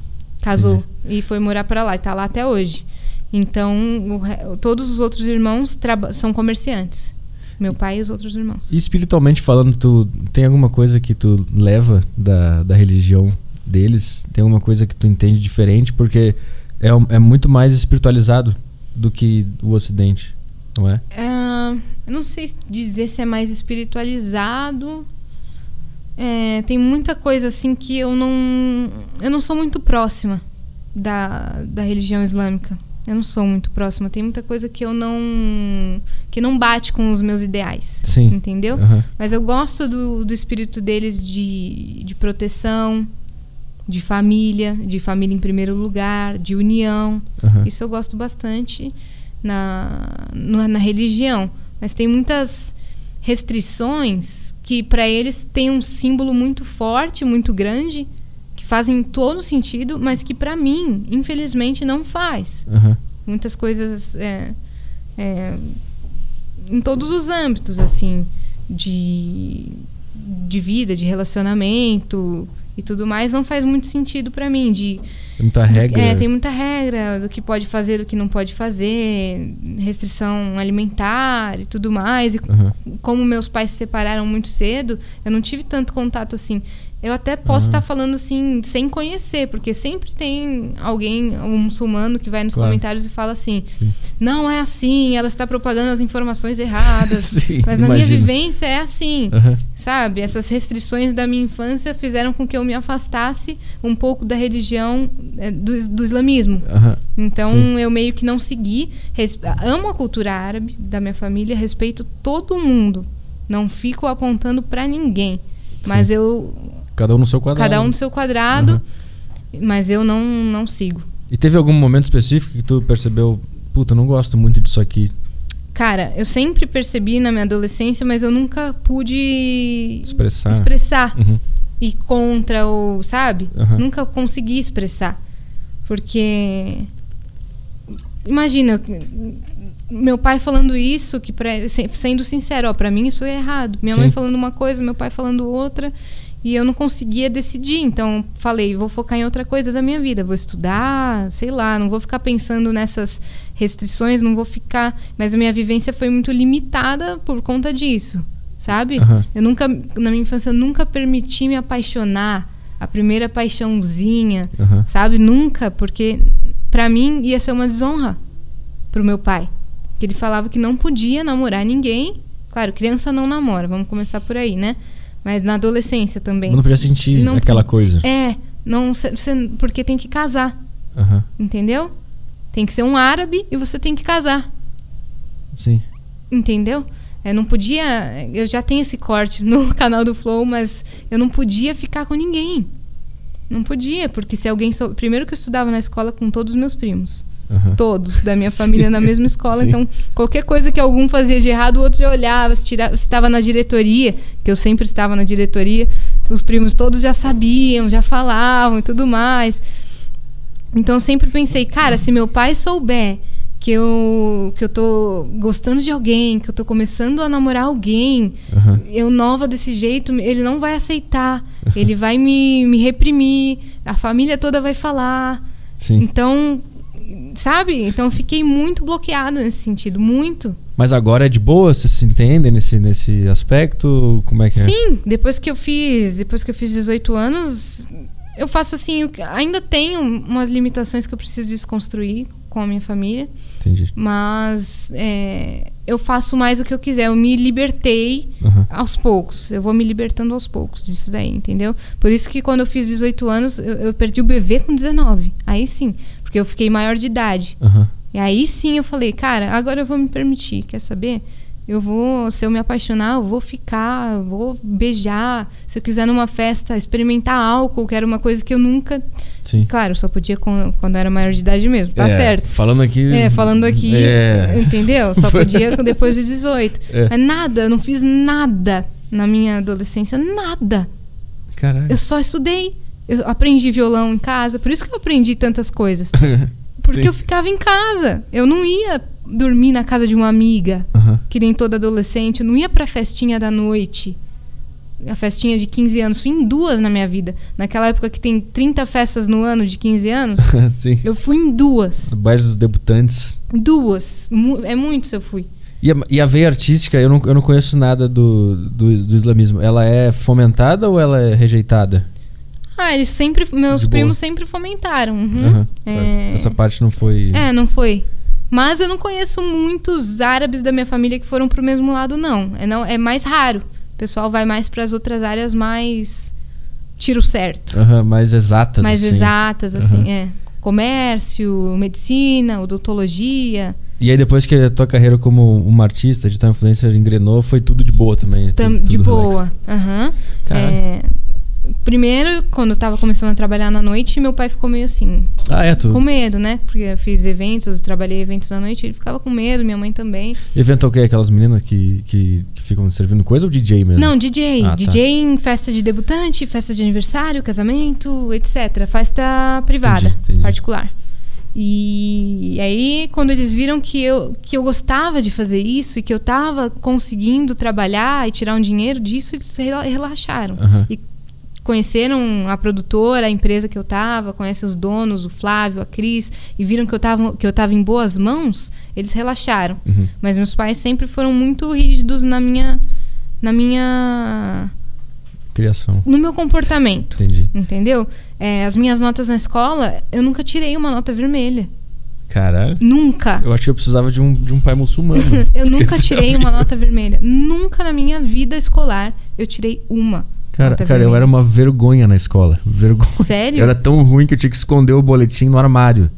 Casou e foi morar pra lá e tá lá até hoje. Então, o todos os outros irmãos são comerciantes. Meu pai e os outros irmãos. E espiritualmente falando, tu tem alguma coisa que tu leva da, da religião deles? Tem alguma coisa que tu entende diferente? Porque é, é muito mais espiritualizado do que o Ocidente, não é? Ah, eu não sei dizer se é mais espiritualizado. É, tem muita coisa assim que eu não. Eu não sou muito próxima da, da religião islâmica. Eu não sou muito próxima. Tem muita coisa que eu não. que não bate com os meus ideais. Sim. Entendeu? Aham. Mas eu gosto do, do espírito deles de, de proteção, de família, de família em primeiro lugar, de união. Aham. Isso eu gosto bastante na, na, na religião. Mas tem muitas restrições que para eles tem um símbolo muito forte, muito grande, fazem todo sentido, mas que para mim, infelizmente, não faz Aham. muitas coisas é, é, em todos os âmbitos assim de, de vida de relacionamento e tudo mais não faz muito sentido pra mim de Tem muita regra. é, tem muita regra do que pode fazer do que não pode fazer restrição alimentar e tudo mais e Aham. como meus pais se separaram muito cedo, eu não tive tanto contato assim. Eu até posso estar falando assim, sem conhecer, porque sempre tem alguém, um muçulmano, que vai nos Claro. comentários e fala assim: Sim. não é assim, ela está propagando as informações erradas. Sim, Mas na minha imagino. vivência é assim. Aham. Sabe? Essas restrições da minha infância fizeram com que eu me afastasse um pouco da religião eh, do, do islamismo. Aham. Então Sim. eu meio que não segui. Amo a cultura árabe da minha família, respeito todo mundo. Não fico apontando pra ninguém. Mas eu. Cada um no seu quadrado. Cada um no seu quadrado. Mas eu não, não sigo. E teve algum momento específico que tu percebeu, puta, eu não gosto muito disso aqui. Cara, eu sempre percebi na minha adolescência, mas eu nunca pude Expressar. expressar. Uhum. ir contra ou, sabe? Aham. Nunca consegui expressar. Porque imagina meu pai falando isso que pra, se- sendo sincero, ó, para mim isso é errado. Minha Sim. mãe falando uma coisa, meu pai falando outra, e eu não conseguia decidir. Então, falei, vou focar em outra coisa da minha vida, vou estudar, sei lá, não vou ficar pensando nessas restrições, não vou ficar, mas a minha vivência foi muito limitada por conta disso, sabe? Aham. Eu nunca, na minha infância, eu nunca permiti me apaixonar. A primeira paixãozinha, Aham. sabe? Nunca, porque pra mim ia ser uma desonra pro meu pai. Que ele falava que não podia namorar ninguém. Claro, criança não namora, vamos começar por aí, né? Mas na adolescência também. Não podia sentir Não- aquela coisa. É, não, porque tem que casar, Aham. entendeu? Tem que ser um árabe e você tem que casar. Sim. Entendeu? Eu não podia. Eu já tenho esse corte no canal do Flow, mas eu não podia ficar com ninguém. Não podia, porque se alguém. sou- Primeiro que eu estudava na escola com todos os meus primos. Aham. Todos da minha Sim. família na mesma escola. Sim. Então, qualquer coisa que algum fazia de errado, o outro já olhava. Se, estava na diretoria, que eu sempre estava na diretoria, os primos todos já sabiam, já falavam e tudo mais. Então eu sempre pensei, cara, se meu pai souber que eu, que eu tô gostando de alguém, que eu tô começando a namorar alguém, Aham. eu nova desse jeito, ele não vai aceitar. Ele vai me, me reprimir, a família toda vai falar. Sim. Então, sabe? Então fiquei muito bloqueada nesse sentido, muito. Mas agora é de boa? Vocês se entendem nesse, nesse aspecto? Como é que é? Sim, depois que eu fiz, depois que eu fiz 18 anos, eu faço assim, eu ainda tenho umas limitações que eu preciso desconstruir com a minha família, Entendi. mas é, eu faço mais o que eu quiser. Eu me libertei Aham. aos poucos. Eu vou me libertando aos poucos disso daí, entendeu? Por isso que quando eu fiz 18 anos, eu, eu perdi o bebê com 19. Aí sim, porque eu fiquei maior de idade. Aham. E aí sim eu falei, cara, agora eu vou me permitir, quer saber? Eu vou, se eu me apaixonar, eu vou ficar, eu vou beijar. Se eu quiser numa festa experimentar álcool, que era uma coisa que eu nunca. Sim. Claro, só podia com- quando eu era maior de idade mesmo, tá É, certo. Falando aqui. É, falando aqui, É. entendeu? Só podia depois dos 18. É. Mas nada, eu não fiz nada na minha adolescência, nada. Caralho. Eu só estudei. Eu aprendi violão em casa, por isso que eu aprendi tantas coisas. Porque Sim. eu ficava em casa. Eu não ia dormir na casa de uma amiga, Aham. que nem toda adolescente. Eu não ia pra festinha da noite. A festinha de 15 anos. Fui em duas na minha vida. Naquela época que tem 30 festas no ano de 15 anos, eu fui em duas. Baile dos debutantes. Duas. É muito se eu fui. E a, e a veia artística, eu não, eu não conheço nada do, do, do islamismo. Ela é fomentada ou ela é rejeitada? Ah, eles sempre. Meus De boa. primos sempre fomentaram. uhum. Aham. É. Essa parte não foi. É, não foi. Mas eu não conheço muitos árabes da minha família que foram pro mesmo lado, não. É, não, é mais raro. O pessoal vai mais para as outras áreas mais tiro certo. Aham, mais exatas. mais assim. exatas, assim, é. Comércio, medicina, odontologia. E aí depois que a tua carreira como uma artista, digital influencer engrenou, foi tudo de boa também. tam- tudo- de relax. boa. É, primeiro, quando eu tava começando a trabalhar na noite, meu pai ficou meio assim, Ah, é, tu. com medo, né? Porque eu fiz eventos, trabalhei eventos na noite, ele ficava com medo, minha mãe também. Evento é o quê? Aquelas meninas que, que, que ficam servindo coisa ou DJ mesmo? Não, DJ. Ah, tá. DJ em festa de debutante, festa de aniversário, casamento, etc. Festa privada, Entendi, entendi. particular. E aí, quando eles viram que eu, que eu gostava de fazer isso e que eu tava conseguindo trabalhar e tirar um dinheiro disso, eles rela- relaxaram. Aham. E conheceram a produtora, a empresa que eu tava, conhecem os donos, o Flávio, a Cris, e viram que eu tava, que eu tava em boas mãos, eles relaxaram. Uhum. Mas meus pais sempre foram muito rígidos na minha na minha Criação. no meu comportamento, Entendi. entendeu? É, as minhas notas na escola, eu nunca tirei uma nota vermelha, Caralho. nunca. Eu acho que eu precisava de um, de um pai muçulmano. Eu nunca tirei uma nota vermelha, nunca na minha vida escolar eu tirei uma Cara, cara eu era uma vergonha na escola. Vergonha. Sério? Eu era tão ruim que eu tinha que esconder o boletim no armário.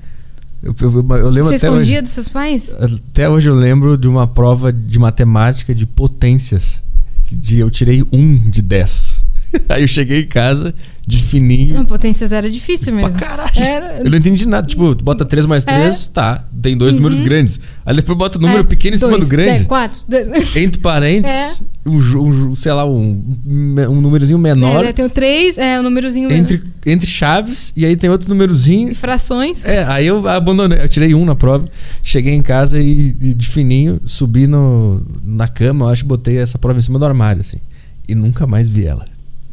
Eu, eu, eu- lembro Você até escondia hoje. dos seus pais? Até hoje eu lembro de uma prova de matemática de potências. De, eu tirei um de 10. Aí eu cheguei em casa de fininho. Não, potência zero é difícil Pra mesmo. caralho. Era- Eu não entendi nada. Tipo, bota 3 mais 3, tá. Tem dois números grandes. Aí depois bota o número Uhum. É, pequeno em cima dois, do grande. dez, quatro. dois. Entre parênteses, É. um, um sei lá, um, um númerozinho menor. É, tem o três, é o númerozinho entre, entre chaves, e aí tem outro númerozinho. e frações. É, aí eu abandonei, eu tirei um na prova, cheguei em casa e, e de fininho, subi no, na cama, eu acho, botei essa prova em cima do armário, assim. E nunca mais vi ela.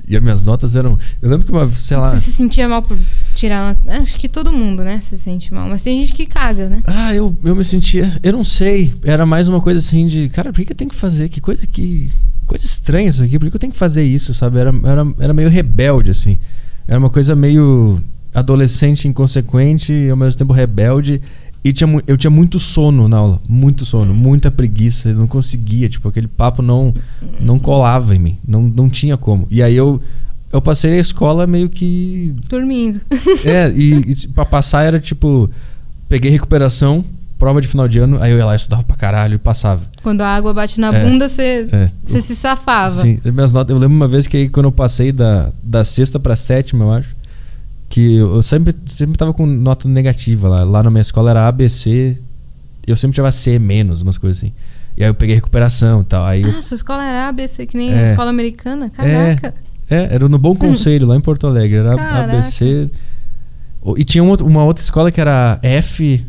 E as minhas notas eram. Eu lembro que uma, sei lá. Você se sentia mal por tirar uma... Acho que todo mundo, né, se sente mal. Mas tem gente que caga, né? Ah, eu, eu me sentia. Eu não sei. Era mais uma coisa assim de. Cara, por que, que eu tenho que fazer? Que coisa que. Coisa estranha isso aqui. Por que, que eu tenho que fazer isso, sabe? Era, era, era meio rebelde, assim. Era uma coisa meio adolescente, inconsequente e ao mesmo tempo rebelde. E tinha, eu tinha muito sono na aula. Muito sono, muita preguiça. Eu não conseguia. Tipo, aquele papo não, não colava em mim. Não, não tinha como. E aí eu. Eu passei a escola meio que Dormindo. é, e, e pra passar era tipo. Peguei recuperação, prova de final de ano, aí eu ia lá, estudava pra caralho e passava. Quando a água bate na É, bunda, você É. se safava. Sim, minhas notas, eu lembro uma vez que aí, quando eu passei da, da sexta pra sétima, eu acho, que eu sempre, sempre tava com nota negativa lá. Lá na minha escola era ABC, eu sempre tirava C menos, umas coisas assim. E aí eu peguei recuperação e tal. Aí eu- Ah, sua escola era ABC, que nem É. a escola americana? Caraca. É, era no Bom Conselho, lá em Porto Alegre. Era Caraca. ABC. E tinha um outro- uma outra escola que era F.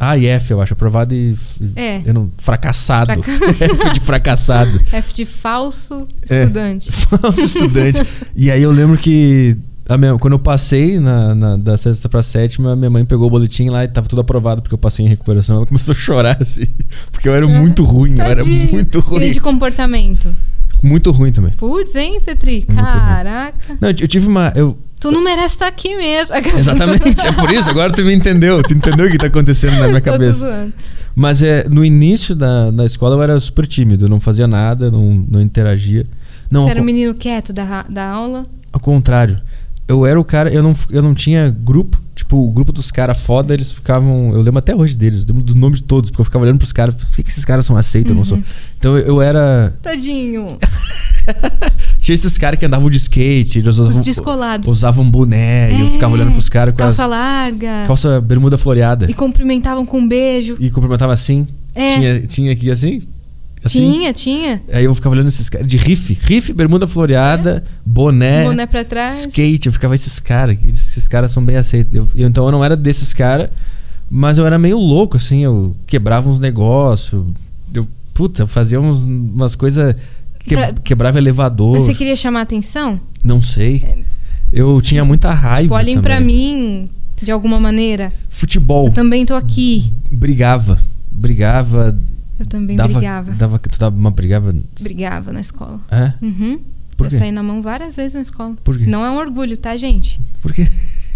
A e F, eu acho. Aprovado e. É. Eu não, fracassado. Fraca- F de fracassado. F de falso É. estudante. Falso estudante. E aí eu lembro que. A minha- quando eu passei na, na- da sexta pra sétima, minha mãe pegou o boletim lá e tava tudo aprovado porque eu passei em recuperação. Ela começou a chorar, assim. Porque eu era muito ruim, eu era muito E ruim. de comportamento. Muito ruim também. Putz, hein, Petri? ruim. Caraca. Não, eu tive uma. Eu, Tu não merece estar aqui mesmo. Exatamente, é por isso. Agora tu me entendeu. Tu entendeu o que tá acontecendo na minha cabeça. Mas é, no início da, da escola eu era super tímido, não fazia nada, não, não interagia. Não, Você era um menino quieto da, da aula? ao contrário. Eu era o cara, eu não, eu não tinha grupo. Tipo, o grupo dos caras foda, eles ficavam. Eu lembro até hoje deles, eu lembro do nome de todos, porque eu ficava olhando pros caras, por que, que esses caras são aceitos? Eu não sou. Então eu, eu era. Tadinho. Tinha esses caras que andavam de skate, eles usavam, descolados. usavam boné, e eu É, ficava olhando pros caras com Calça as, larga. calça bermuda floreada. E cumprimentavam com um beijo. E cumprimentava assim. É. Tinha, tinha aqui assim? Assim? Tinha, tinha. Aí eu ficava olhando esses caras de riff. Riff, bermuda floreada, boné, Um boné pra trás. skate. Eu ficava, esses caras, esses caras são bem aceitos. Eu- eu- então eu não era desses caras, mas eu era meio louco, assim. Eu quebrava uns negócios. Eu, puta, eu fazia uns, umas coisas. Que, Pra- Quebrava elevador. Você queria chamar atenção? Não sei. Eu tinha muita raiva. Olhem pra mim de alguma maneira. Futebol. Eu também tô aqui. Brigava. Brigava. Eu também dava, brigava. Dava, tu dava uma brigava. Brigava na escola. É? Uhum. Por eu quê? saí na mão várias vezes na escola. Por quê? Não é um orgulho, tá, gente? Por quê?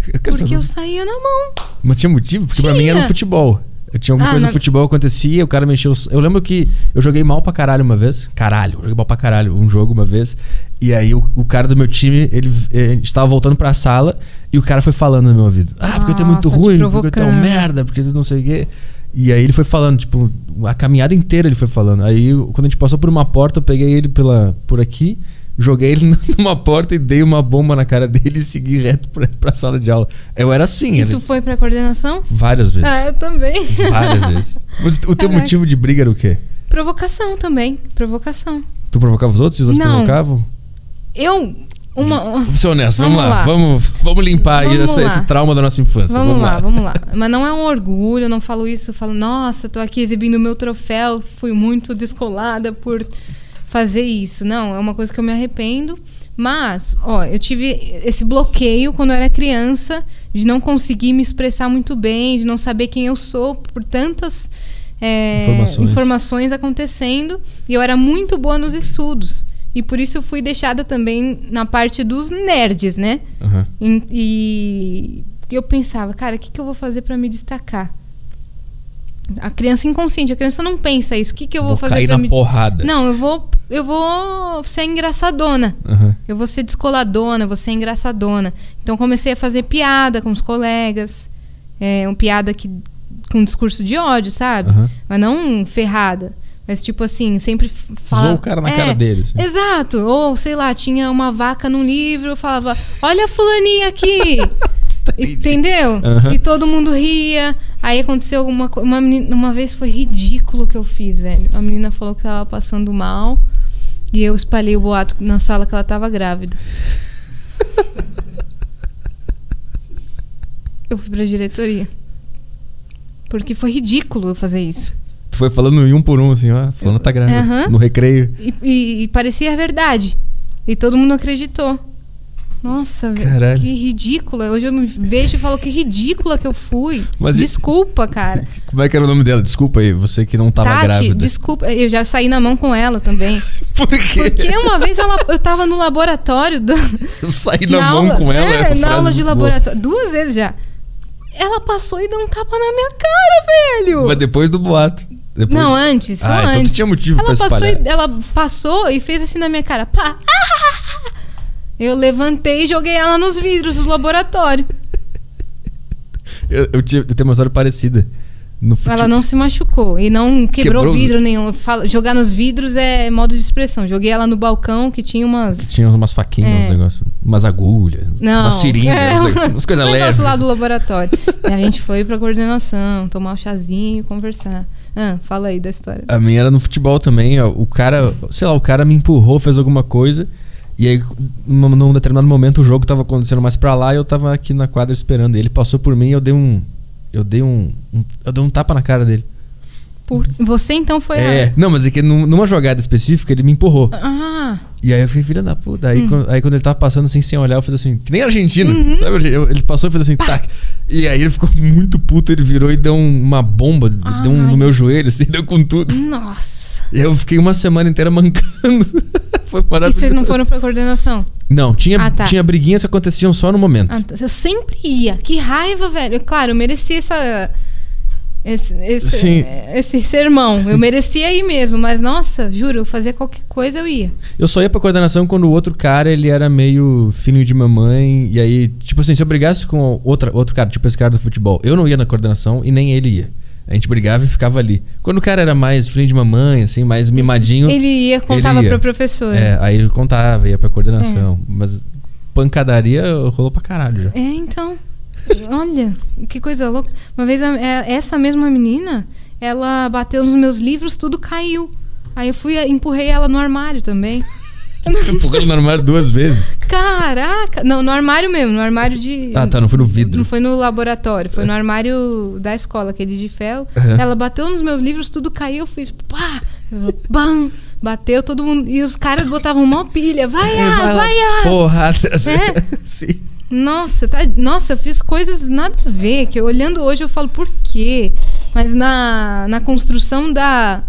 Eu Porque saber. eu saía na mão. Mas tinha motivo? Porque pra mim era o Tinha. futebol. Eu tinha alguma Ah, coisa na- no futebol acontecia, o cara mexeu. os- Eu lembro que eu joguei mal pra caralho uma vez. Caralho, eu joguei mal pra caralho um jogo uma vez. E aí o, o cara do meu time, ele, ele estava voltando pra sala e o cara foi falando no meu ouvido. Ah, porque tu é muito Nossa, te ruim, porque um provocando. merda, porque tu não sei o quê. E aí ele foi falando, tipo, a caminhada inteira ele foi falando. Aí quando a gente passou por uma porta, eu peguei ele pela, por aqui, joguei ele numa porta e dei uma bomba na cara dele e segui reto pra, pra sala de aula. Eu era assim, E era- tu foi pra coordenação? várias vezes. Ah, eu também. Várias vezes. Mas o teu Caraca. motivo de briga era o quê? Provocação também. Provocação. Tu provocava os outros e os outros Não. provocavam? Eu. Uma. Vamos ser honestos, vamos, Vamos lá. lá. Vamos, vamos limpar aí Vamos essa- lá. esse trauma da nossa infância. Vamos, lá, vamos lá. Mas não é um orgulho, eu não falo isso, eu falo, nossa, tô aqui exibindo o meu troféu, fui muito descolada por fazer isso. Não, é uma coisa que eu me arrependo. Mas, ó, eu tive esse bloqueio quando eu era criança, de não conseguir me expressar muito bem, de não saber quem eu sou por tantas é, Informações. informações acontecendo. E eu era muito boa nos estudos. E por isso eu fui deixada também na parte dos nerds, né? Aham. Em- E eu pensava, cara, o que, que eu vou fazer pra me destacar? A criança inconsciente, a criança não pensa isso. O que, que eu vou, Vou fazer cair na me porrada. Não, eu vou eu vou ser engraçadona. Aham. Eu vou ser descoladona, vou ser engraçadona. Então comecei a fazer piada com os colegas, é, uma piada que com discurso de ódio, sabe? Aham. Mas não ferrada. Mas tipo assim, sempre fala. Usou o cara na É, cara dele. assim. Exato. Ou, sei lá, tinha uma vaca num livro, falava, olha a fulaninha aqui. Entendeu? Aham. E todo mundo ria. Aí aconteceu alguma coisa. Uma, menina- uma vez foi ridículo o que eu fiz, velho. A menina falou que tava passando mal. E eu espalhei o boato na sala que ela tava grávida. eu fui pra diretoria. Porque foi ridículo eu fazer isso. Tu foi falando em um por um, assim, ó. Fulano tá grávida. No recreio. E, e- e parecia verdade. E todo mundo acreditou. Nossa, velho, Caralho. que ridícula. Hoje eu me vejo e falo que ridícula que eu fui. Mas e- desculpa, cara. Como é que era o nome dela? Desculpa aí, você que não tava Tati, grávida. desculpa. Eu já saí na mão com ela também. Por quê? Porque uma vez ela, eu tava no laboratório. Do, Eu saí na, na mão aula- com ela. É, na aula de muito boa. laboratório. Duas vezes já. Ela passou e deu um tapa na minha cara, velho. Mas depois do boato. Depois... Não, antes, só Ah, então tu antes. tinha motivo ela pra passou, e, ela passou e fez assim na minha cara. Pá! Eu levantei e joguei ela nos vidros do laboratório. Eu, eu, tinha- eu tenho uma história parecida. Ela não se machucou e não quebrou, Quebrou? vidro nenhum. Falo- jogar nos vidros é modo de expressão. Joguei ela no balcão que tinha umas. Tinha umas faquinhas, É. uns negócios. Umas agulhas. Não. Umas seringas. é, umas coisas um leves. negócio lá do laboratório. e a gente foi pra coordenação, tomar o chazinho conversar. Ah, fala aí da história. A minha era no futebol também, ó. O cara, sei lá, o cara me empurrou, fez alguma coisa. E aí, num, num determinado momento, o jogo tava acontecendo mais pra lá e eu tava aqui na quadra esperando. Ele passou por mim e eu dei um. Eu dei um, um- Eu dei um tapa na cara dele. Por- Você então foi É, a. não, mas é que num- numa jogada específica ele me empurrou. Ah, E aí eu fiquei, filha da puta. Hum. Aí, quando, aí quando ele tava passando assim, sem olhar, eu fiz assim, que nem Argentina, Uhum. sabe? Eu- ele passou e fez assim, tac. E aí ele ficou muito puto, ele virou e deu um- uma bomba, deu um no meu joelho, assim, deu com tudo. nossa. E eu fiquei uma semana inteira mancando. Foi E maravilhoso. vocês não foram pra coordenação? Não, tinha, Ah, tá. tinha briguinhas que aconteciam só no momento. Ah, tá. eu sempre ia. Que raiva, velho. Claro, eu mereci essa. Esse, esse, esse sermão. Eu merecia ir mesmo, mas nossa, juro, eu fazia qualquer coisa eu ia. Eu só ia pra coordenação quando o outro cara, ele era meio filho de mamãe. E aí, tipo assim, se eu brigasse com outra, outro cara, tipo esse cara do futebol, eu não ia na coordenação e nem ele ia. A gente brigava e ficava ali. Quando o cara era mais filho de mamãe, assim, mais mimadinho. Ele ia, contava ia. pra professora. É, aí ele contava, ia pra coordenação. Mas pancadaria rolou pra caralho já. É, então. Olha, que coisa louca. Uma vez a- é- essa mesma menina, ela bateu nos meus livros, tudo caiu. Aí eu fui, empurrei ela no armário também. Empurrando no armário duas vezes. Caraca! Não, no armário mesmo, no armário de. Ah, tá, não foi no vidro. Não foi no laboratório, foi no armário da escola, aquele de fel. Aham. Ela bateu nos meus livros, tudo caiu, eu fiz pá! Bam! Bateu todo mundo. E os caras botavam mó pilha. Vai, As, vai, As! Porrada. É. Sim. Nossa, tá, nossa, eu fiz coisas nada a ver, que eu, olhando hoje eu falo por quê? Mas na, na construção da,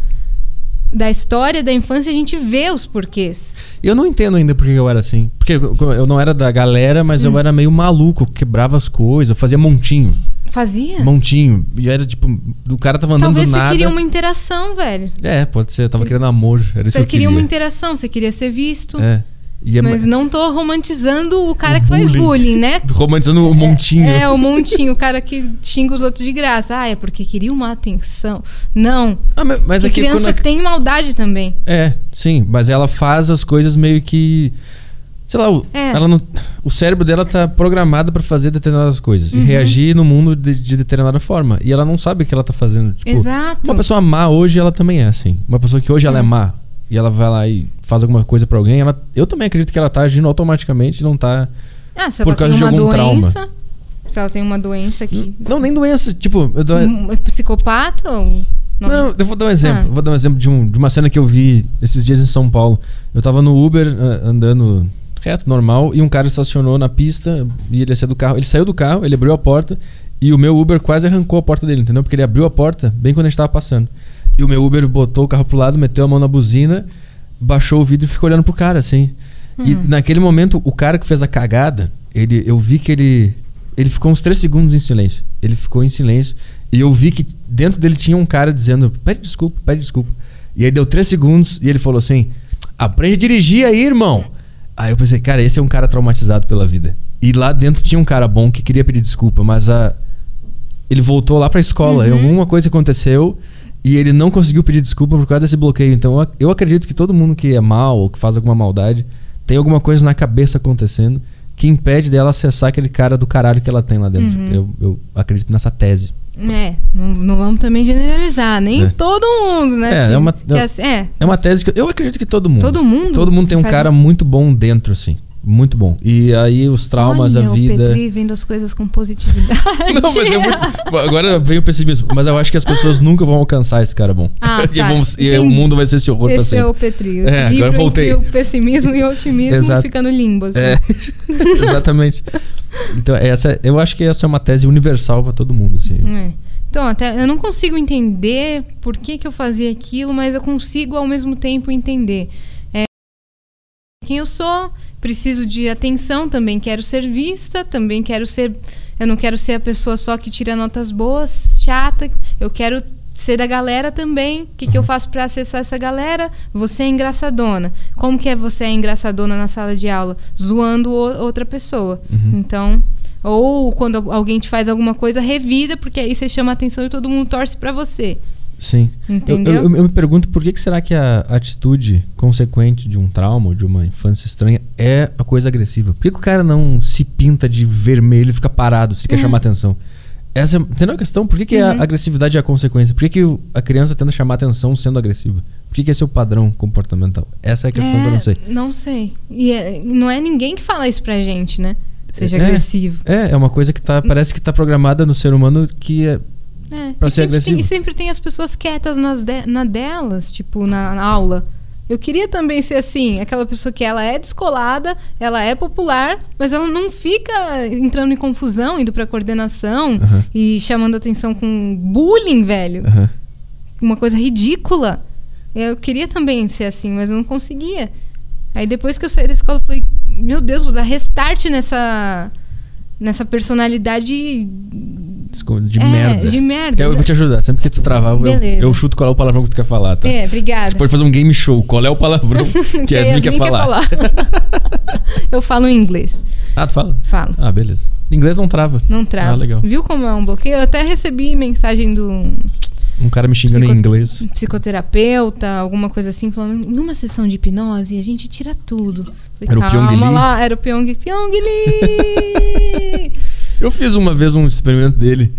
da história da infância a gente vê os porquês. Eu não entendo ainda por que eu era assim. Porque eu não era da galera, mas Hum. eu era meio maluco, quebrava as coisas, fazia montinho. Fazia? Montinho. E era tipo, o cara tava andando Talvez do você nada. queria uma interação, velho. É, pode ser, eu tava querendo amor. Era isso Você que eu queria queria. uma interação, você queria ser visto. É. É Mas não tô romantizando o cara O que faz bullying. bullying, né? romantizando o montinho. É, o montinho, o cara que xinga os outros de graça. Ah, é porque queria uma atenção. Não. Ah, mas- mas que aqui criança quando a- tem maldade também. É, sim, mas ela faz as coisas meio que. Sei lá, o, É. ela não, o cérebro dela tá programado pra fazer determinadas coisas Uhum. e reagir no mundo de, de determinada forma. E ela não sabe o que ela tá fazendo. Tipo, Exato. Uma pessoa má hoje, ela também é assim. Uma pessoa que hoje ela é má e ela vai lá e faz alguma coisa pra alguém, ela, eu também acredito que ela tá agindo automaticamente e não tá. Ah, se por ela tem causa de uma algum trauma. doença. Se ela tem uma doença que. Não, nem doença. Tipo, eu dou. Um, é psicopata ou. Não, eu vou dar um exemplo. Ah. Vou dar um exemplo de, um- de uma cena que eu vi esses dias em São Paulo. Eu tava no Uber andando reto, normal, e um cara estacionou na pista e ele ia sair do carro. Ele saiu do carro, ele abriu a porta e o meu Uber quase arrancou a porta dele, entendeu? Porque ele abriu a porta bem quando a gente tava passando. E o meu Uber botou o carro pro lado, meteu a mão na buzina, baixou o vidro e ficou olhando pro cara, assim. E naquele momento, o cara que fez a cagada, ele, eu vi que ele. Ele ficou uns três segundos em silêncio. Ele ficou em silêncio. E eu vi que dentro dele tinha um cara dizendo: Pede desculpa, pede desculpa. E aí deu três segundos e ele falou assim: Aprende a dirigir aí, irmão. Aí eu pensei, cara, esse é um cara traumatizado pela vida. E lá dentro tinha um cara bom que queria pedir desculpa, mas a. Ele voltou lá pra escola. Uhum. Alguma coisa aconteceu e ele não conseguiu pedir desculpa por causa desse bloqueio. Então eu ac- eu acredito que todo mundo que é mal ou que faz alguma maldade tem alguma coisa na cabeça acontecendo que impede dela acessar aquele cara do caralho que ela tem lá dentro. Uhum. Eu, eu acredito nessa tese. É, não, não vamos também generalizar, nem É. todo mundo, né? É, é uma- é, É uma tese que eu, acredito que todo mundo. Todo mundo Todo mundo tem um cara um- muito bom dentro, assim. Muito bom. E aí os traumas, Olha, a O vida. Petri vendo as coisas com positividade. Não, mas é muito. Agora vem o pessimismo. Mas eu acho que as pessoas nunca vão alcançar esse cara bom. Ah, e, tá. vão- e o mundo vai ser esse horror pra Esse é sempre. o Petri. O É, agora voltei. o pessimismo e o otimismo Exato. fica no limbo. assim. É, exatamente. Então, essa, eu acho que essa é uma tese universal pra todo mundo, assim. É. Então, até eu não consigo entender por que, que eu fazia aquilo, mas eu consigo ao mesmo tempo entender. É, quem eu sou, preciso de atenção, também quero ser vista, também quero ser. Eu não quero ser a pessoa só que tira notas boas, chata. Eu quero ser da galera também. O que, que eu faço pra acessar essa galera? Você é engraçadona. Como que é você é engraçadona na sala de aula? Zoando o- outra pessoa. Então, ou quando alguém te faz alguma coisa, revida, porque aí você chama a atenção e todo mundo torce pra você. Sim. Eu, Entendeu? eu- eu me pergunto por que, que será que a atitude consequente de um trauma, ou de uma infância estranha, é a coisa agressiva? Por que, que o cara não se pinta de vermelho e fica parado se quer chamar atenção? Essa é, entendeu a questão? Por que, que a agressividade é a consequência? Por que, que a criança tenta chamar atenção sendo agressiva? Por que, que esse é o padrão comportamental? Essa é a questão que eu não sei. Não sei. E é- não é ninguém que fala isso pra gente, né? Seja É. agressivo. É, é uma coisa que tá, parece que tá programada no ser humano que é. É. Pra e ser sempre agressivo. Tem, e sempre tem as pessoas quietas nas de- na delas, tipo, na, na aula. Eu queria também ser assim, aquela pessoa que ela é descolada, ela é popular, mas ela não fica entrando em confusão, indo pra coordenação Aham. e chamando atenção com bullying, velho. Aham. Uma coisa ridícula. Eu queria também ser assim, mas eu não conseguia. Aí depois que eu saí da escola, eu falei, meu Deus, vou dar restart nessa nessa personalidade De é, merda. de merda. Eu vou te ajudar. Sempre que tu travar, eu, eu chuto qual é o palavrão que tu quer falar, tá? É, obrigada. Tu pode fazer um game show. Qual é o palavrão que a Yasmin quer falar? eu falo em inglês. Ah, tu fala? Falo. Ah, beleza. Inglês não trava. Não trava. Ah, legal. Viu como é um bloqueio? Eu até recebi mensagem do Um cara me xingando Psico- em inglês. psicoterapeuta, alguma coisa assim, falando, numa sessão de hipnose a gente tira tudo. Falei, Era o Pyong lá, era o Pyong, Pyong Lee! Eu fiz uma vez um experimento dele.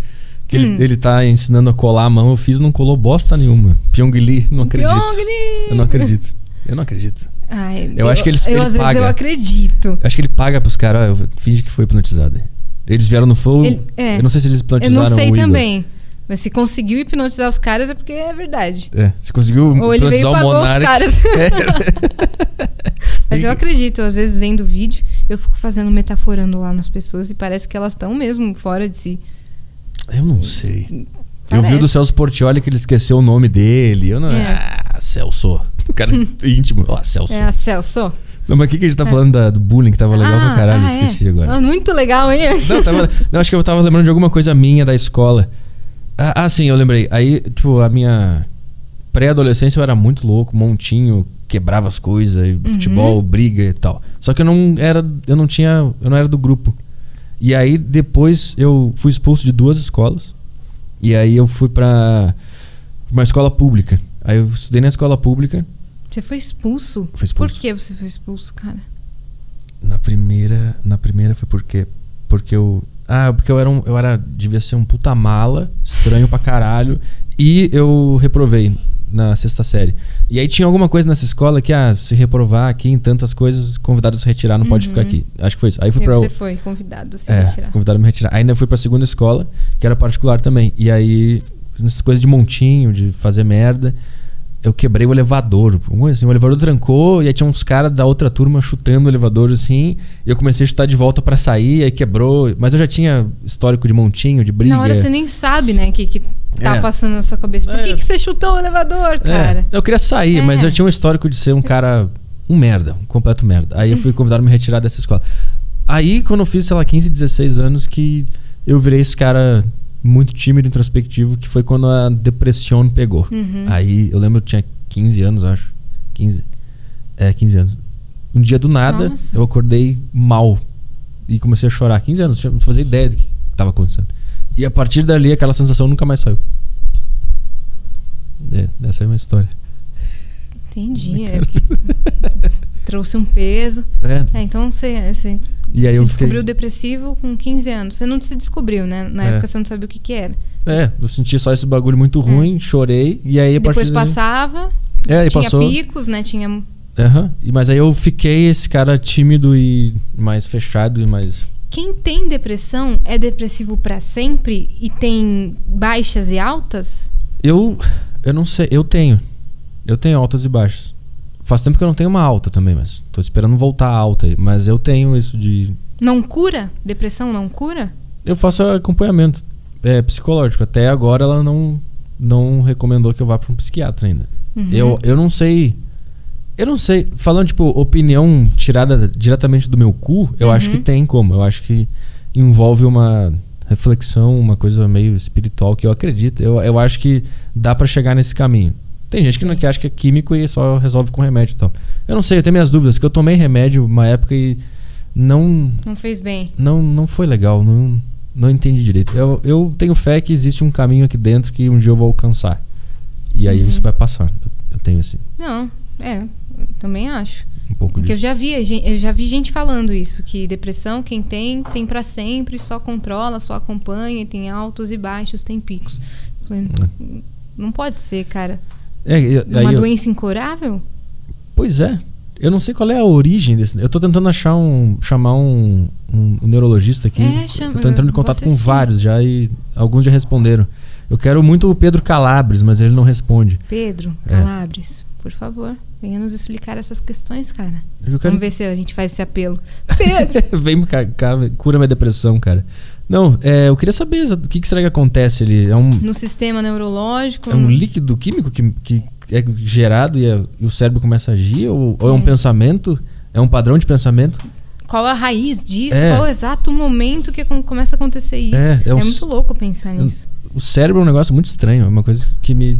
Que Hum. ele, ele tá ensinando a colar a mão. Eu fiz e não colou bosta nenhuma. Pyong Lee, não acredito. Pyong Lee! Eu não acredito. Eu não acredito. Ai, Eu acho que eles- eu, ele às vezes paga. eu acredito. Eu acho que ele paga pros caras. Finge que foi hipnotizado. Eles vieram no flow. Ele- é. Eu não sei se eles Eu hipnotizaram não sei o Igor. Mas se conseguiu hipnotizar os caras é porque é verdade. É, você conseguiu Ou ele veio e o pagou os Monark. caras. É. Mas eu acredito, às vezes vendo vídeo, eu fico fazendo metaforando lá nas pessoas e parece que elas estão mesmo fora de si. Eu não sei. Eu Parece. vi o do Celso Portioli que ele esqueceu o nome dele. Eu não. É. Ah, Celso. O cara íntimo. Ó, Celso. É a Celso. Não, mas o que, que a gente tá falando da- do bullying que tava legal pra caralho? ah, é. Esqueci agora. Ah, muito legal, hein? Não, tava, não, acho que eu tava lembrando de alguma coisa minha da escola. Ah, ah, sim, eu lembrei. Aí, tipo, a minha pré-adolescência eu era muito louco, montinho, quebrava as coisas, e futebol, briga e tal. Só que eu não era, eu não tinha, eu não era do grupo. E aí depois eu fui expulso de duas escolas. E aí eu fui pra uma escola pública. Aí eu estudei na escola pública. Você foi expulso? Fui expulso. Por que você foi expulso, cara? Na primeira, na primeira foi porque porque eu ah, porque eu era um, eu era devia ser um puta mala, estranho pra caralho, e eu reprovei na sexta série. E aí tinha alguma coisa nessa escola que ah, se reprovar aqui em tantas coisas, convidado a se retirar, não pode Uhum. ficar aqui. Acho que foi isso. Aí fui pra você foi convidado a se é, retirar. convidaram a me retirar. Aí ainda fui pra segunda escola, que era particular também. E aí, nessas coisas de montinho, de fazer merda, eu quebrei o elevador. Assim, o elevador trancou e aí tinha uns caras da outra turma chutando o elevador assim. E eu comecei a chutar de volta pra sair, aí quebrou. Mas eu já tinha histórico de montinho, de briga. Na hora você nem sabe, né, o que, que tá É. passando na sua cabeça. Por É. que, que você chutou o elevador, É, cara? eu queria sair, É. mas eu tinha um histórico de ser um cara. Um merda, um completo merda. Aí eu fui convidado a me retirar dessa escola. Aí, quando eu fiz, sei lá, 15, 16 anos, que eu virei esse cara muito tímido, introspectivo, que foi quando a depressão pegou. Uhum. Aí eu lembro, eu tinha 15 anos, acho. 15. É, 15 anos. Um dia do nada, Nossa. eu acordei mal. E comecei a chorar. 15 anos, não fazia ideia do que estava acontecendo. E a partir dali, aquela sensação nunca mais saiu. É, essa é a minha história. Entendi. é. Trouxe um peso. É, É, então você, você e aí se eu descobriu fiquei, depressivo com 15 anos. Você não se descobriu, né? Na É. época você não sabia o que, que era. É, eu senti só esse bagulho muito ruim, chorei. E aí a É. Depois passava, É, aí tinha passou. picos, né? Tinha. E Mas aí eu fiquei esse cara tímido e mais fechado e mais. Quem tem depressão é depressivo pra sempre e tem baixas e altas? Eu. Eu não sei, eu tenho. Eu tenho altas e baixas. Faz tempo que eu não tenho uma alta também, mas tô esperando voltar alta aí. Mas eu tenho isso de. Não cura? Depressão não cura? Eu faço acompanhamento é, psicológico. Até agora ela não, não recomendou que eu vá pra um psiquiatra ainda. Uhum. Eu, eu não sei. Eu não sei. Falando, tipo, opinião tirada diretamente do meu cu, eu Uhum. acho que tem como. Eu acho que envolve uma reflexão, uma coisa meio espiritual que eu acredito. Eu, eu acho que dá pra chegar nesse caminho. Tem gente que, não, que acha que é químico e só resolve com remédio e tal. Eu não sei, eu tenho minhas dúvidas, que eu tomei remédio uma época e não, Não fez bem. não, não foi legal, não, não entendi direito. Eu, eu tenho fé que existe um caminho aqui dentro que um dia eu vou alcançar. E aí Uhum. isso vai passar. Eu, eu tenho assim, Não, é, eu também acho. um pouco Porque eu disso. já vi, eu já vi gente falando isso, que depressão, quem tem, tem pra sempre, só controla, só acompanha, tem altos e baixos, tem picos. Falei, Não pode ser, cara. É, e- aí Uma eu- doença incurável? Pois é. Eu não sei qual é a origem desse. Eu tô tentando achar um. chamar um, um neurologista aqui. É, chama- eu tô entrando em contato com vários já e alguns já responderam. Eu quero muito o Pedro Calabres, mas ele não responde. Pedro, É. Calabres, por favor, venha nos explicar essas questões, cara. Eu quero... Vamos ver se a gente faz esse apelo. Pedro! Vem cá, cá, cura minha depressão, cara. Não, é, eu queria saber o que, que será que acontece ali. É um, no sistema neurológico. é um líquido químico que, que é gerado e, a- e o cérebro começa a agir? Ou, ou é um É. pensamento? É um padrão de pensamento? qual a raiz disso, É. qual o exato momento que com- começa a acontecer isso. É, É, é um muito louco pensar nisso. O cérebro é um negócio muito estranho. É uma coisa que me.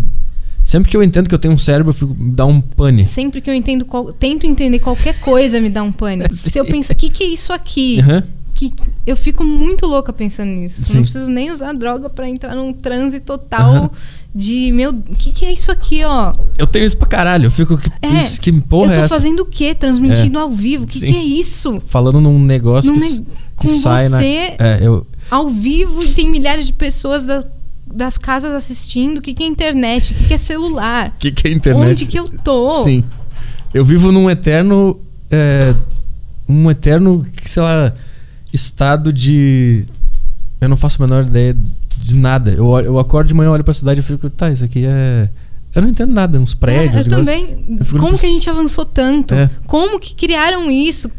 Sempre que eu entendo que eu tenho um cérebro, eu fico, me dá um pane. Sempre que eu entendo qual- tento entender qualquer coisa me dá um pânico. Sim. Se eu penso, o que, que é isso aqui? Aham. Que eu fico muito louca pensando nisso. Sim. Não preciso nem usar droga pra entrar num transe total Aham. de meu, o que, que é isso aqui, ó? Eu tenho isso pra caralho. Eu fico. Que, É, isso- que porra eu tô é fazendo o quê? Transmitindo ao vivo? O que, que é isso? Falando num negócio Num que, ne- que sai na. você É, eu. ao vivo e tem milhares de pessoas da- das casas assistindo. O que, que é internet? O que, que é celular? O que, que é internet? Onde que eu tô? Sim. Eu vivo num eterno. é, um eterno, sei lá, estado de. Eu não faço a menor ideia de nada. Eu, eu acordo de manhã, olho pra cidade e fico, tá, isso aqui é. Eu não entendo nada, uns prédios. É, eu também. Eu fico- Como que a gente avançou tanto? É. Como que criaram isso?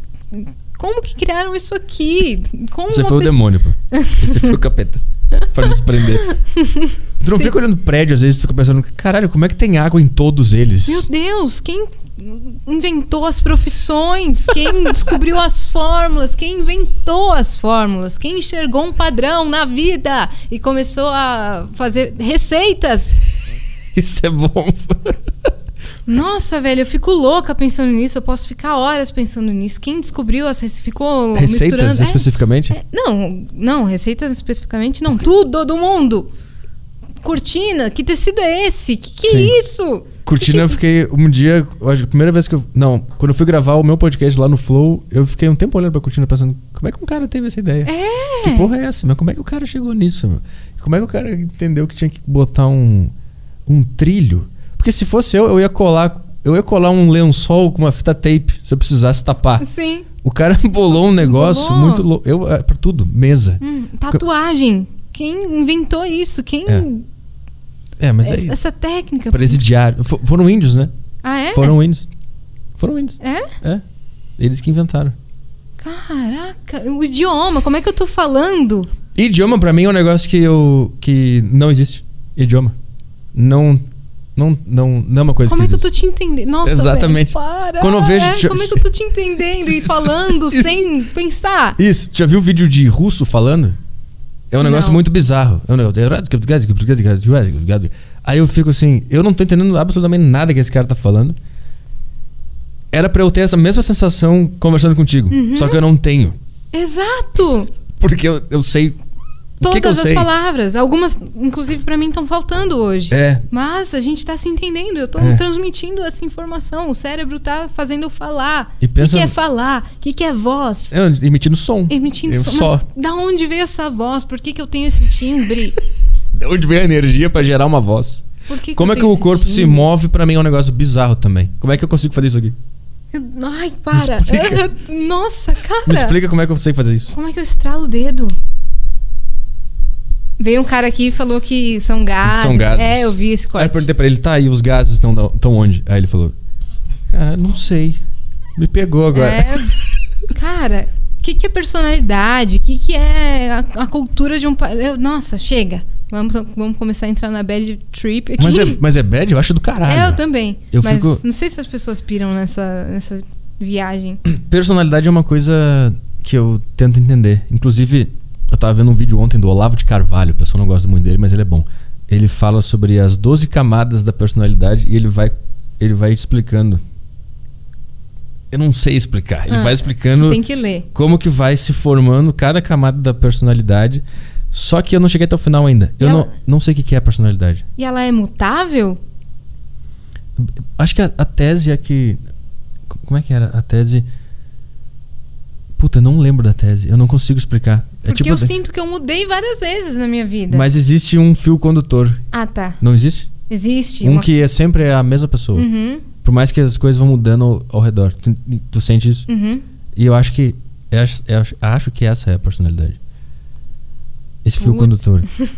Como que criaram isso aqui? Como Você foi o pessoa- demônio, pô. Esse foi o capeta. pra nos prender. Tu não Sim. fica olhando prédio, às vezes tu fica pensando, caralho, como é que tem água em todos eles? Meu Deus, quem inventou as profissões? Quem descobriu as fórmulas? Quem inventou as fórmulas? Quem enxergou um padrão na vida e começou a fazer receitas? Isso é bom. Nossa, velho, eu fico louca pensando nisso. Eu posso ficar horas pensando nisso. Quem descobriu as receitas? Ficou Receitas, misturando. É, especificamente? é, não, não, receitas especificamente não. Tudo do mundo. Cortina, que tecido é esse? Que que Sim. é isso? Curtindo, eu fiquei um dia, eu acho, a primeira vez que eu. Não, quando eu fui gravar o meu podcast lá no Flow, eu fiquei um tempo olhando pra cortina pensando, como é que um cara teve essa ideia? É. Que porra é essa? Mas como é que o cara chegou nisso, meu? Como é que o cara entendeu que tinha que botar um, um trilho? Porque se fosse eu, eu ia colar. Eu ia colar um lençol com uma fita tape se eu precisasse tapar. Sim. O cara bolou um negócio Bolou. muito louco. Eu, é, pra tudo, mesa. Hum, tatuagem. Quem inventou isso? Quem. É, mas essa, aí. essa técnica. Presidiário. Fo- Foram índios, né? Ah, é? Foram índios. Foram índios. É? É. Eles que inventaram. Caraca, o idioma, como é que eu tô falando? Idioma pra mim é um negócio que eu que não existe. Idioma. Não não não não é uma coisa Como que é que eu tô te entendendo? Nossa, Exatamente. velho, para. Quando eu vejo- É, como é que eu tô te entendendo e falando sem pensar? Isso, já viu vídeo de russo falando? É um negócio Não. muito bizarro. É um negócio... Aí eu fico assim, eu não tô entendendo absolutamente nada que esse cara tá falando. Era pra eu ter essa mesma sensação conversando contigo. Uhum. Só que eu não tenho. Exato. Porque eu, eu sei. Todas que, que as sei? palavras. Algumas, inclusive, pra mim estão faltando hoje. É. Mas a gente tá se entendendo. Eu tô É. transmitindo essa informação. O cérebro tá fazendo eu falar. E O pensa- que, que é falar? O que, que é voz? É, emitindo som. Emitindo Eu som. só. Mas da onde veio essa voz? Por que, que eu tenho esse timbre? De onde vem a energia pra gerar uma voz? Por que, que Como é que o corpo se timbre? move pra mim é um negócio bizarro também. Como é que eu consigo fazer isso aqui? Ai, para. Nossa, cara. Me explica como é que eu sei fazer isso. Como é que eu estralo o dedo? Veio um cara aqui e falou que são gases. São gases. É, eu vi esse Aí eu corte. perguntei pra ele, tá, e os gases estão estão onde? Aí ele falou, cara, não sei. Me pegou agora. É, cara, o que, que é personalidade? O que, que é a, a cultura de um país? Nossa, chega. Vamos, vamos começar a entrar na bad trip aqui. Mas, é, mas é bad? Eu acho do caralho. É, eu também. Eu mas fico- não sei se as pessoas piram nessa, nessa viagem. Personalidade é uma coisa que eu tento entender. Inclusive, eu tava vendo um vídeo ontem do Olavo de Carvalho, o pessoal não gosta muito dele, mas ele é bom. Ele fala sobre as 12 camadas da personalidade e ele vai, ele vai explicando. Eu não sei explicar. Ele Ah, vai explicando Tem que ler. como que vai se formando cada camada da personalidade. Só que eu não cheguei até o final ainda. E Eu ela- não, não sei o que é a personalidade. E ela é mutável? Acho que a, a tese é que. co- Como é que era? A tese. Puta, eu não lembro da tese. Eu não consigo explicar. É Porque tipo. eu sinto que eu mudei várias vezes na minha vida. Mas existe um fio condutor. Ah, tá. Não existe? Existe. Um uma- que é sempre a mesma pessoa. Uhum, Por mais que as coisas vão mudando ao, ao redor. Tu, tu sente isso? uhum. E eu acho que. Eu acho, eu acho, que essa é a personalidade. Esse fio Putz. condutor.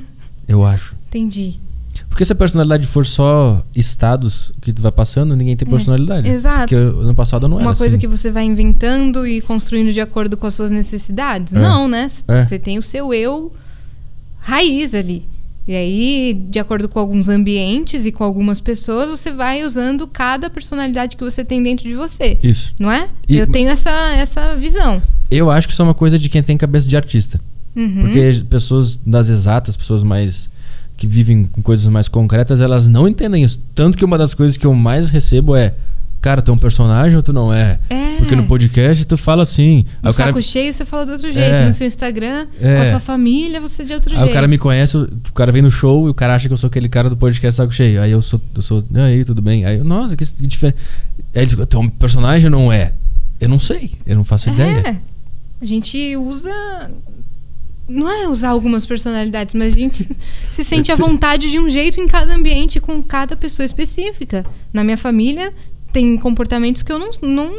Eu acho. Entendi. Porque se a personalidade for só estados que tu vai passando, ninguém tem É, personalidade. exato. Porque ano passado eu não era Uma coisa assim. que você vai inventando e construindo de acordo com as suas necessidades? É. Não, né? É. Você tem o seu eu raiz ali. E aí, de acordo com alguns ambientes e com algumas pessoas, você vai usando cada personalidade que você tem dentro de você. Isso. Não é? E- Eu tenho essa, essa visão. Eu acho que isso é uma coisa de quem tem cabeça de artista. Uhum. Porque pessoas das exatas, pessoas mais. Que vivem com coisas mais concretas, elas não entendem isso. Tanto que uma das coisas que eu mais recebo é. Cara, tu é um personagem ou tu não é? É. Porque no podcast tu fala assim. Aí No o cara, saco cheio você fala de outro jeito. É. No seu Instagram, É. com a sua família, você é de outro aí jeito. o cara me conhece, o cara vem no show e o cara acha que eu sou aquele cara do podcast saco cheio. Aí eu sou. Eu sou. "E aí, tudo bem? Aí eu, nossa, que, diferente. Aí eles tu é um personagem ou não é? Eu não sei, eu não faço ideia. É. A gente usa. Não é usar algumas personalidades, mas a gente se sente à vontade de um jeito em cada ambiente, com cada pessoa específica. Na minha família, tem comportamentos que eu não, não,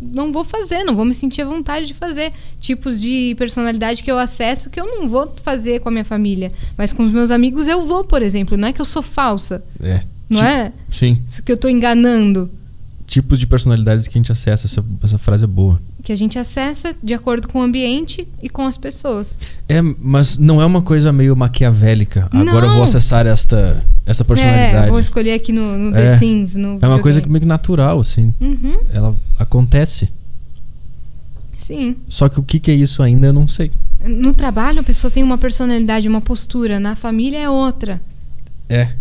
não vou fazer, não vou me sentir à vontade de fazer. Tipos de personalidade que eu acesso que eu não vou fazer com a minha família. Mas com os meus amigos eu vou, por exemplo. Não é que eu sou falsa, É. não é? Sim. Que eu tô enganando. Tipos de personalidades que a gente acessa. Essa, essa frase é boa. Que a gente acessa de acordo com o ambiente e com as pessoas. É, mas não é uma coisa meio maquiavélica. Agora eu Não. vou acessar esta, essa personalidade. É, vou escolher aqui no, no É. The Sims. No É uma coisa meio que natural, assim. Uhum, Ela acontece. sim. Só que o que, que é isso ainda eu não sei. No trabalho, a pessoa tem uma personalidade, uma postura. Na família é outra. É.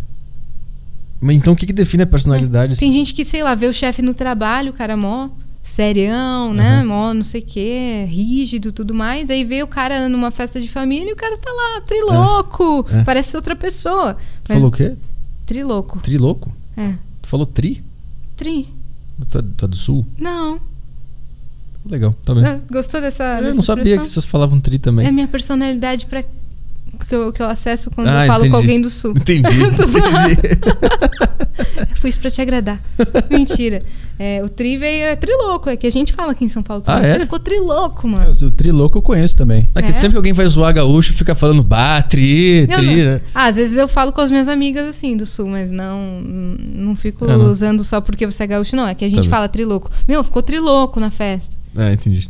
Mas então o que, que define a personalidade? Tem gente que, sei lá, vê o chefe no trabalho, o cara mó serião, né? Aham. Mó não sei o quê, rígido tudo mais. Aí vê o cara numa festa de família e o cara tá lá, triloco. É. Parece outra pessoa. Tu falou o quê? Triloco. Triloco? É. Tu falou tri? Tri. Tu é, tu é do sul? Não. Legal, tá bem. É, Gostou dessa. eu não sabia expressão? que vocês falavam tri também. É minha personalidade para que eu, que eu acesso quando Ah, eu falo entendi. com alguém do sul. Entendi, entendi. Fui isso pra te agradar. Mentira. É, o tri veio é triloco, é que a gente fala aqui em São Paulo. Ah, também. é? Você ficou triloco, mano. O triloco eu conheço também. É que É? sempre que alguém vai zoar gaúcho, fica falando bah, tri, tri, não- né? Ah, às vezes eu falo com as minhas amigas assim do sul, mas não não fico Ah, não. usando só porque você é gaúcho, não. É que a gente bem. fala triloco. Meu, ficou triloco na festa. Ah, entendi.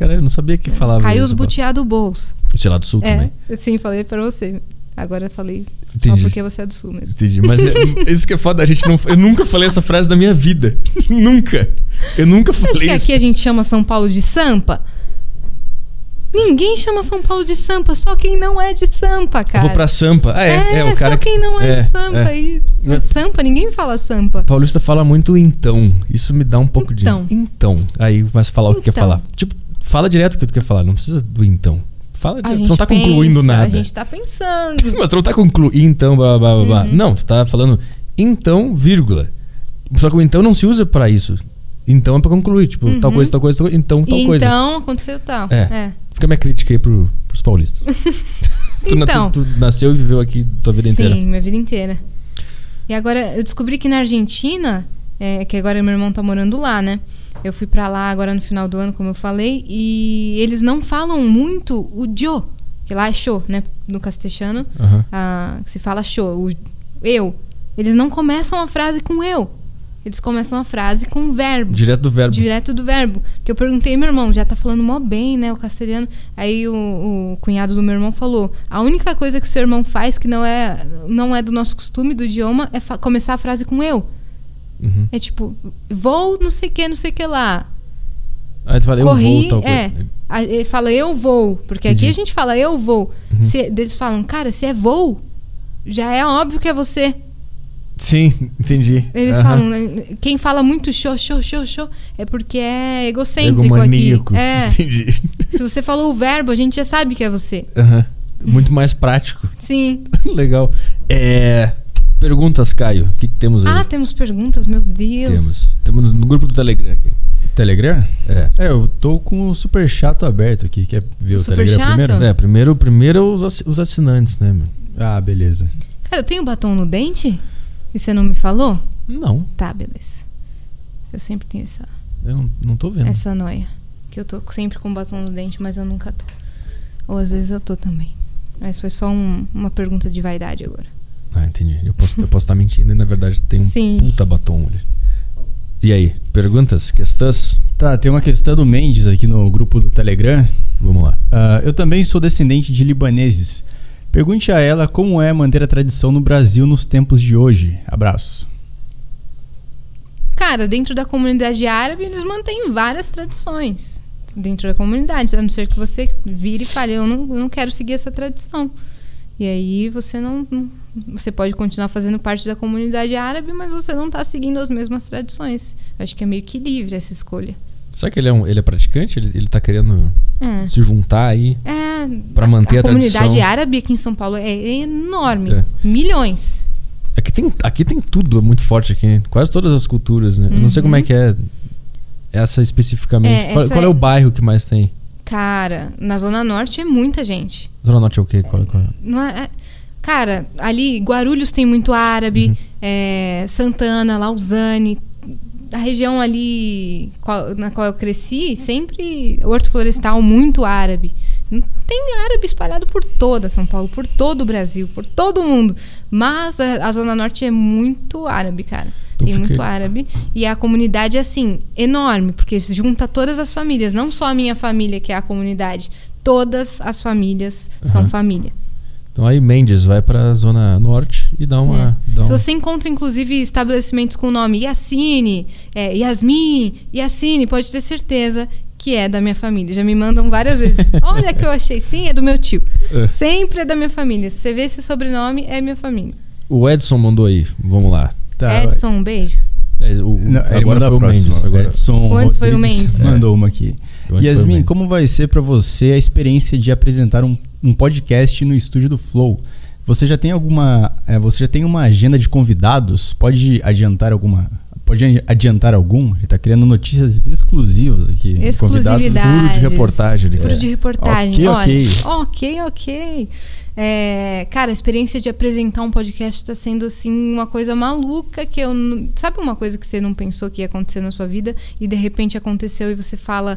Cara, eu não sabia que falava Caiu isso. os butiá do bolso. Isso é lá do sul É, também. sim, falei pra você. Agora eu falei só Entendi. porque você é do sul mesmo. Entendi. Mas é- isso que é foda, a gente não. Eu nunca falei essa frase na minha vida. nunca. Eu nunca Você acha falei que isso. aqui a gente chama São Paulo de Sampa? Ninguém chama São Paulo de Sampa, só quem não é de Sampa, Eu cara. vou pra Sampa. Ah, é, é, o cara só que- quem não é, é, de Sampa. é. E, É. Sampa, ninguém fala Sampa. Paulista fala muito então. Isso me dá um pouco Então. de. Então. Aí começa a falar o que quer Então. falar. Tipo, fala direto o que tu quer falar. Não precisa do então. Fala A direto. Tu não tá pensa, concluindo A nada. gente tá pensando. Mas tu não tá concluindo. Então, blá blá blá blá. Uhum. Não, tu tá falando então, vírgula. Só que o então não se usa pra isso. Então é pra concluir. Tipo, tal Uhum. coisa, tal coisa, tal coisa. Então, tal E coisa. então, aconteceu tal. É. É. Fica a minha crítica aí pro, pros paulistas. tu, Então. tu- tu nasceu e viveu aqui tua vida Sim, inteira. minha vida inteira. E agora, eu descobri que na Argentina, é, que agora meu irmão tá morando lá, né? Eu fui pra lá agora no final do ano, como eu falei, e eles não falam muito o yo, que lá é show, né? No castelhano, Aham. ah, se fala show, o eu. Eles não começam a frase com eu. Eles começam a frase com um verbo. Direto do verbo. Direto do verbo. Que eu perguntei, meu irmão, já tá falando mó bem, né? O castelhano. Aí o, o cunhado do meu irmão falou: a única coisa que o seu irmão faz que não é, não é do nosso costume, do idioma, é começar a frase com eu. Uhum. É tipo, vou não sei o que, não sei o que lá. Aí tu fala, eu Corri, vou, tal é. coisa. Ele fala eu vou. Porque Entendi. aqui a gente fala eu vou. Uhum. Se, eles falam, cara, se é voo, já é óbvio que é você. Sim, entendi. Eles Aham. falam, quem fala muito show, show, show, show, é porque é egocêntrico Egomaníaco. aqui. É. Entendi. Se você falou o verbo, a gente já sabe que é você. Aham. Muito mais prático. Sim. Legal. É, perguntas, Caio. O que, que temos aí? Ah, temos perguntas, meu Deus. temos. Temos no grupo do Telegram aqui. Telegram? É. É, eu tô com o super chato aberto aqui. Quer ver O o, Telegram chato? primeiro? É, primeiro, primeiro os, os assinantes, né, meu? Ah, beleza. Cara, eu tenho batom no dente? E você não me falou? Não, Tá, beleza. Eu sempre tenho essa, eu não, não tô vendo. essa noia. Que eu tô sempre com batom no dente, mas eu nunca tô. Ou às vezes eu tô também. Mas foi só um- uma pergunta de vaidade agora. Ah, entendi. Eu posso eu posso estar mentindo e na verdade tem um Sim. puta batom ali. E aí, perguntas, questões? Tá, tem uma questão do Mendes aqui no grupo do Telegram. Vamos lá. Ah, eu também sou descendente de libaneses. Pergunte a ela como é manter a tradição no Brasil nos tempos de hoje. Abraço. Cara, dentro da comunidade árabe, eles mantêm várias tradições. Dentro da comunidade, a não ser que você vire e fale, eu não, eu não quero seguir essa tradição. E aí você não, Você pode continuar fazendo parte da comunidade árabe, mas você não está seguindo as mesmas tradições. Eu acho que é meio que livre essa escolha. Será que ele é, um, ele é praticante? Ele, ele tá querendo É. se juntar aí? É, Pra manter a comunidade tradição. árabe aqui em São Paulo é enorme. É. Milhões. Aqui tem, aqui tem tudo é muito forte aqui. Quase todas as culturas, né? Eu não sei como é que é essa especificamente. Uhum. É, qual, essa qual é é- o bairro que mais tem? Cara, na Zona Norte é muita gente. Zona Norte é o quê? Qual, qual é? Não é, é- cara, ali Guarulhos tem muito árabe, Uhum. é, Santana, Lausanne, a região ali qual- na qual eu cresci, sempre Horto Florestal muito árabe. Tem árabe espalhado por toda São Paulo, por todo o Brasil, por todo o mundo. Mas a, a Zona Norte é muito árabe, cara. Tem fica- muito árabe. E a comunidade é assim, enorme, porque junta todas as famílias, não só a minha família, que é a comunidade. Todas as famílias são Aham. família. Então aí Mendes vai pra Zona Norte e dá uma. Dá É. Se um- você encontra, inclusive, estabelecimentos com o nome Yassine, é, Yasmin, Yassine, pode ter certeza que é da minha família. Já me mandam várias vezes. Olha que eu achei. Sim, é do meu tio. É. Sempre é da minha família. Se você vê esse sobrenome, é minha família. O Edson mandou aí. Vamos lá. Tá, Edson, um beijo. É, o- Não, ele agora manda foi a o próxima. Mendes. Agora... Edson antes foi o Mendes. mandou uma aqui. Yasmin, como vai ser pra você a experiência de apresentar um, um podcast no estúdio do Flow? Você já tem alguma, é, você já tem uma agenda de convidados? Pode adiantar alguma? Pode adiantar algum? Ele tá criando notícias exclusivas aqui. Exclusividade. furo de reportagem. Furo É. de reportagem. Ok, Olha, ok. ok, ok. É, cara, a experiência de apresentar um podcast está sendo assim uma coisa maluca que eu não- sabe uma coisa que você não pensou que ia acontecer na sua vida e de repente aconteceu e você fala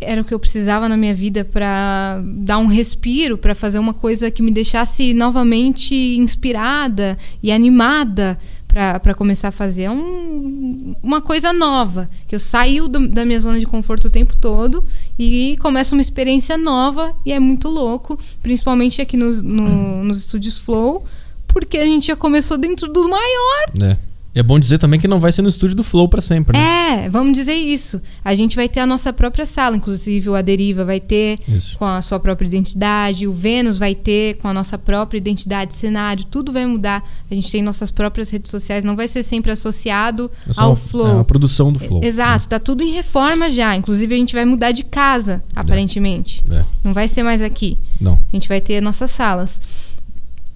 era o que eu precisava na minha vida para dar um respiro, para fazer uma coisa que me deixasse novamente inspirada e animada para começar a fazer. É um- uma coisa nova, que eu saio do- da minha zona de conforto o tempo todo e começa uma experiência nova e é muito louco, principalmente aqui nos, no- nos estúdios Flow, porque a gente já começou dentro do maior É. E é bom dizer também que não vai ser no estúdio do Flow pra sempre, né? é, vamos dizer isso. A gente vai ter a nossa própria sala, inclusive o Aderiva vai ter Isso. com a sua própria identidade, o Vênus vai ter com a nossa própria identidade, cenário, tudo vai mudar. A gente tem nossas próprias redes sociais, não vai ser sempre associado É ao uma- Flow. É uma produção do Flow. Exato, tá tudo em reforma já. Inclusive a gente vai mudar de casa, aparentemente. É. Não vai ser mais aqui. Não. A gente vai ter nossas salas.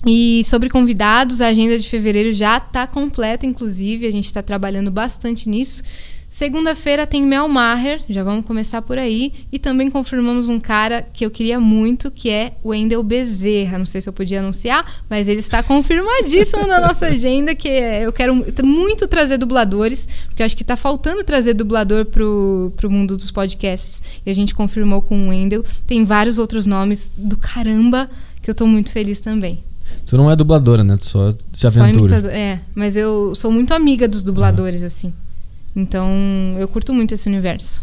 E sobre convidados, a agenda de fevereiro já está completa, inclusive. A gente está trabalhando bastante nisso. Segunda-feira tem Mel Maher, já vamos começar por aí. E também confirmamos um cara que eu queria muito, que é o Wendel Bezerra. Não sei se eu podia anunciar, mas ele está confirmadíssimo na nossa agenda, que é- eu quero muito trazer dubladores, porque eu acho que está faltando trazer dublador pro, pro mundo dos podcasts. E a gente confirmou com o Wendel. Tem vários outros nomes do caramba que eu tô muito feliz também. Tu não é dubladora, né? Tu só se Só aventura. imitador. É, mas eu sou muito amiga dos dubladores, assim. Então, eu curto muito esse universo.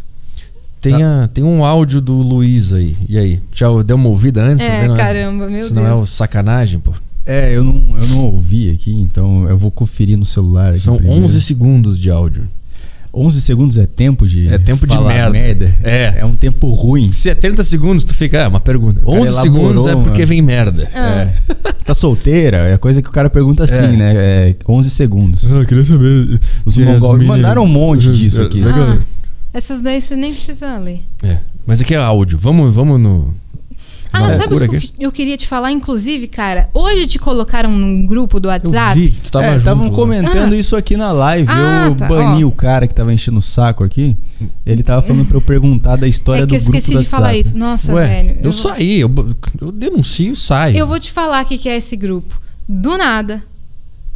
Tem, Tá. a- tem um áudio do Luiz aí. E aí? Já deu uma ouvida antes? É? Não caramba, meu Se não é o Deus. sacanagem, pô. É, eu não, eu não ouvi aqui, então eu vou conferir no celular. São primeiro. 11 segundos de áudio. 11 segundos é tempo de. É tempo de falar merda. É. É um tempo ruim. Se é 30 segundos, tu fica. É uma pergunta. cara 11 elaborou, segundos é porque mano. vem merda. Ah. É. Tá solteira? É coisa que o cara pergunta assim, É. né? É 11 segundos. Ah, queria saber. Os mongol mandaram um monte disso aqui. Ah, essas daí você nem precisa ler. É. Mas aqui é áudio. Vamos, vamos no. Ah, sabe o que aqui? eu queria te falar? Inclusive, cara, hoje te colocaram num grupo do Eu WhatsApp. vi, tu tava é, junto. estavam lá. comentando Ah. isso aqui na live. Ah, eu tá, bani ó. o cara que tava enchendo o saco aqui. Ele tava falando pra eu perguntar da história É que eu do grupo esqueci do de falar WhatsApp. isso. Nossa, Ué, velho. eu, vou- saí, eu, eu denuncio e saio. Eu vou te falar o que que é esse grupo. Do nada,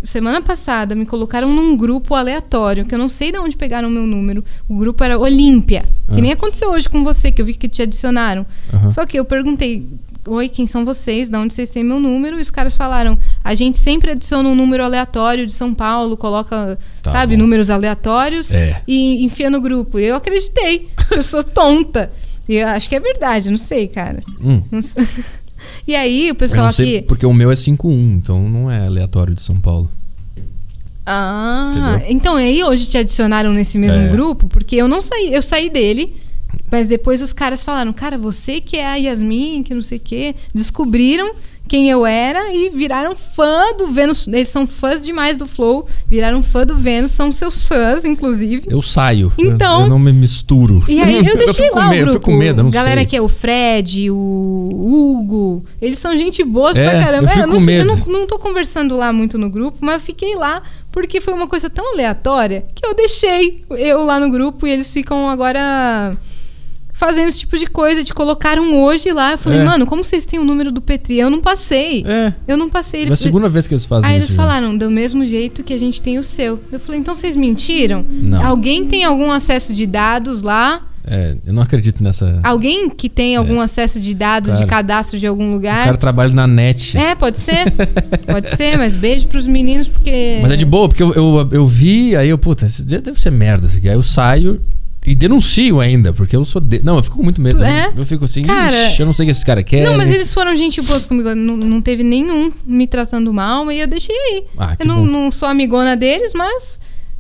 semana passada, me colocaram num grupo aleatório, que eu não sei de onde pegaram o meu número. O grupo era Olímpia. Ah. Que nem aconteceu hoje com você, que eu vi que te adicionaram. Aham. Só que eu perguntei. Oi, quem são vocês? De onde vocês têm meu número? E os caras falaram: a gente sempre adiciona um número aleatório de São Paulo, coloca, Tá sabe, bom. números aleatórios É. e enfia no grupo. E eu acreditei, eu sou tonta. E eu acho que é verdade, não sei, cara. Hum. Não sei. E aí o pessoal aqui. porque o meu é 5-1, então não é aleatório de São Paulo. Ah, Entendeu? então aí hoje te adicionaram nesse mesmo É. grupo, porque eu não saí, eu saí dele, mas depois os caras falaram, cara, você que é a Yasmin, que não sei o quê, descobriram quem eu era e viraram fã do Vênus. Eles são fãs demais do Flow, viraram fã do Vênus, são seus fãs, inclusive. Eu saio. Então- Eu, eu não me misturo. E aí eu deixei com lá medo, o eu grupo. fico com medo, eu não Galera sei. que é o Fred, o Hugo, eles são gente boa É, pra caramba. eu fico É, não, com medo. eu não, não tô conversando lá muito no grupo, mas eu fiquei lá porque foi uma coisa tão aleatória que eu deixei eu lá no grupo e eles ficam agora fazendo esse tipo de coisa, de colocaram hoje lá. Eu falei, É. mano, como vocês têm o número do Petri? Eu não passei. É. Eu não passei. Ele É a segunda vez que eles fazem Aí isso. eles já. falaram, do mesmo jeito que a gente tem o seu. Eu falei, então vocês mentiram? Não. Alguém tem algum acesso de dados lá? É, eu não acredito nessa. Alguém que tem algum acesso de dados de Cara. cadastro de algum O lugar? cara trabalha na net. É, pode ser. pode ser, mas beijo pros meninos, porque. Mas é de boa, porque eu, eu, eu vi, aí eu, puta, deve ser merda isso aqui. Aí eu saio e denuncio ainda, porque eu sou. De... Não, eu fico com muito medo. Né? é? Eu fico assim, Cara, "Ixi, eu não sei o que esse cara quer. Não, mas eles foram gente boa comigo. Não, não teve nenhum me tratando mal e eu deixei aí. Ah, eu não, não sou amigona deles, mas.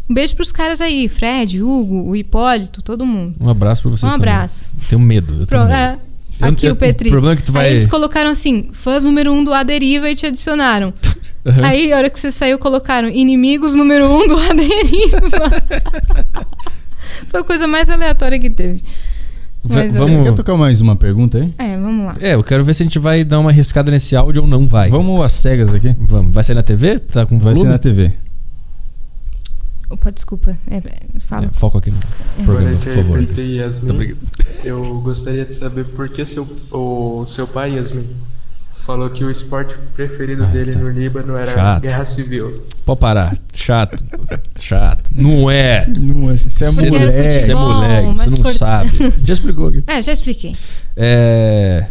Um beijo pros caras aí. Fred, Hugo, o Hipólito, todo mundo. Um abraço pra vocês Um também. abraço. Tenho medo. Eu Pro- tenho medo. é, Eu- aqui eu- o Petri. O problema é que tu vai. Aí eles colocaram assim, fãs número um do A Deriva e te adicionaram. Aham. Aí, a hora que você saiu, colocaram inimigos número um do A Deriva. Foi a coisa mais aleatória que teve. Va- Mas, vamos. Quer tocar mais uma pergunta aí? É, vamos lá. É, eu quero ver se a gente vai dar uma arriscada nesse áudio ou não vai. Vamos às cegas aqui? Vamos. Vai sair na TV? Tá com Vai volume? ser na TV. Opa, desculpa. É, é, fala. É, foco aqui no É. Boa programa, noite por favor. Yasmin. Eu gostaria de saber por que seu, o seu pai, Yasmin, falou que o esporte preferido Ah, dele tá. no Líbano era Chato. guerra civil. Pode parar. Chato. Chato. Não é. Não, é- você é Você, mulher. você é moleque, você não sabe. Já explicou aqui. É, já expliquei. É.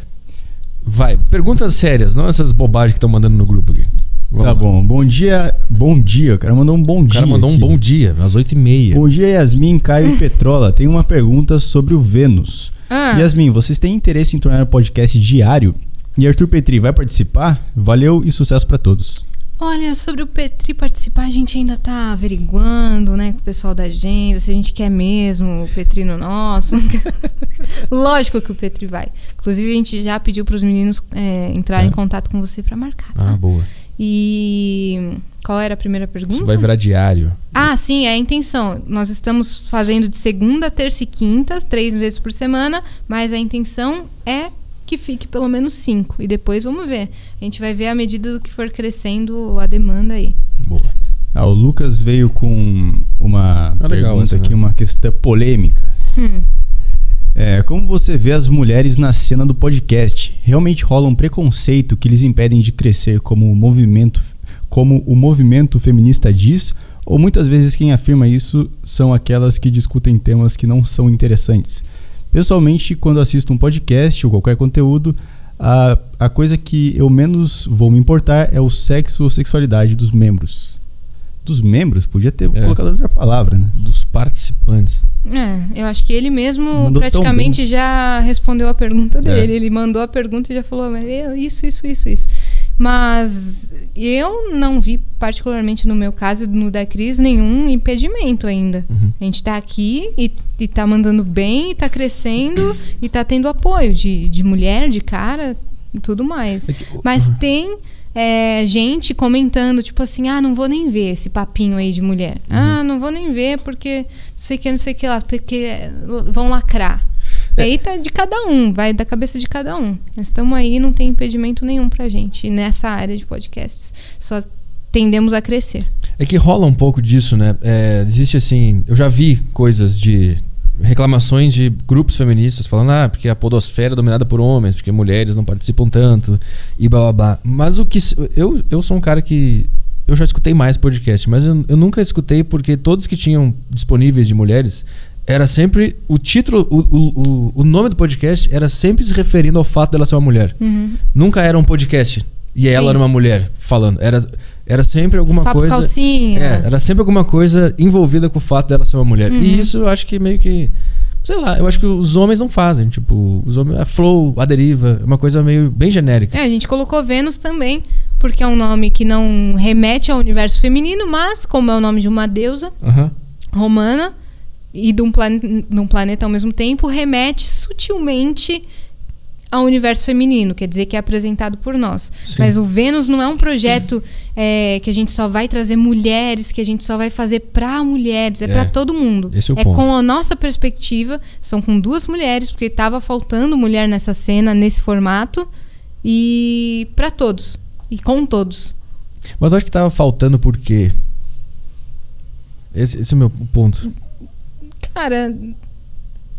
Vai, perguntas sérias, não essas bobagens que estão mandando no grupo aqui. Vamos Tá lá. bom. Bom dia. Bom dia. O cara mandou um bom O dia. cara mandou um aqui. bom dia, às 8h30. Bom dia, Yasmin, Caio e Petrola. Tem uma pergunta sobre o Vênus. Ah, Yasmin, vocês têm interesse em tornar o podcast diário? E Arthur Petri vai participar? Valeu e sucesso pra todos. Olha, sobre o Petri participar, a gente ainda tá averiguando, né, com o pessoal da agenda, se a gente quer mesmo o Petri no nosso. Lógico que o Petri vai. Inclusive, a gente já pediu para os meninos é, entrarem É. em contato com você para marcar. tá? Ah, boa. E qual era a primeira pergunta? Isso vai virar diário. Ah, sim, é a intenção. Nós estamos fazendo de segunda, terça e quinta, três vezes por semana, mas a intenção é que fique pelo menos cinco. E depois vamos ver. A gente vai ver à medida do que for crescendo a demanda aí. Boa. Ah, o Lucas veio com uma Ah, pergunta aqui, né? uma questão polêmica. Hum. É, como você vê as mulheres na cena do podcast? Realmente rola um preconceito que lhes impedem de crescer como o movimento, como o movimento feminista diz? Ou muitas vezes quem afirma isso são aquelas que discutem temas que não são interessantes? Pessoalmente, quando assisto um podcast ou qualquer conteúdo, a, a coisa que eu menos vou me importar é o sexo ou sexualidade dos membros. Dos membros? Podia ter É. colocado outra palavra, né? Dos participantes. É, eu acho que ele mesmo Mandou praticamente já respondeu a pergunta É. dele. Ele mandou a pergunta e já falou "Mas eu- isso, isso, isso, isso. Mas eu não vi, particularmente no meu caso, no da Cris, nenhum impedimento ainda. Uhum. A gente tá aqui e, e tá mandando bem, e tá crescendo e tá tendo apoio de, de mulher, de cara e tudo mais. É que- Mas tem é, gente comentando, tipo assim, ah, não vou nem ver esse papinho aí de mulher. Uhum. Ah, não vou nem ver porque não sei o que, não sei o que lá, porque vão lacrar. É. E aí tá de cada um, vai da cabeça de cada um. Nós estamos aí, não tem impedimento nenhum pra gente nessa área de podcasts. Só tendemos a crescer. É que rola um pouco disso, né? É, existe assim. Eu já vi coisas de. reclamações de grupos feministas falando, ah, porque a podosfera é dominada por homens, porque mulheres não participam tanto, e blá blá blá. Mas o que. Eu, eu sou um cara que. Eu já escutei mais podcast, mas eu, eu nunca escutei porque todos que tinham disponíveis de mulheres era sempre. O título, o, o, o- nome do podcast era sempre se referindo ao fato dela ser uma mulher. Uhum. Nunca era um podcast e ela Sim. era uma mulher falando. Era, era sempre alguma Papo coisa. calcinha. É, era sempre alguma coisa envolvida com o fato dela ser uma mulher. Uhum. E isso eu acho que meio que Sei lá, eu acho que os homens não fazem. Tipo, os homens. A flow, a deriva, é uma coisa meio bem genérica. É, a gente colocou Vênus também, porque é um nome que não remete ao universo feminino, mas como é o nome de uma deusa Aham. romana e de um, de um planeta ao mesmo tempo, remete sutilmente ao universo feminino, quer dizer que é apresentado por nós. Sim. Mas o Vênus não é um projeto é, que a gente só vai trazer mulheres, que a gente só vai fazer pra mulheres, é, É. pra todo mundo. Esse é o ponto. com a nossa perspectiva, são com duas mulheres, porque tava faltando mulher nessa cena, nesse formato, e pra todos. E com todos. Mas eu acho que tava faltando por quê? Esse, esse é o meu ponto. Cara,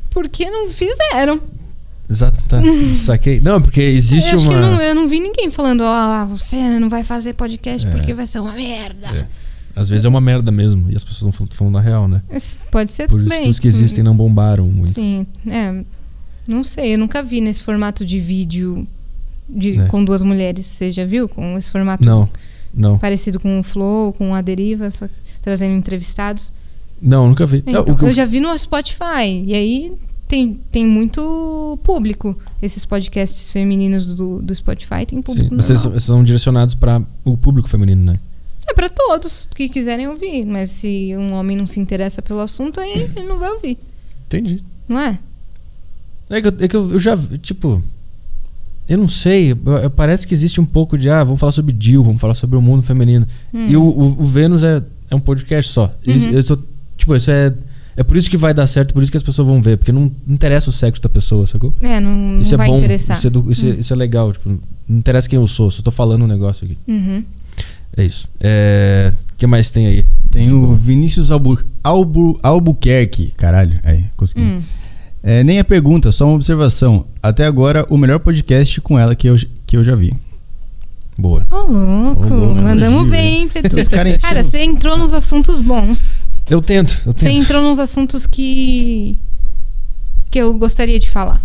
porque não fizeram? Exato, tá. Saquei. Não, porque existe eu uma. que não, eu não vi ninguém falando, ah, você não vai fazer podcast É. porque vai ser uma merda. É. Às vezes é uma merda mesmo. E as pessoas falam- falando na real, né? Isso Pode ser Por isso também. que os que existem não bombaram muito. Sim, é. Não sei, eu nunca vi nesse formato de vídeo de, É. com duas mulheres. Você já viu? Com esse formato Não, não. parecido com o Flow, com a Deriva, só que trazendo entrevistados. Não, nunca vi. Então, Não, eu- eu já vi no Spotify. E aí tem, tem muito público. Esses podcasts femininos do, do Spotify tem Sim, público. mas vocês são direcionados para o público feminino, né? É pra todos que quiserem ouvir. Mas se um homem não se interessa pelo assunto, aí ele não vai ouvir. Entendi. Não é? É que, eu, é que eu, eu já, tipo. Eu não sei, eu- eu- parece que existe um pouco de, ah, vamos falar sobre Jill, vamos falar sobre o mundo feminino. Hum. E o, o, o Vênus é, é um podcast só. Uhum. isso- tipo, isso é. É por isso que vai dar certo, por isso que as pessoas vão ver, porque não interessa o sexo da pessoa, sacou? É, não, Isso não é vai bom, interessar. Isso é, do- isso, é, isso é legal, tipo, não interessa quem eu sou, só tô falando um negócio aqui. Uhum. É isso. É. O que mais tem aí? Tem o Vinícius Albu, Albu, Albuquerque. Caralho, aí, consegui. Hum. É, nem a pergunta, só uma observação. Até agora, o melhor podcast com ela que eu, que eu já vi. Boa. Ô, louco, Ô, louco, mandamos elogio, bem, caras Cara, você entrou nos assuntos bons. Eu tento, eu Você tento. entrou nos assuntos que. que eu gostaria de falar.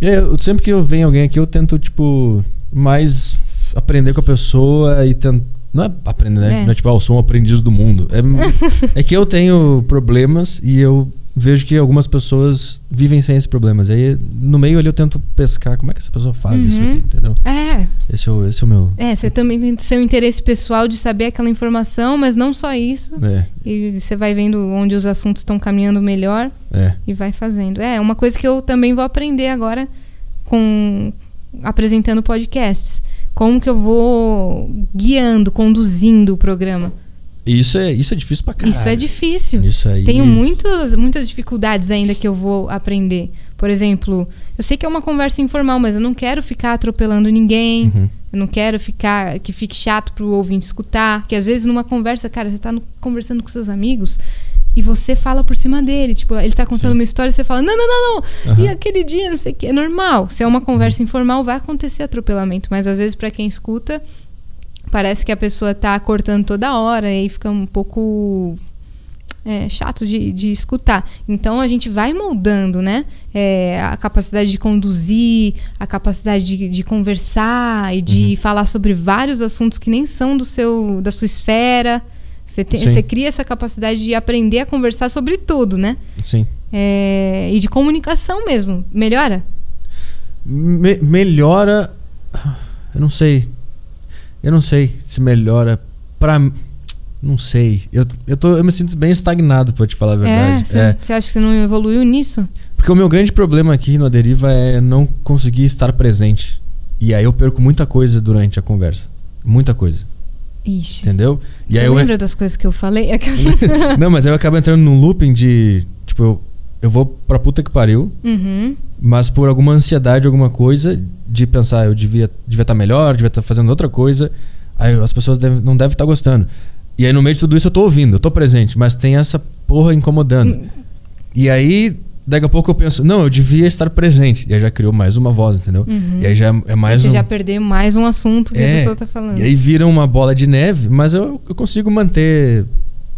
É, eu- sempre que eu venho alguém aqui, eu tento, tipo, mais aprender com a pessoa e tentar. Não é aprender, né? É. Não é tipo, ah, eu sou um aprendiz do mundo. É, é que eu tenho problemas e eu vejo que algumas pessoas vivem sem esses problemas. Aí no meio ali eu tento pescar como é que essa pessoa faz isso Uhum. aqui, entendeu? É, Esse é o, esse é o meu. é, você também tem seu interesse pessoal de saber aquela informação, mas não só isso. É, E você vai vendo onde os assuntos estão caminhando melhor é. e vai fazendo. É, uma coisa que eu também vou aprender agora com apresentando podcasts. Como que eu vou guiando, conduzindo o programa. Isso é, isso é difícil pra caralho. Isso é difícil. Isso aí. Tenho muitas, muitas dificuldades ainda que eu vou aprender. Por exemplo, eu sei que é uma conversa informal, mas eu não quero ficar atropelando ninguém. Uhum. Eu não quero ficar que fique chato pro ouvinte escutar. Que às vezes numa conversa, cara, você tá no- conversando com seus amigos e você fala por cima dele. Tipo, ele tá contando Sim. uma história e você fala: não, não, não, não. Aham. E aquele dia, não sei o que. É normal. Se é uma conversa informal, vai acontecer atropelamento. Mas às vezes, pra quem escuta, parece que a pessoa tá cortando toda hora e fica um pouco é, chato de, de escutar. Então a gente vai moldando, né? É, a capacidade de conduzir, a capacidade de, de conversar e de Uhum. falar sobre vários assuntos que nem são do seu, da sua esfera. Você, tem- você cria essa capacidade de aprender a conversar sobre tudo, né? Sim. É, e de comunicação mesmo. Melhora? Me- melhora. Eu não sei. Eu não sei se melhora pra. Não sei. Eu, eu, tô, eu me sinto bem estagnado, pra te falar a É, verdade. você É. você acha que você não evoluiu nisso? Porque o meu grande problema aqui no Deriva é não conseguir estar presente. E aí eu perco muita coisa durante a conversa. Muita coisa. Ixi. Entendeu? E Você aí eu. lembra das coisas que eu falei? não, mas aí eu acabo entrando num looping de. Tipo, eu, eu vou pra puta que pariu. uhum. mas por alguma ansiedade, alguma coisa, de pensar, eu devia estar devia tá melhor, devia estar fazendo outra coisa, aí as pessoas devem- não devem estar gostando. E aí no meio de tudo isso eu tô ouvindo, eu tô presente, mas tem essa porra incomodando. E aí, daqui a pouco eu penso, não, eu devia estar presente. E aí já criou mais uma voz, entendeu? Uhum. E aí já é Aí mais você um. já perdeu mais um assunto que a É, pessoa tá falando. E aí vira uma bola de neve, mas eu, eu consigo manter.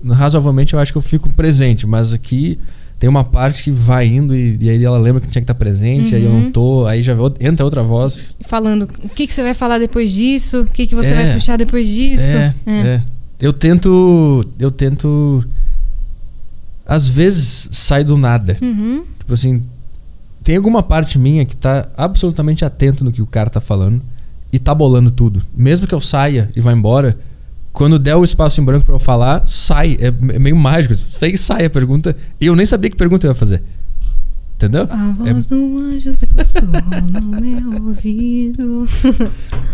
Razoavelmente eu acho que eu fico presente, mas aqui tem uma parte que vai indo e, e aí ela lembra que tinha que estar presente, aí eu não Uhum. tô, aí já entra outra voz. Falando o que, que você vai falar depois disso, o que, que você É. vai puxar depois disso. É, é. Eu tento. Eu tento. Às vezes sai do nada. Uhum. Tipo assim, tem alguma parte minha que tá absolutamente atento no que o cara tá falando e tá bolando tudo. Mesmo que eu saia e vá embora, quando der o espaço em branco pra eu falar, sai. É, é meio mágico. Fez sai a pergunta. E eu nem sabia que pergunta eu ia fazer. Entendeu? A É- voz do anjo sussurrou no meu ouvido.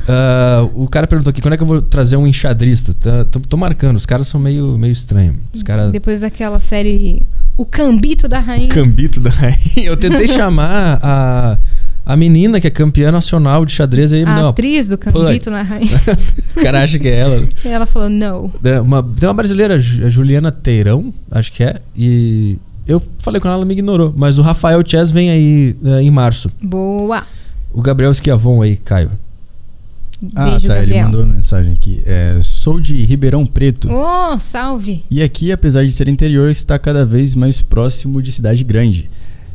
Ah, o cara perguntou aqui, quando é que eu vou trazer um enxadrista? Tá- tô, tô marcando, os caras são meio, meio estranhos. Os caras... Depois daquela série O Cambito da Rainha. Cambito da rainha. Eu tentei chamar a, a menina que é campeã nacional de xadrez aí. a não, atriz do Cambito na Rainha. o cara acha que é ela. E ela falou, não. É, Uma, tem uma brasileira, a Juliana Teirão, acho que é. E eu falei com ela, ela me ignorou. Mas o Rafael Chess vem aí é, em março. Boa. O Gabriel Schiavon aí, Caio. Ah, Beijo, tá. Ele Gabriel. mandou uma mensagem aqui. É, sou de Ribeirão Preto. Oh, salve. E aqui, apesar de ser interior, está cada vez mais próximo de cidade grande.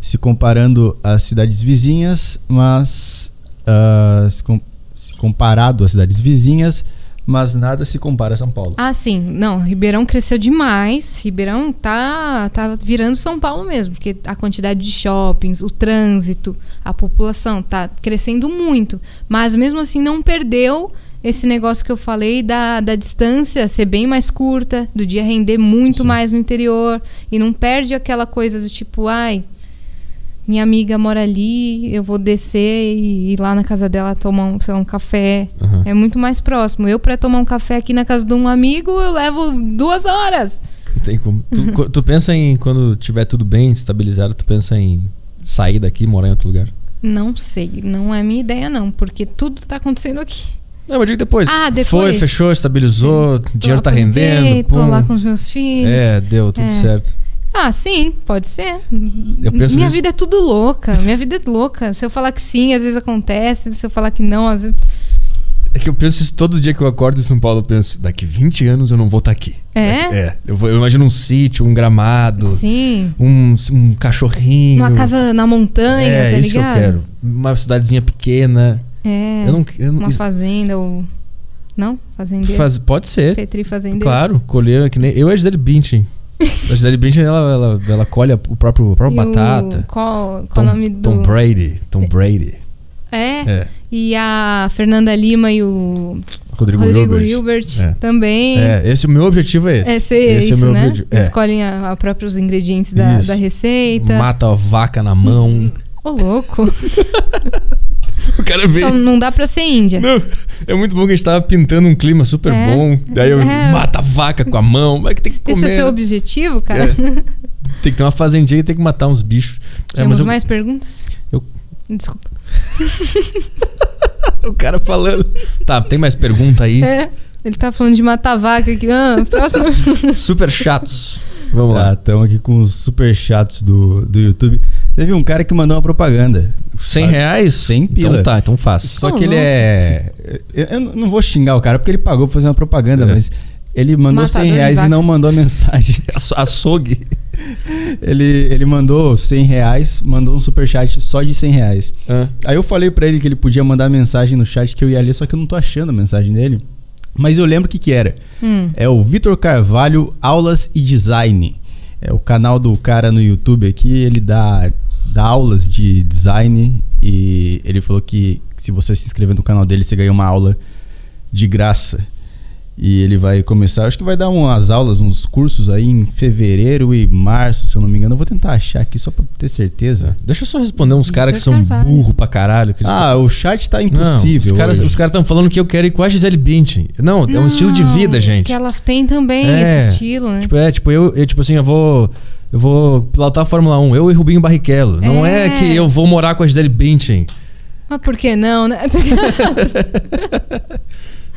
Se comparando às cidades vizinhas, mas. ah, se, com- se comparado às cidades vizinhas, mas nada se compara a São Paulo. Ah, sim. Não, Ribeirão cresceu demais. Ribeirão tá, tá virando São Paulo mesmo, porque a quantidade de shoppings, o trânsito, a população tá crescendo muito. Mas mesmo assim não perdeu esse negócio que eu falei da, da distância ser bem mais curta, do dia render muito Sim. mais no interior. E não perde aquela coisa do tipo, ai, minha amiga mora ali, eu vou descer e ir lá na casa dela tomar um, sei lá, um café. Aham. É muito mais próximo. Eu, pra tomar um café aqui na casa de um amigo, eu levo duas horas. Tem como. Tu, tu pensa em, quando tiver tudo bem, estabilizado, tu pensa em sair daqui e morar em outro lugar? Não sei, não é minha ideia, não, porque tudo tá acontecendo aqui. Não, mas digo depois. Ah, depois. Foi, fechou, estabilizou, o dinheiro tá rendendo. Tô pum. lá com os meus filhos. É, deu, tudo É. certo. Ah, sim, pode ser. Minha vida é tudo louca. Minha vida é louca. Se eu falar que sim, às vezes acontece. Se eu falar que não, às vezes. É que eu penso isso todo dia que eu acordo em São Paulo. Eu penso, daqui 20 anos eu não vou estar aqui. É? É. Eu, vou- eu imagino um sítio, um gramado, Sim. um, um cachorrinho. Uma casa na montanha, É, tá isso que eu ligado? quero. Uma cidadezinha pequena. É. Eu não. Eu não Uma fazenda ou. Não? Fazendeiro? faz, pode ser. Petri fazendeiro. Claro, colher que nem. Eu e a Gisele Bündchen. A Gisele Bündchen, ela, ela, ela colhe a- o próprio, a própria E o- batata. Qual, qual Tom, o nome do. Tom Brady. Tom Brady. É. É. E a Fernanda Lima e o Rodrigo, Rodrigo Hilbert. É. também. É, esse o meu objetivo é esse. É ser esse isso, é o meu né? objetivo. É. Escolhem a, a próprios ingredientes da, da receita. Mata a vaca na mão. Ô, louco. o cara veio. Então não dá pra ser índia. Não, é muito bom que a gente tava pintando um clima super É. bom. Daí eu É. mata a vaca com a mão. Mas que tem que Esse comer. é seu né? objetivo, cara? É. Tem que ter uma fazendinha e tem que matar uns bichos. É, Temos eu- mais perguntas? eu- Desculpa. o cara falando. Tá, tem mais pergunta aí? É, ele tá falando de matar vaca aqui. Ah, próximo. Super chatos. Vamos Tá, lá. estamos aqui com os superchats do, do YouTube. Teve um cara que mandou uma propaganda. 100 reais? 100 pila. Então tá, então fácil. Só que ele é. Eu, não vou xingar o cara porque ele pagou pra fazer uma propaganda, É. mas ele mandou Matador 100 de reais e não mandou a mensagem. Aço- Açougue. Ele, ele mandou 100 reais, mandou um superchat só de 100 reais. Ah, Aí eu falei pra ele que ele podia mandar mensagem no chat que eu ia ler, só que eu não tô achando a mensagem dele. Mas eu lembro o que que era. Hum. É o Vitor Carvalho Aulas e Design. É o canal do cara no YouTube aqui, ele dá, dá aulas de design e ele falou que se você se inscrever no canal dele, você ganha uma aula de graça. E ele vai começar, acho que vai dar umas aulas, uns cursos aí em fevereiro e março, se eu não me engano. Eu vou tentar achar aqui só pra ter certeza. deixa eu só responder uns caras que são Carvalho. burro pra caralho. Ah, o chat tá Não, impossível. os caras hoje. os caras estão falando que eu quero ir com a Gisele Bündchen. Não, é um estilo de vida, Não, gente. Que ela tem também É, esse estilo, né? Tipo, é, tipo, eu, eu, tipo assim, eu vou. Eu vou pilotar a Fórmula 1, eu e Rubinho Barrichello. Não é, É. que eu vou morar com a Gisele Bündchen. Mas por que não, né?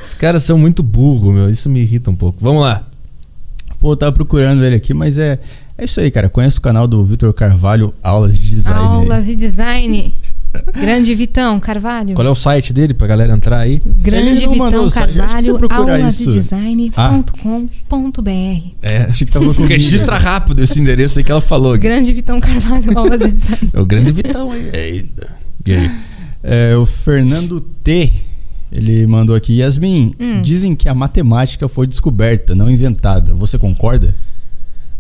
Os caras são muito burros, meu. Isso me irrita um pouco. Vamos lá. Pô, eu tava procurando ele aqui, mas é, é isso aí, cara. Conhece o canal do Vitor Carvalho, Aulas de Design. Aulas de design. Grande Vitão Carvalho. Qual é o site dele pra galera entrar aí? Grande Vitão o site, acho que você Carvalho, procurar aulas de isso. design.com.br. É. Achei que você tava. Registra rápido esse endereço aí que ela falou. Grande Vitão Carvalho, aulas de design. É o grande Vitão aí. Eita. E aí? É, o Fernando T. Ele mandou aqui, Yasmin, Hum. dizem que a matemática foi descoberta, não inventada. Você concorda?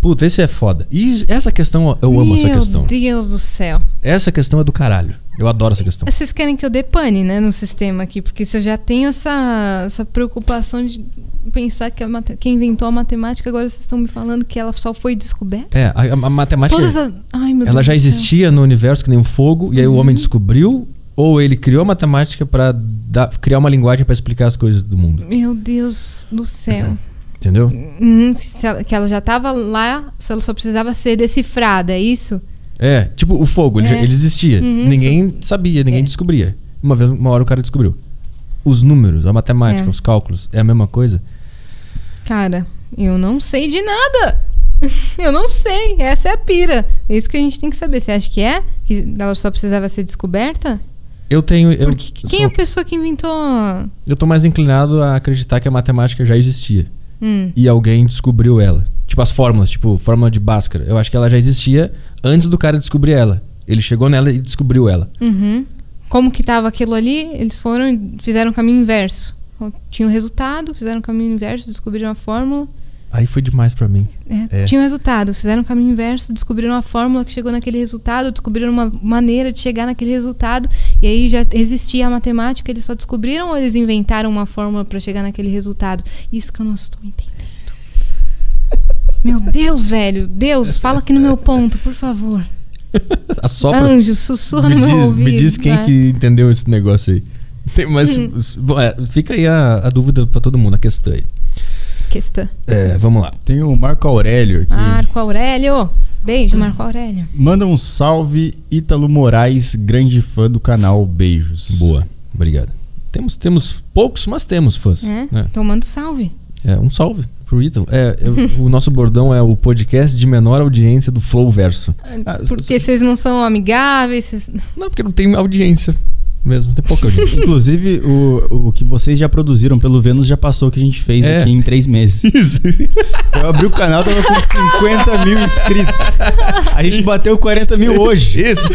Puta, esse é foda. E essa questão, eu amo essa questão. Meu Deus do céu. Essa questão é do caralho. Eu adoro essa questão. Vocês querem que eu dê pane, né, no sistema aqui, porque se eu já tenho essa, essa preocupação de pensar que mate- quem inventou a matemática, agora vocês estão me falando que ela só foi descoberta? É, a, a matemática. Todas as... Ai, meu ela Deus já do céu. existia no universo que nem o fogo, e aí o Uhum. homem descobriu, ou ele criou a matemática pra dar- criar uma linguagem pra explicar as coisas do mundo. Meu Deus do céu. Entendeu? Uhum, que ela já tava lá, se ela só precisava ser decifrada, é isso? É, tipo, o fogo, ele, já- É. ele existia. Uhum, ninguém sabia, ninguém É. descobria. Uma vez, uma hora o cara descobriu. Os números, a matemática, É. os cálculos, é a mesma coisa. Cara, eu não sei de nada. eu não sei. Essa é a pira. É isso que a gente tem que saber. Você acha que é? Que ela só precisava ser descoberta? Eu tenho. Eu, Porque quem é sou- a pessoa que inventou. eu tô mais inclinado a acreditar que a matemática já existia. Hum, E alguém descobriu ela. Tipo as fórmulas, tipo, fórmula de Bhaskara. Eu acho que ela já existia antes do cara descobrir ela. Ele chegou nela e descobriu ela. uhum. Como que tava aquilo ali? Eles foram e fizeram o caminho inverso. Tinha o resultado, fizeram o caminho inverso, descobriram a fórmula. Aí foi demais pra mim. É, É. Tinha o resultado, fizeram o caminho inverso, descobriram a fórmula que chegou naquele resultado, descobriram uma maneira de chegar naquele resultado, e aí já existia a matemática, eles só descobriram ou eles inventaram uma fórmula para chegar naquele resultado? Isso que eu não estou entendendo. Meu Deus, velho, Deus, fala aqui no meu ponto, por favor. Assopra. Anjo, sussurra me, no meu diz, ouvido. me diz quem vai. que entendeu esse negócio aí. Tem, mas Hum. bom, é, fica aí a, a dúvida pra todo mundo, a questão aí. Questão. É, vamos lá. Tem o Marco Aurélio aqui. Marco Aurélio. Beijo, Marco Aurélio. Manda um salve, Ítalo Moraes, grande fã do canal. Beijos. Boa, obrigado. Temos, temos poucos, mas temos fãs. É, né? tomando salve. É, um salve pro Ítalo. É, é, o nosso bordão é o podcast de menor audiência do Flow Verso. Ah, Porque vocês não são amigáveis, vocês... Não, porque não tem audiência mesmo, tem pouca audiência. Inclusive, o, o que vocês já produziram pelo Vênus já passou o que a gente fez É. aqui em três meses. Isso. Eu abri o canal, tava com 50 mil inscritos. A gente bateu 40 mil hoje. Isso.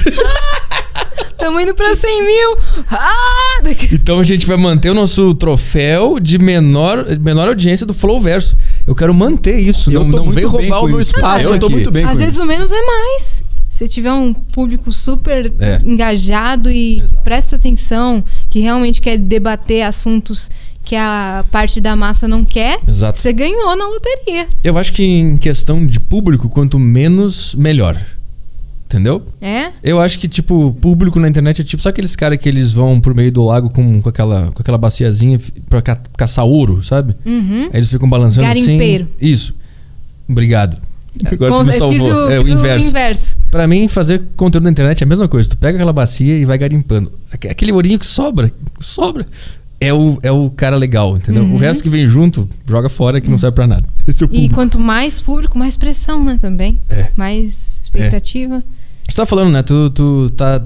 Estamos indo pra 100 mil. Ah! Então a gente vai manter o nosso troféu de menor, menor audiência do Flow Verso. Eu quero manter isso. Eu não não muito vem bem roubar com o meu isso. espaço. Eu tô aqui. muito bem Às com vezes isso. o menos é mais. Se tiver um público super É. engajado e Exato. presta atenção, que realmente quer debater assuntos que a parte da massa não quer, Exato. você ganhou na loteria. Eu acho que em questão de público, quanto menos, melhor. Entendeu? É? Eu acho que, tipo, público na internet é tipo, sabe aqueles caras que eles vão por meio do lago com, com, aquela, com aquela baciazinha pra ca caçar ouro, sabe? Uhum. Aí eles ficam balançando Garimpeiro. assim. Isso. Obrigado. Agora tu Cons- me salvou. o, é o inverso. inverso. Pra mim, fazer conteúdo na internet é a mesma coisa. Tu pega aquela bacia e vai garimpando. Aque- Aquele ourinho que sobra, sobra. É o, é o cara legal, entendeu? O resto que vem junto, joga fora que não serve pra nada. Esse é o E público. quanto mais público, mais pressão, né? Também. É. Mais expectativa. Você tá falando, né? Tu, tu tá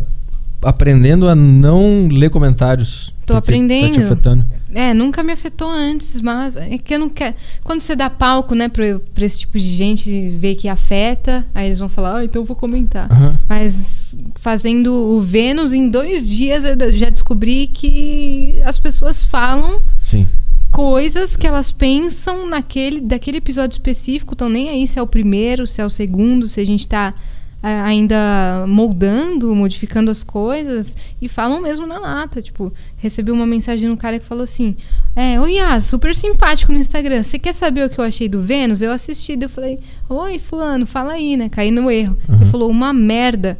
aprendendo a não ler comentários. Tô Tá aprendendo. te afetando. É, nunca me afetou antes, mas é que eu não quero. Quando você dá palco, né, pra, pra esse tipo de gente ver que afeta, aí eles vão falar, ah, então eu vou comentar. Aham. Mas fazendo o Vênus em dois dias, eu já descobri que as pessoas falam Sim. coisas que elas pensam naquele daquele episódio específico, estão nem aí se é o primeiro, se é o segundo, se a gente tá ah, ainda moldando, modificando as coisas e falam mesmo na lata, tipo, recebi uma mensagem de um cara que falou assim: "É, oi, ah, super simpático no Instagram. Você quer saber o que eu achei do Vênus? Eu assisti". Daí Eu falei: "Oi, fulano, fala aí, né? Caí no erro". Ele falou: "Uma merda".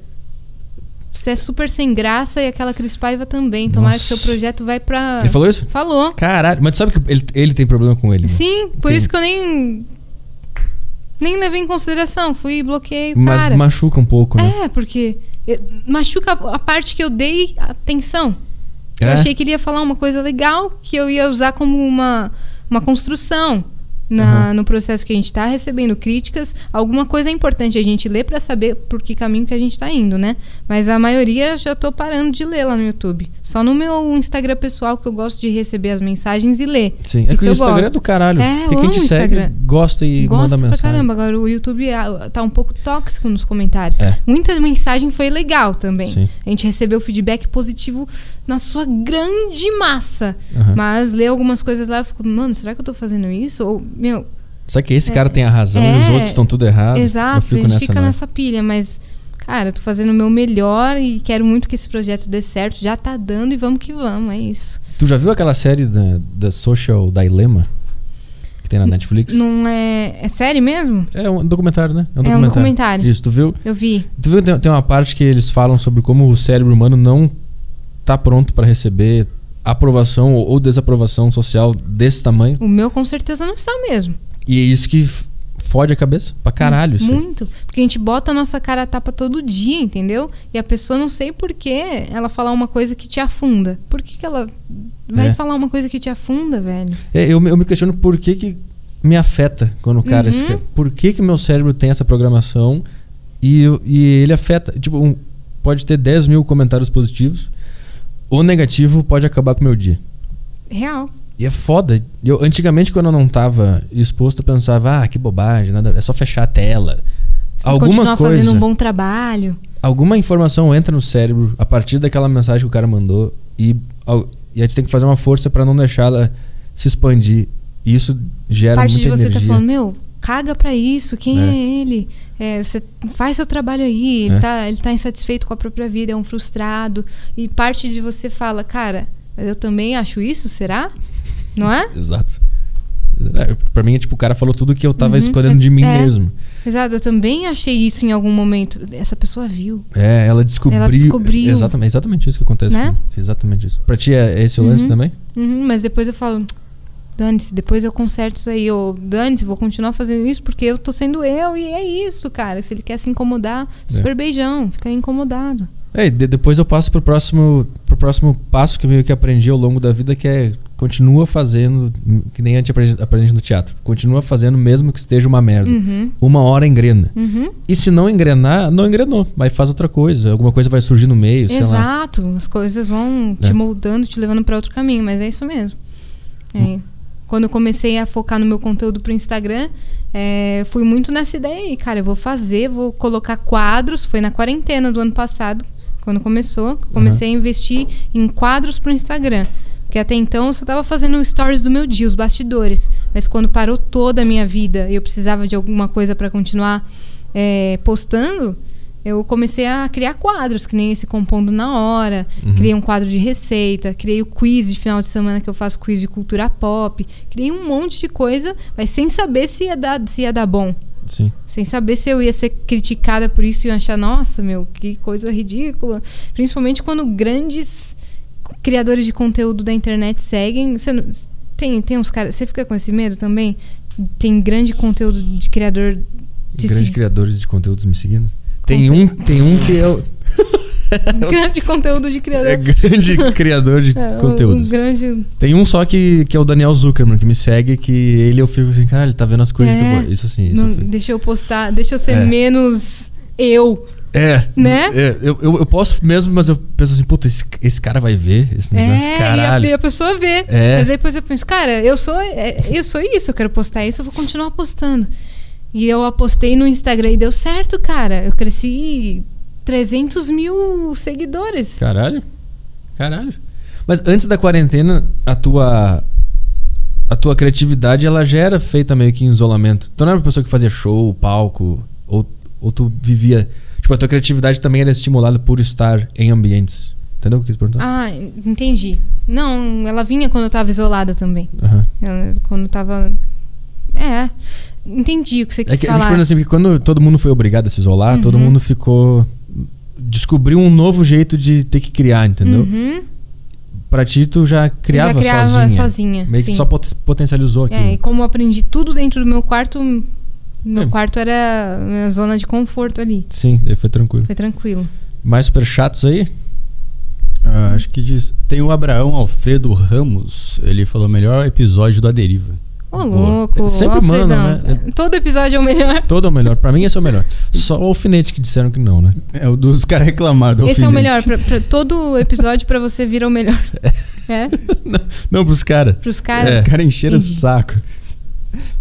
Você é super sem graça e aquela Cris Paiva também. Tomara que Nossa. seu projeto vai pra. Ele falou isso? Falou. Caralho, mas tu sabe que ele, ele tem problema com ele. né? Sim, por Tem. isso que eu nem. Nem levei em consideração. Fui e bloqueei o Mas cara. machuca um pouco, né? É, porque eu- machuca a parte que eu dei atenção. Eu É? achei que ele ia falar uma coisa legal que eu ia usar como uma, uma construção na, Aham. no processo que a gente está recebendo críticas. Alguma coisa é importante a gente ler para saber por que caminho que a gente está indo, né? Mas a maioria eu já tô parando de ler lá no YouTube. Só no meu Instagram pessoal que eu gosto de receber as mensagens e ler. Sim. É que o Instagram é gosto. do caralho. É, porque eu quem te o segue Instagram. gosta e Gosta manda pra mensagem. caramba. Agora o YouTube ah, tá um pouco tóxico nos comentários. É. Muita mensagem foi legal também. Sim. A gente recebeu feedback positivo na sua grande massa. Aham. Mas ler algumas coisas lá, eu fico, mano, será que eu tô fazendo isso? Ou, meu, Será que esse cara tem a razão e os É, outros estão tudo errado? Exato, Eu fico a gente nessa, fica nessa pilha, mas, cara, eu tô fazendo o meu melhor e quero muito que esse projeto dê certo. Já tá dando e vamos que vamos, é isso. Tu já viu aquela série da, da Social Dilemma? Que tem na Netflix? Não é. É série mesmo? É um documentário, né? É um documentário. Isso, tu viu? Eu vi. Tu viu que tem, tem uma parte que eles falam sobre como o cérebro humano não tá pronto para receber aprovação ou desaprovação social desse tamanho. O meu com certeza não está mesmo. E é isso que fode a cabeça pra caralho. Isso. aí. Muito. Porque a gente bota a nossa cara a tapa todo dia, entendeu? E a pessoa não sei por que ela falar uma coisa que te afunda. Por que, que ela vai É. falar uma coisa que te afunda, velho? É, eu, me- eu me questiono por que, que me afeta quando o cara Uhum. escreve. Por que, que meu cérebro tem essa programação e, eu- e ele afeta. Tipo, um- pode ter 10 mil comentários positivos. O negativo pode acabar com o meu dia. Real. E é foda. Eu, antigamente, quando eu não tava exposto, eu pensava, ah, que bobagem, nada, é só fechar a tela. Você alguma continuar coisa, fazendo um bom trabalho. alguma informação entra no cérebro a partir daquela mensagem que o cara mandou e, e a gente tem que fazer uma força pra não deixá-la se expandir. E isso gera Parte muita de você energia. tá falando, meu, caga pra isso, quem É. é, ele? É, você faz seu trabalho aí, ele, É. tá, ele tá insatisfeito com a própria vida, é um frustrado. E parte de você fala, cara, mas eu também acho isso, será? Não é? Exato. É, pra mim, é tipo, o cara falou tudo que eu tava Uhum. escolhendo de mim É. mesmo. Exato, eu também achei isso em algum momento. Essa pessoa viu. É, ela descobriu. Ela descobriu. Exatamente, exatamente isso que acontece. Né? Exatamente isso. Pra ti é esse o lance Uhum. também? Uhum, mas depois eu falo, dane-se, depois eu conserto isso aí. Ou dane-se, vou continuar fazendo isso porque eu tô sendo eu e é isso, cara. Se ele quer se incomodar, super beijão, fica incomodado. É, e de- depois eu passo pro próximo, pro próximo passo que eu meio que aprendi ao longo da vida, que é continua fazendo, hum, que nem a gente aprende, aprende no teatro. Continua fazendo mesmo que esteja uma merda. Uhum, Uma hora engrena. uhum. E se não engrenar, não engrenou. Mas faz outra coisa. Alguma coisa vai surgir no meio, sei lá. Exato, as coisas vão É. te moldando, te levando para outro caminho, mas é isso mesmo. É. Hum. Quando eu comecei a focar no meu conteúdo pro Instagram, é, fui muito nessa ideia aí, cara. Eu vou fazer, vou colocar quadros. Foi na quarentena do ano passado, quando começou. Comecei a investir em quadros pro Instagram. Porque até então eu só tava fazendo stories do meu dia, os bastidores. Mas quando parou toda a minha vida e eu precisava de alguma coisa para continuar é, postando, eu comecei a criar quadros, que nem esse compondo na hora. Criei um quadro de receita, criei o quiz de final de semana que eu faço quiz de cultura pop. Criei um monte de coisa, mas sem saber se ia dar, se ia dar bom. Sim. Sem saber se eu ia ser criticada por isso e achar, nossa, meu, que coisa ridícula. Principalmente quando grandes criadores de conteúdo da internet seguem. Você não- tem, tem uns caras. Você fica com esse medo também? Tem grande conteúdo de criador de Grandes se- criadores de conteúdos me seguindo. Tem um, tem um que é o grande conteúdo de criador. é grande criador de É, conteúdos. o grande. Tem um só que, que é o Daniel Zuckerman, que me segue, que ele eu fico assim, caralho, ele tá vendo as coisas É. que eu. Isso assim, isso não- eu fico- deixa eu postar, deixa eu ser É. menos eu. É, Né? é, eu, eu, eu posso mesmo, mas eu penso assim, puta, esse, esse cara vai ver esse negócio, É, e a, caralho. e a pessoa vê. É. Mas depois eu penso, cara, eu sou, é, eu sou isso, eu quero postar isso, eu vou continuar postando. E eu apostei no Instagram e deu certo, cara. Eu cresci 300 mil seguidores. Caralho. Caralho. Mas antes da quarentena, a tua a tua criatividade ela já era feita meio que em isolamento. Tu não era uma pessoa que fazia show, palco, ou, ou tu vivia. Tipo, a tua criatividade também era estimulada por estar em ambientes. Entendeu o que eu quis perguntar? Ah, entendi. Não, ela vinha quando eu tava isolada também. Aham. Ela- quando eu tava. É. Entendi o que você É quis que a gente falar. assim, porque quando todo mundo foi obrigado a se isolar, todo Uhum. mundo ficou. Descobriu um novo jeito de ter que criar, entendeu? Uhum. Pra ti, tu já criava, já criava sozinha. sozinha. Meio que sim. só pot- potencializou aquilo. É, e como eu aprendi tudo dentro do meu quarto, meu É. quarto era a minha zona de conforto ali. Sim, aí foi tranquilo. Foi tranquilo. Mais super chatos aí? Ah, acho que diz. Tem o Abraão Alfredo Ramos. Ele falou melhor episódio da Deriva. Ô, Boa. louco. Sempre Alfredão. mandam, né? Todo episódio é o melhor. Todo é o melhor. Pra mim, esse é o melhor. Só o alfinete que disseram que não, né? É o dos caras reclamaram do Esse é o alfinete. melhor. Pra, pra todo episódio pra você vira o melhor. É? não, não pros caras. Pros caras. É. Os caras encheram o saco.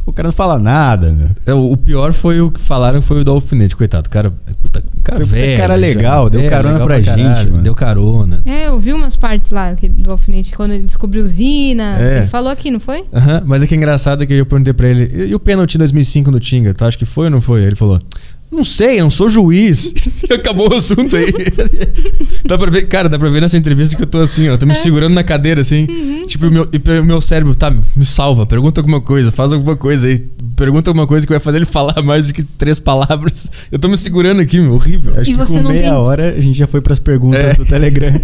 O cara não fala nada, meu. É, O pior foi o que falaram foi o do alfinete, coitado. O cara, puta, o cara Puta, velho. cara já. legal, deu carona legal pra gente, caralho, mano. Deu carona. É, eu vi umas partes lá do alfinete, quando ele descobriu usina. É. Ele falou aqui, não foi? Aham, mas é que é engraçado que eu perguntei pra ele, e, e o pênalti em 2005 no Tinga, tu acha que foi ou não foi? Ele falou, não sei, eu não sou juiz. E acabou o assunto aí. dá pra ver, cara, dá pra ver nessa entrevista que eu tô assim, ó, tô me segurando na cadeira assim. Tipo, o meu, e o meu cérebro, tá, me salva, pergunta alguma coisa, faz alguma coisa aí. Pergunta alguma coisa que vai fazer ele falar mais do que três palavras. Eu tô me segurando aqui, meu, horrível. Acho E que você com não meia tem- hora a gente já foi pras perguntas É. do Telegram.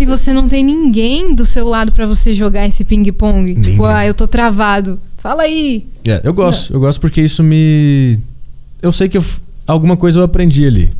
E você não tem ninguém do seu lado pra você jogar esse ping-pong. Ninguém. Tipo, ah, eu tô travado. Fala aí. É, eu gosto, eu gosto porque isso me. Eu sei que eu alguma coisa eu aprendi ali.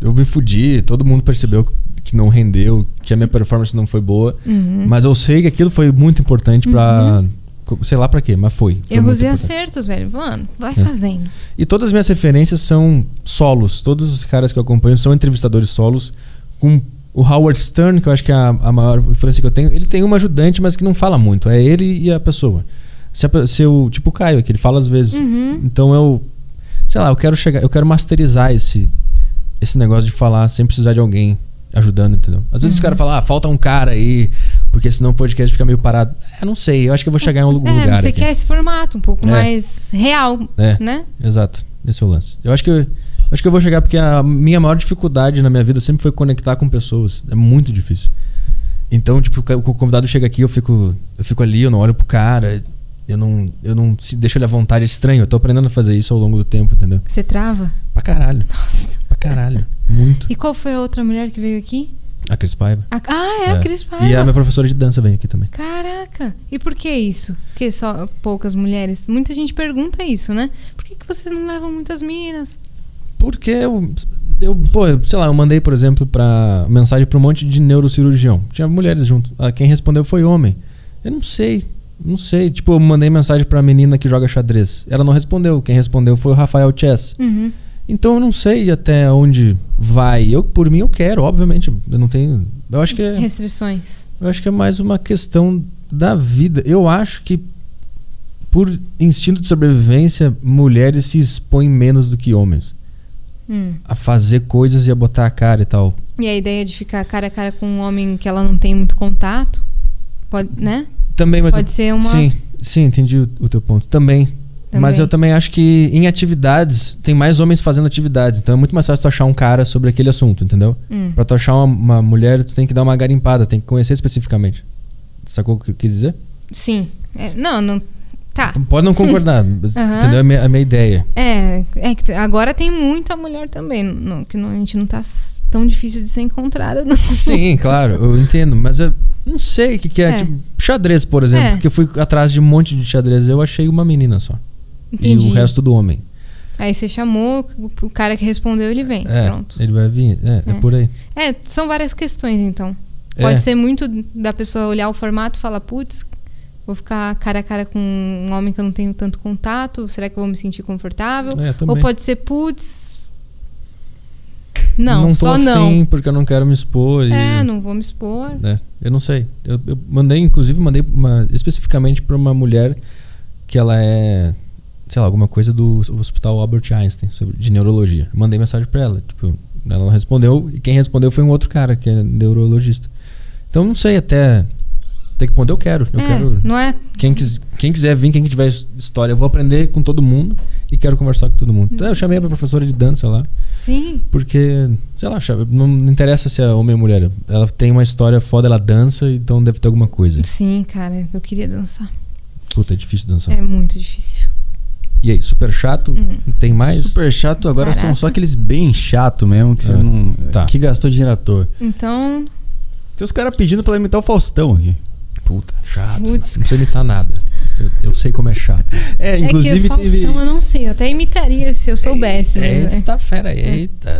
Eu me fudi, todo mundo percebeu que não rendeu, que a minha performance não foi boa. Uhum. Mas eu sei que aquilo foi muito importante pra. co- Sei lá pra quê, mas foi. foi Erros e acertos, velho. Mano, vai É. fazendo. E todas as minhas referências são solos. Todos os caras que eu acompanho são entrevistadores solos. Com o Howard Stern, que eu acho que é a, a maior influência que eu tenho. Ele tem um ajudante, mas que não fala muito. É ele e a pessoa. Se, a se eu, tipo o Caio, que ele fala às vezes. Uhum. Então eu. Sei lá, eu quero chegar. Eu quero masterizar esse, esse negócio de falar sem precisar de alguém ajudando, entendeu? Às vezes os caras falam, ah, falta um cara aí, porque senão o podcast fica meio parado. É, não sei, eu acho que eu vou chegar em algum é, lugar. você aqui. quer esse formato um pouco É. mais real, É. né? Exato, esse é o lance. Eu acho que eu, acho que eu vou chegar porque a minha maior dificuldade na minha vida sempre foi conectar com pessoas. É muito difícil. Então, tipo, o convidado chega aqui, eu fico, eu fico ali, eu não olho pro cara, eu não, eu não se deixo ele à vontade, é estranho. Eu tô aprendendo a fazer isso ao longo do tempo, entendeu? Você trava. Pra caralho, Nossa. pra caralho, muito. E qual foi a outra mulher que veio aqui? A Cris Paiva. A- ah, é, a Cris Paiva. E a minha professora de dança vem aqui também. Caraca! E por que isso? Porque só poucas mulheres? Muita gente pergunta isso, né? Por que, que vocês não levam muitas minas? Porque eu, eu, pô, eu- sei lá, eu mandei, por exemplo, pra mensagem pra um monte de neurocirurgião. Tinha mulheres junto. Ah, quem respondeu foi homem. Eu não sei, não sei. Tipo, eu mandei mensagem pra menina que joga xadrez. Ela não respondeu. Quem respondeu foi o Rafael Chess. Uhum. Então eu não sei até onde vai. Eu, por mim, eu quero, obviamente. Eu não tenho. Eu acho que é, Restrições. eu acho que é mais uma questão da vida. Eu acho que por instinto de sobrevivência, mulheres se expõem menos do que homens Hum. a fazer coisas e a botar a cara e tal. E a ideia de ficar cara a cara com um homem que ela não tem muito contato, pode, né? Também, mas Pode ser uma- Sim, sim, entendi o, o teu ponto. Também. Mas Também. eu também acho que em atividades tem mais homens fazendo atividades, então é muito mais fácil tu achar um cara sobre aquele assunto, entendeu? Hum. Pra tu achar uma, uma mulher, tu tem que dar uma garimpada, tem que conhecer especificamente. Sacou o que eu quis dizer? Sim. É, não, não. Tá. Pode não concordar, mas Aham. entendeu a minha, a minha ideia? É, é que agora tem muita mulher também. Não, que não, a gente não tá tão difícil de ser encontrada, não. Sim, claro, eu entendo, mas eu não sei o que, que é. É. Tipo, xadrez, por exemplo, É. porque eu fui atrás de um monte de xadrez, eu achei uma menina só. Entendi. E o resto do homem. Aí você chamou, o- cara que respondeu, ele vem. É, Pronto. ele vai vir. É, é, É. por aí. É, são várias questões, então. É. Pode ser muito da pessoa olhar o formato e falar, putz, vou ficar cara a cara com um homem que eu não tenho tanto contato, será que eu vou me sentir confortável? É. Ou pode ser, putz. Não, tô só afim não. porque eu não quero me expor. e- É, não vou me expor. né, eu não sei. Eu, eu mandei, inclusive, mandei uma, especificamente pra uma mulher que ela é, sei lá, alguma coisa do Hospital Albert Einstein, sobre, de neurologia. Mandei mensagem pra ela. Tipo, ela não respondeu e quem respondeu foi um outro cara, que é neurologista. Então não sei até. Até que ponto eu quero. Eu é, quero. não é? Quem, quis, quem quiser vir, quem tiver história, eu vou aprender com todo mundo e quero conversar com todo mundo. Então eu chamei a professora de dança lá. Sim. Porque, sei lá, não interessa se é homem ou mulher. Ela tem uma história foda, ela dança, então deve ter alguma coisa. Sim, cara, eu queria dançar. Puta, é difícil dançar. É muito difícil. E aí, super chato? Tem mais? Super chato, agora são Caraca. só aqueles bem chato mesmo, que você É. não. Tá. Que gastou dinheiro à toa. Então, Tem os caras pedindo pra ela imitar o Faustão aqui. Puta, chato. Putz, Não precisa imitar nada. Eu, eu sei como é chato. É, é que inclusive o Faustão teve. eu não sei, eu até imitaria se eu soubesse. mas é. Esta fera, eita.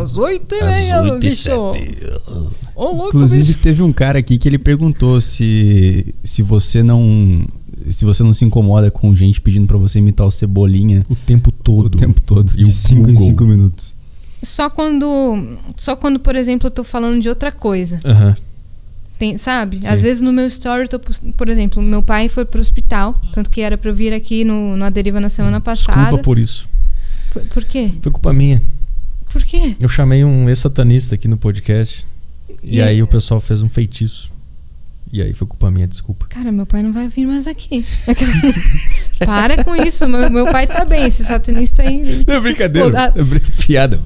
Às oito e Às meia, oito e bicho. sete. Ô, louco, Inclusive bicho. teve um cara aqui que ele perguntou se se você não se você não se incomoda com gente pedindo pra você imitar o Cebolinha O tempo todo. o tempo todo, E de o 5 em Google. 5 minutos. Só quando, só quando, por exemplo, eu tô falando de outra coisa. Aham. Tem, sabe? Sim. Às vezes no meu story, tô, por exemplo, meu pai foi pro hospital, tanto que era pra eu vir aqui no, no A Deriva na semana passada. Desculpa por isso. Por, por quê? Foi culpa minha. Por quê? Eu chamei um ex-satanista aqui no podcast. E, E- aí o pessoal fez um feitiço. E aí foi culpa minha, desculpa. Cara, meu pai não vai vir mais aqui. Para com isso, meu, meu pai tá bem, esse satanista aí. Não é brincadeira. É piada.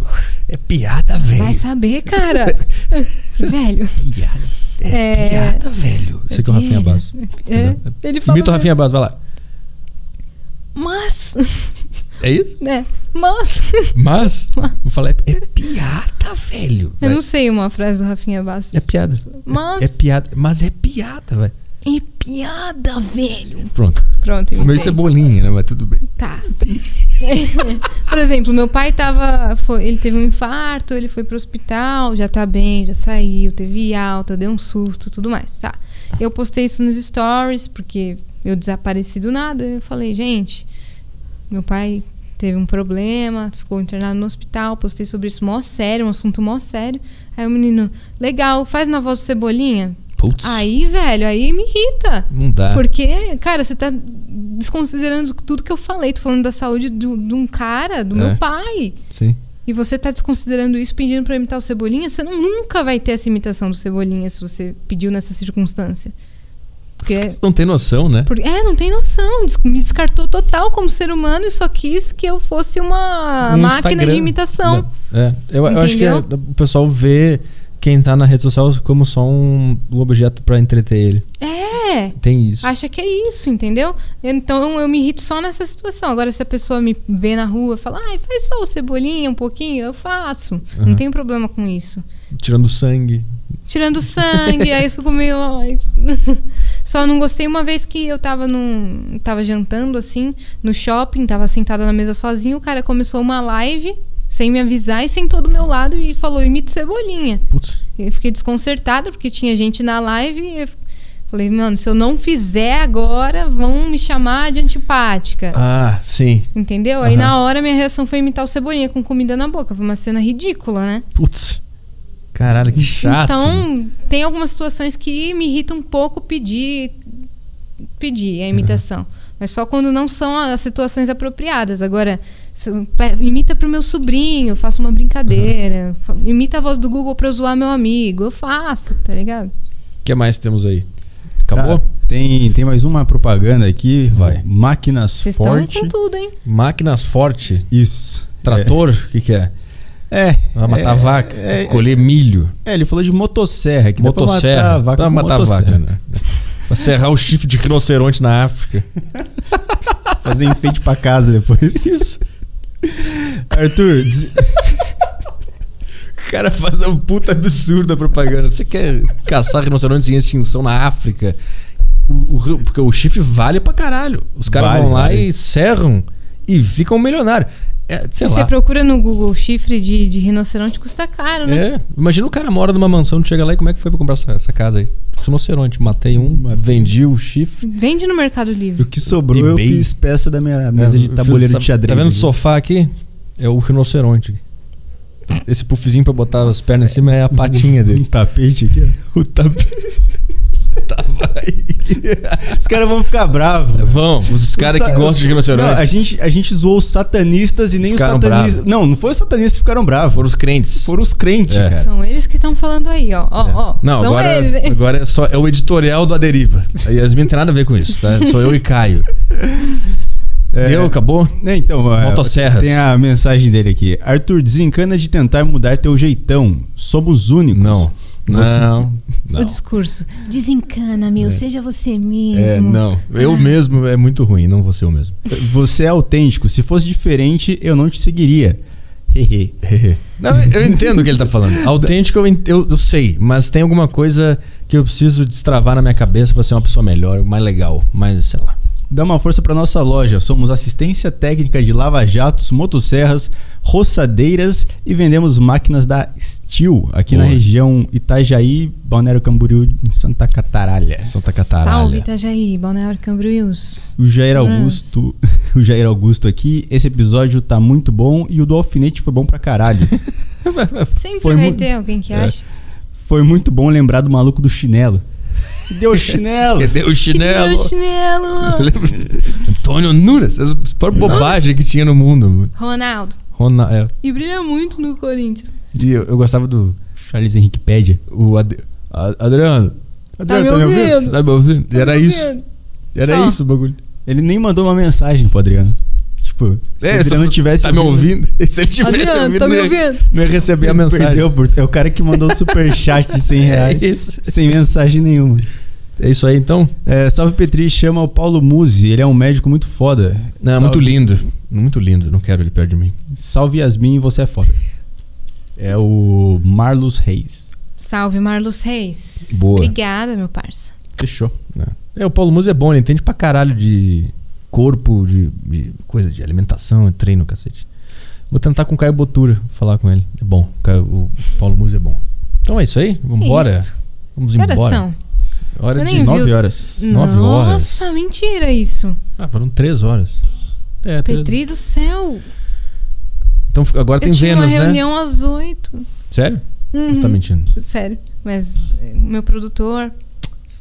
É piada, velho. Vai saber, cara. Velho. Piada. É, É. piada, velho. Isso aqui é o Rafinha. Basso. É, ele fala. Imita o Rafinha Basso, vai lá. Mas. É isso? né? Mas. Mas, eu falei, é piada, velho. Eu Vai. não sei uma frase do Rafinha Bastos. É piada. Mas. É piada. Mas é piada, velho. É piada, velho. Pronto. Pronto, Foi meio cebolinha, né? Mas tudo bem. Tá. Por exemplo, meu pai tava. Foi, ele teve um infarto, ele foi pro hospital, já tá bem, já saiu, teve alta, deu um susto tudo mais. Tá. Eu postei isso nos stories, porque eu desapareci do nada. Eu falei, gente, meu pai teve um problema, ficou internado no hospital, postei sobre isso mó sério, um assunto mó sério. Aí o menino, legal, faz na voz do Cebolinha. Putz. Aí, velho, aí me irrita. Não dá. Porque, cara, você tá desconsiderando tudo que eu falei. Tô falando da saúde do- de um cara, do É. meu pai. Sim. E você tá desconsiderando isso pedindo pra imitar o Cebolinha. Você não- nunca vai ter essa imitação do Cebolinha se você pediu nessa circunstância. Porque, Não tem noção, né? porque- é, não tem noção. Me descartou total como ser humano e só quis que eu fosse uma Um máquina Instagram. de imitação. Não. É, eu, eu acho que é- o pessoal vê quem tá na rede social como só um, um objeto pra entreter ele. É. Tem isso. acha que é isso, entendeu? Então eu me irrito só nessa situação. Agora, se a pessoa me vê na rua e fala, ai, faz só o cebolinha um pouquinho, eu faço. Uhum. Não tenho problema com isso. Tirando sangue. Tirando sangue, aí eu fico meio. Só não gostei uma vez que eu tava num. tava jantando assim, no shopping, tava sentada na mesa sozinho, o cara começou uma live sem me avisar e sentou do meu lado e falou, imito cebolinha. Putz. Eu fiquei desconcertada porque tinha gente na live e eu falei, mano, se eu não fizer agora, vão me chamar de antipática. Ah, sim. Entendeu? Aí Aham. na hora minha reação foi imitar o Cebolinha com comida na boca. Foi uma cena ridícula, né? Putz. Caralho, que chato. Então, tem algumas situações que me irritam um pouco pedir pedir a imitação. Mas só quando não são as situações apropriadas. Agora, imita pro meu sobrinho, faço uma brincadeira. Fa- Imita a voz do Google pra eu zoar meu amigo. Eu faço, tá ligado? O que mais temos aí? Acabou? Tá, tem, tem mais uma propaganda aqui. Vai. Máquinas Vocês estão Forte. com tudo, hein? Máquinas forte. Isso. Trator? O que, que é? É. Vai matar é, vaca. É, colher milho. é, ele falou de motosserra. Que dá pra Motosserra. matar vaca Pra matar motosserra. vaca, né? Pra serrar o chifre de rinoceronte na África. Fazer enfeite pra casa depois. Isso. Arthur, des- O cara faz um puta absurdo a propaganda. Você quer caçar rinocerontes em extinção na África? O- o porque o chifre vale pra caralho. Os caras Vale, vão lá vale. e serram e ficam milionários. É, sei E lá. você procura no Google chifre de, de rinoceronte, custa caro, né? É, imagina o cara mora numa mansão, chega lá e como é que foi pra comprar essa, essa casa aí? Rinoceronte, matei um, Matei. vendi o chifre. Vende no Mercado Livre. o que sobrou eu eBay. fiz peça da minha mesa É, de tabuleiro de xadrez. Tá vendo o sofá aqui? É o rinoceronte. Esse puffzinho pra botar as pernas em cima é a patinha Um dele. tapete aqui, ó. O tapete. Tá, vai. Os caras vão ficar bravos. Vão, os caras que gostam de Não, rinoceronte a, gente, a gente zoou os satanistas e nem Ficaram os satanistas. Não, não foi os satanistas que ficaram bravos. foram os crentes. Foram os crentes, É. cara. São eles que estão falando aí, ó. Ó, É. ó. Não, São agora, eles, hein? agora é só é o editorial do Aderiva. A Yasmin não tem nada a ver com isso, tá? Sou eu e Caio. É. Deu, acabou? Então, Motosserras. tem a mensagem dele aqui. Arthur, desencana de tentar mudar teu jeitão. Somos únicos. Não. Você- Não. Não. O discurso. Desencana, meu. É. Seja você É, mesmo. não. Eu mesmo é muito ruim, não vou ser eu mesmo. Você é autêntico. Se fosse diferente, eu não te seguiria. Não, eu entendo o que ele tá falando. Autêntico eu, eu, eu sei, mas tem alguma coisa que eu preciso destravar na minha cabeça pra ser uma pessoa melhor, mais legal, mais, sei lá. Dá uma força para nossa loja. Somos assistência técnica de lava-jatos, motosserras, roçadeiras e vendemos máquinas da Steel aqui na Boa. região Itajaí, Balneário Camboriú, em Santa Cataralha. Santa Cataralha. Salve, Itajaí, Balneário Camboriús. O Jair Hum. Augusto, o Jair Augusto aqui. Esse episódio tá muito bom e o do alfinete foi bom pra caralho. Sempre Foi vai ter alguém que É. acha. Foi muito bom lembrar do maluco do chinelo. Deu chinelo. Cadê o chinelo? Meu chinelo. Antônio Nunes, essa pior bobagem que tinha no mundo. mano. Ronaldo. Rona, é. E brilha muito no Corinthians. E eu, eu gostava do Charles Henrique Pédia. o Ad- A- Adriano. Tá me ouvindo? Tá me ouvindo? Tá Era me isso. ouvindo? Era Só. isso o bagulho. Ele nem mandou uma mensagem pro Adriano. Tipo, se o É, se Adriano eu- tivesse. Tá me ouvindo? Se ele tivesse Adriano, ouvindo, tá me não ouvindo? não ia receber a Ele mensagem. Perdeu, por- é o cara que mandou o superchat de 100 reais É isso. sem mensagem nenhuma. É isso aí então? É, Salve Petri, chama o Paulo Musi, ele é um médico muito foda. Não, é Salve- muito lindo. Muito lindo. Não quero ele perto de mim. Salve Yasmin, você é foda. É o Marlos Reis. Salve, Marlos Reis. Boa. Obrigada, meu parça. Fechou. É, o Paulo Musi é bom, ele entende pra caralho de corpo, de, de coisa de alimentação, treino, cacete. Vou tentar com o Caio Botura falar com ele. É bom. o Caio- o Paulo Musi é bom. Então é isso aí? Vamos Que horas embora. são? Hora Eu de nem vi. 9 horas. Nove horas. Nossa, mentira isso. Ah, foram três horas. É, três- Petri do céu. Então agora eu tem tinha Vênus, uma né? reunião às oito. Sério? Uhum. Você tá mentindo? Sério. Mas eh, meu produtor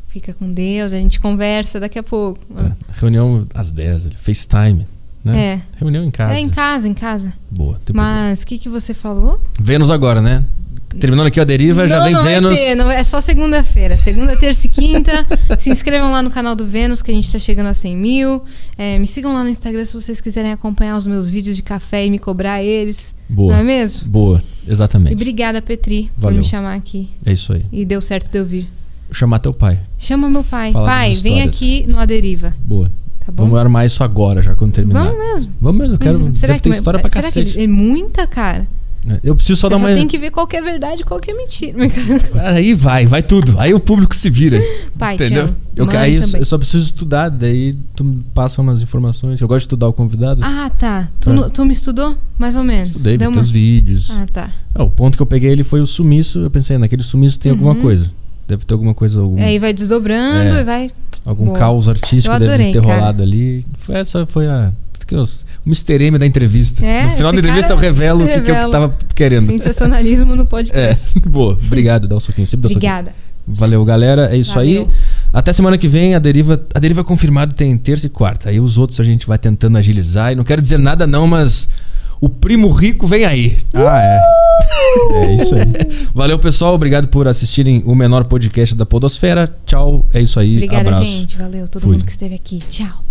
fica com Deus, a gente conversa daqui a pouco. Tá. Reunião às 10, FaceTime. Né? É. Reunião em casa. É em casa, em casa. Boa. Mas o que, que você falou? Vênus agora, né? Terminando aqui a deriva, já não, vem não Vênus. Vai ter, não, é só segunda-feira. Segunda, terça e quinta. Se inscrevam lá no canal do Vênus, que a gente tá chegando a 100 mil. É, me sigam lá no Instagram se vocês quiserem acompanhar os meus vídeos de café e me cobrar eles. Boa. Não é mesmo? Boa, E exatamente. obrigada, Petri, por Valeu. me chamar aqui. É isso aí. E deu certo de eu vir. Chamar teu pai. Chama meu pai. Fala pai, vem aqui no Aderiva. Boa. Tá bom? Vamos armar isso agora, já quando terminar. Vamos mesmo. Vamos mesmo, eu quero. Uhum. Deve ter que- história pra será cacete. que é muita, cara? Eu preciso só Você dar só uma. tem que ver qual que é verdade e qual que é mentira. Aí vai, vai tudo. Aí o público se vira. Pai, te entendeu? Eu, aí eu só preciso estudar, daí tu passa umas informações. Eu gosto de estudar o convidado. Ah, tá. Tu, É. tu me estudou? Mais ou menos. Estudei, vi Deu teus uma- vídeos. Ah, tá. Ah, o ponto que eu peguei ele foi o sumiço. Eu pensei, naquele sumiço tem alguma Uhum. coisa. Deve ter alguma coisa, algum, Aí vai desdobrando É. e vai. algum Boa. caos artístico deve ter cara. rolado ali. Foi, essa foi a. que os- O Mr. M da entrevista. É, no final da entrevista eu revelo o que, que eu tava querendo. Sensacionalismo no É, podcast. boa. Obrigado, dá um soquinho. Sempre dá um soquinho. Obrigada. Valeu, galera. É isso aí. Valeu. Até semana que vem, a deriva, a deriva confirmado tem terça e quarta. Aí os outros a gente vai tentando agilizar. E não quero dizer nada, não, mas o primo rico vem aí. Ah, é. É isso aí. Valeu, pessoal. Obrigado por assistirem o menor podcast da Podosfera. Tchau. É isso aí. Obrigada, Abraço. gente. Valeu todo Fui. mundo que esteve aqui. Tchau.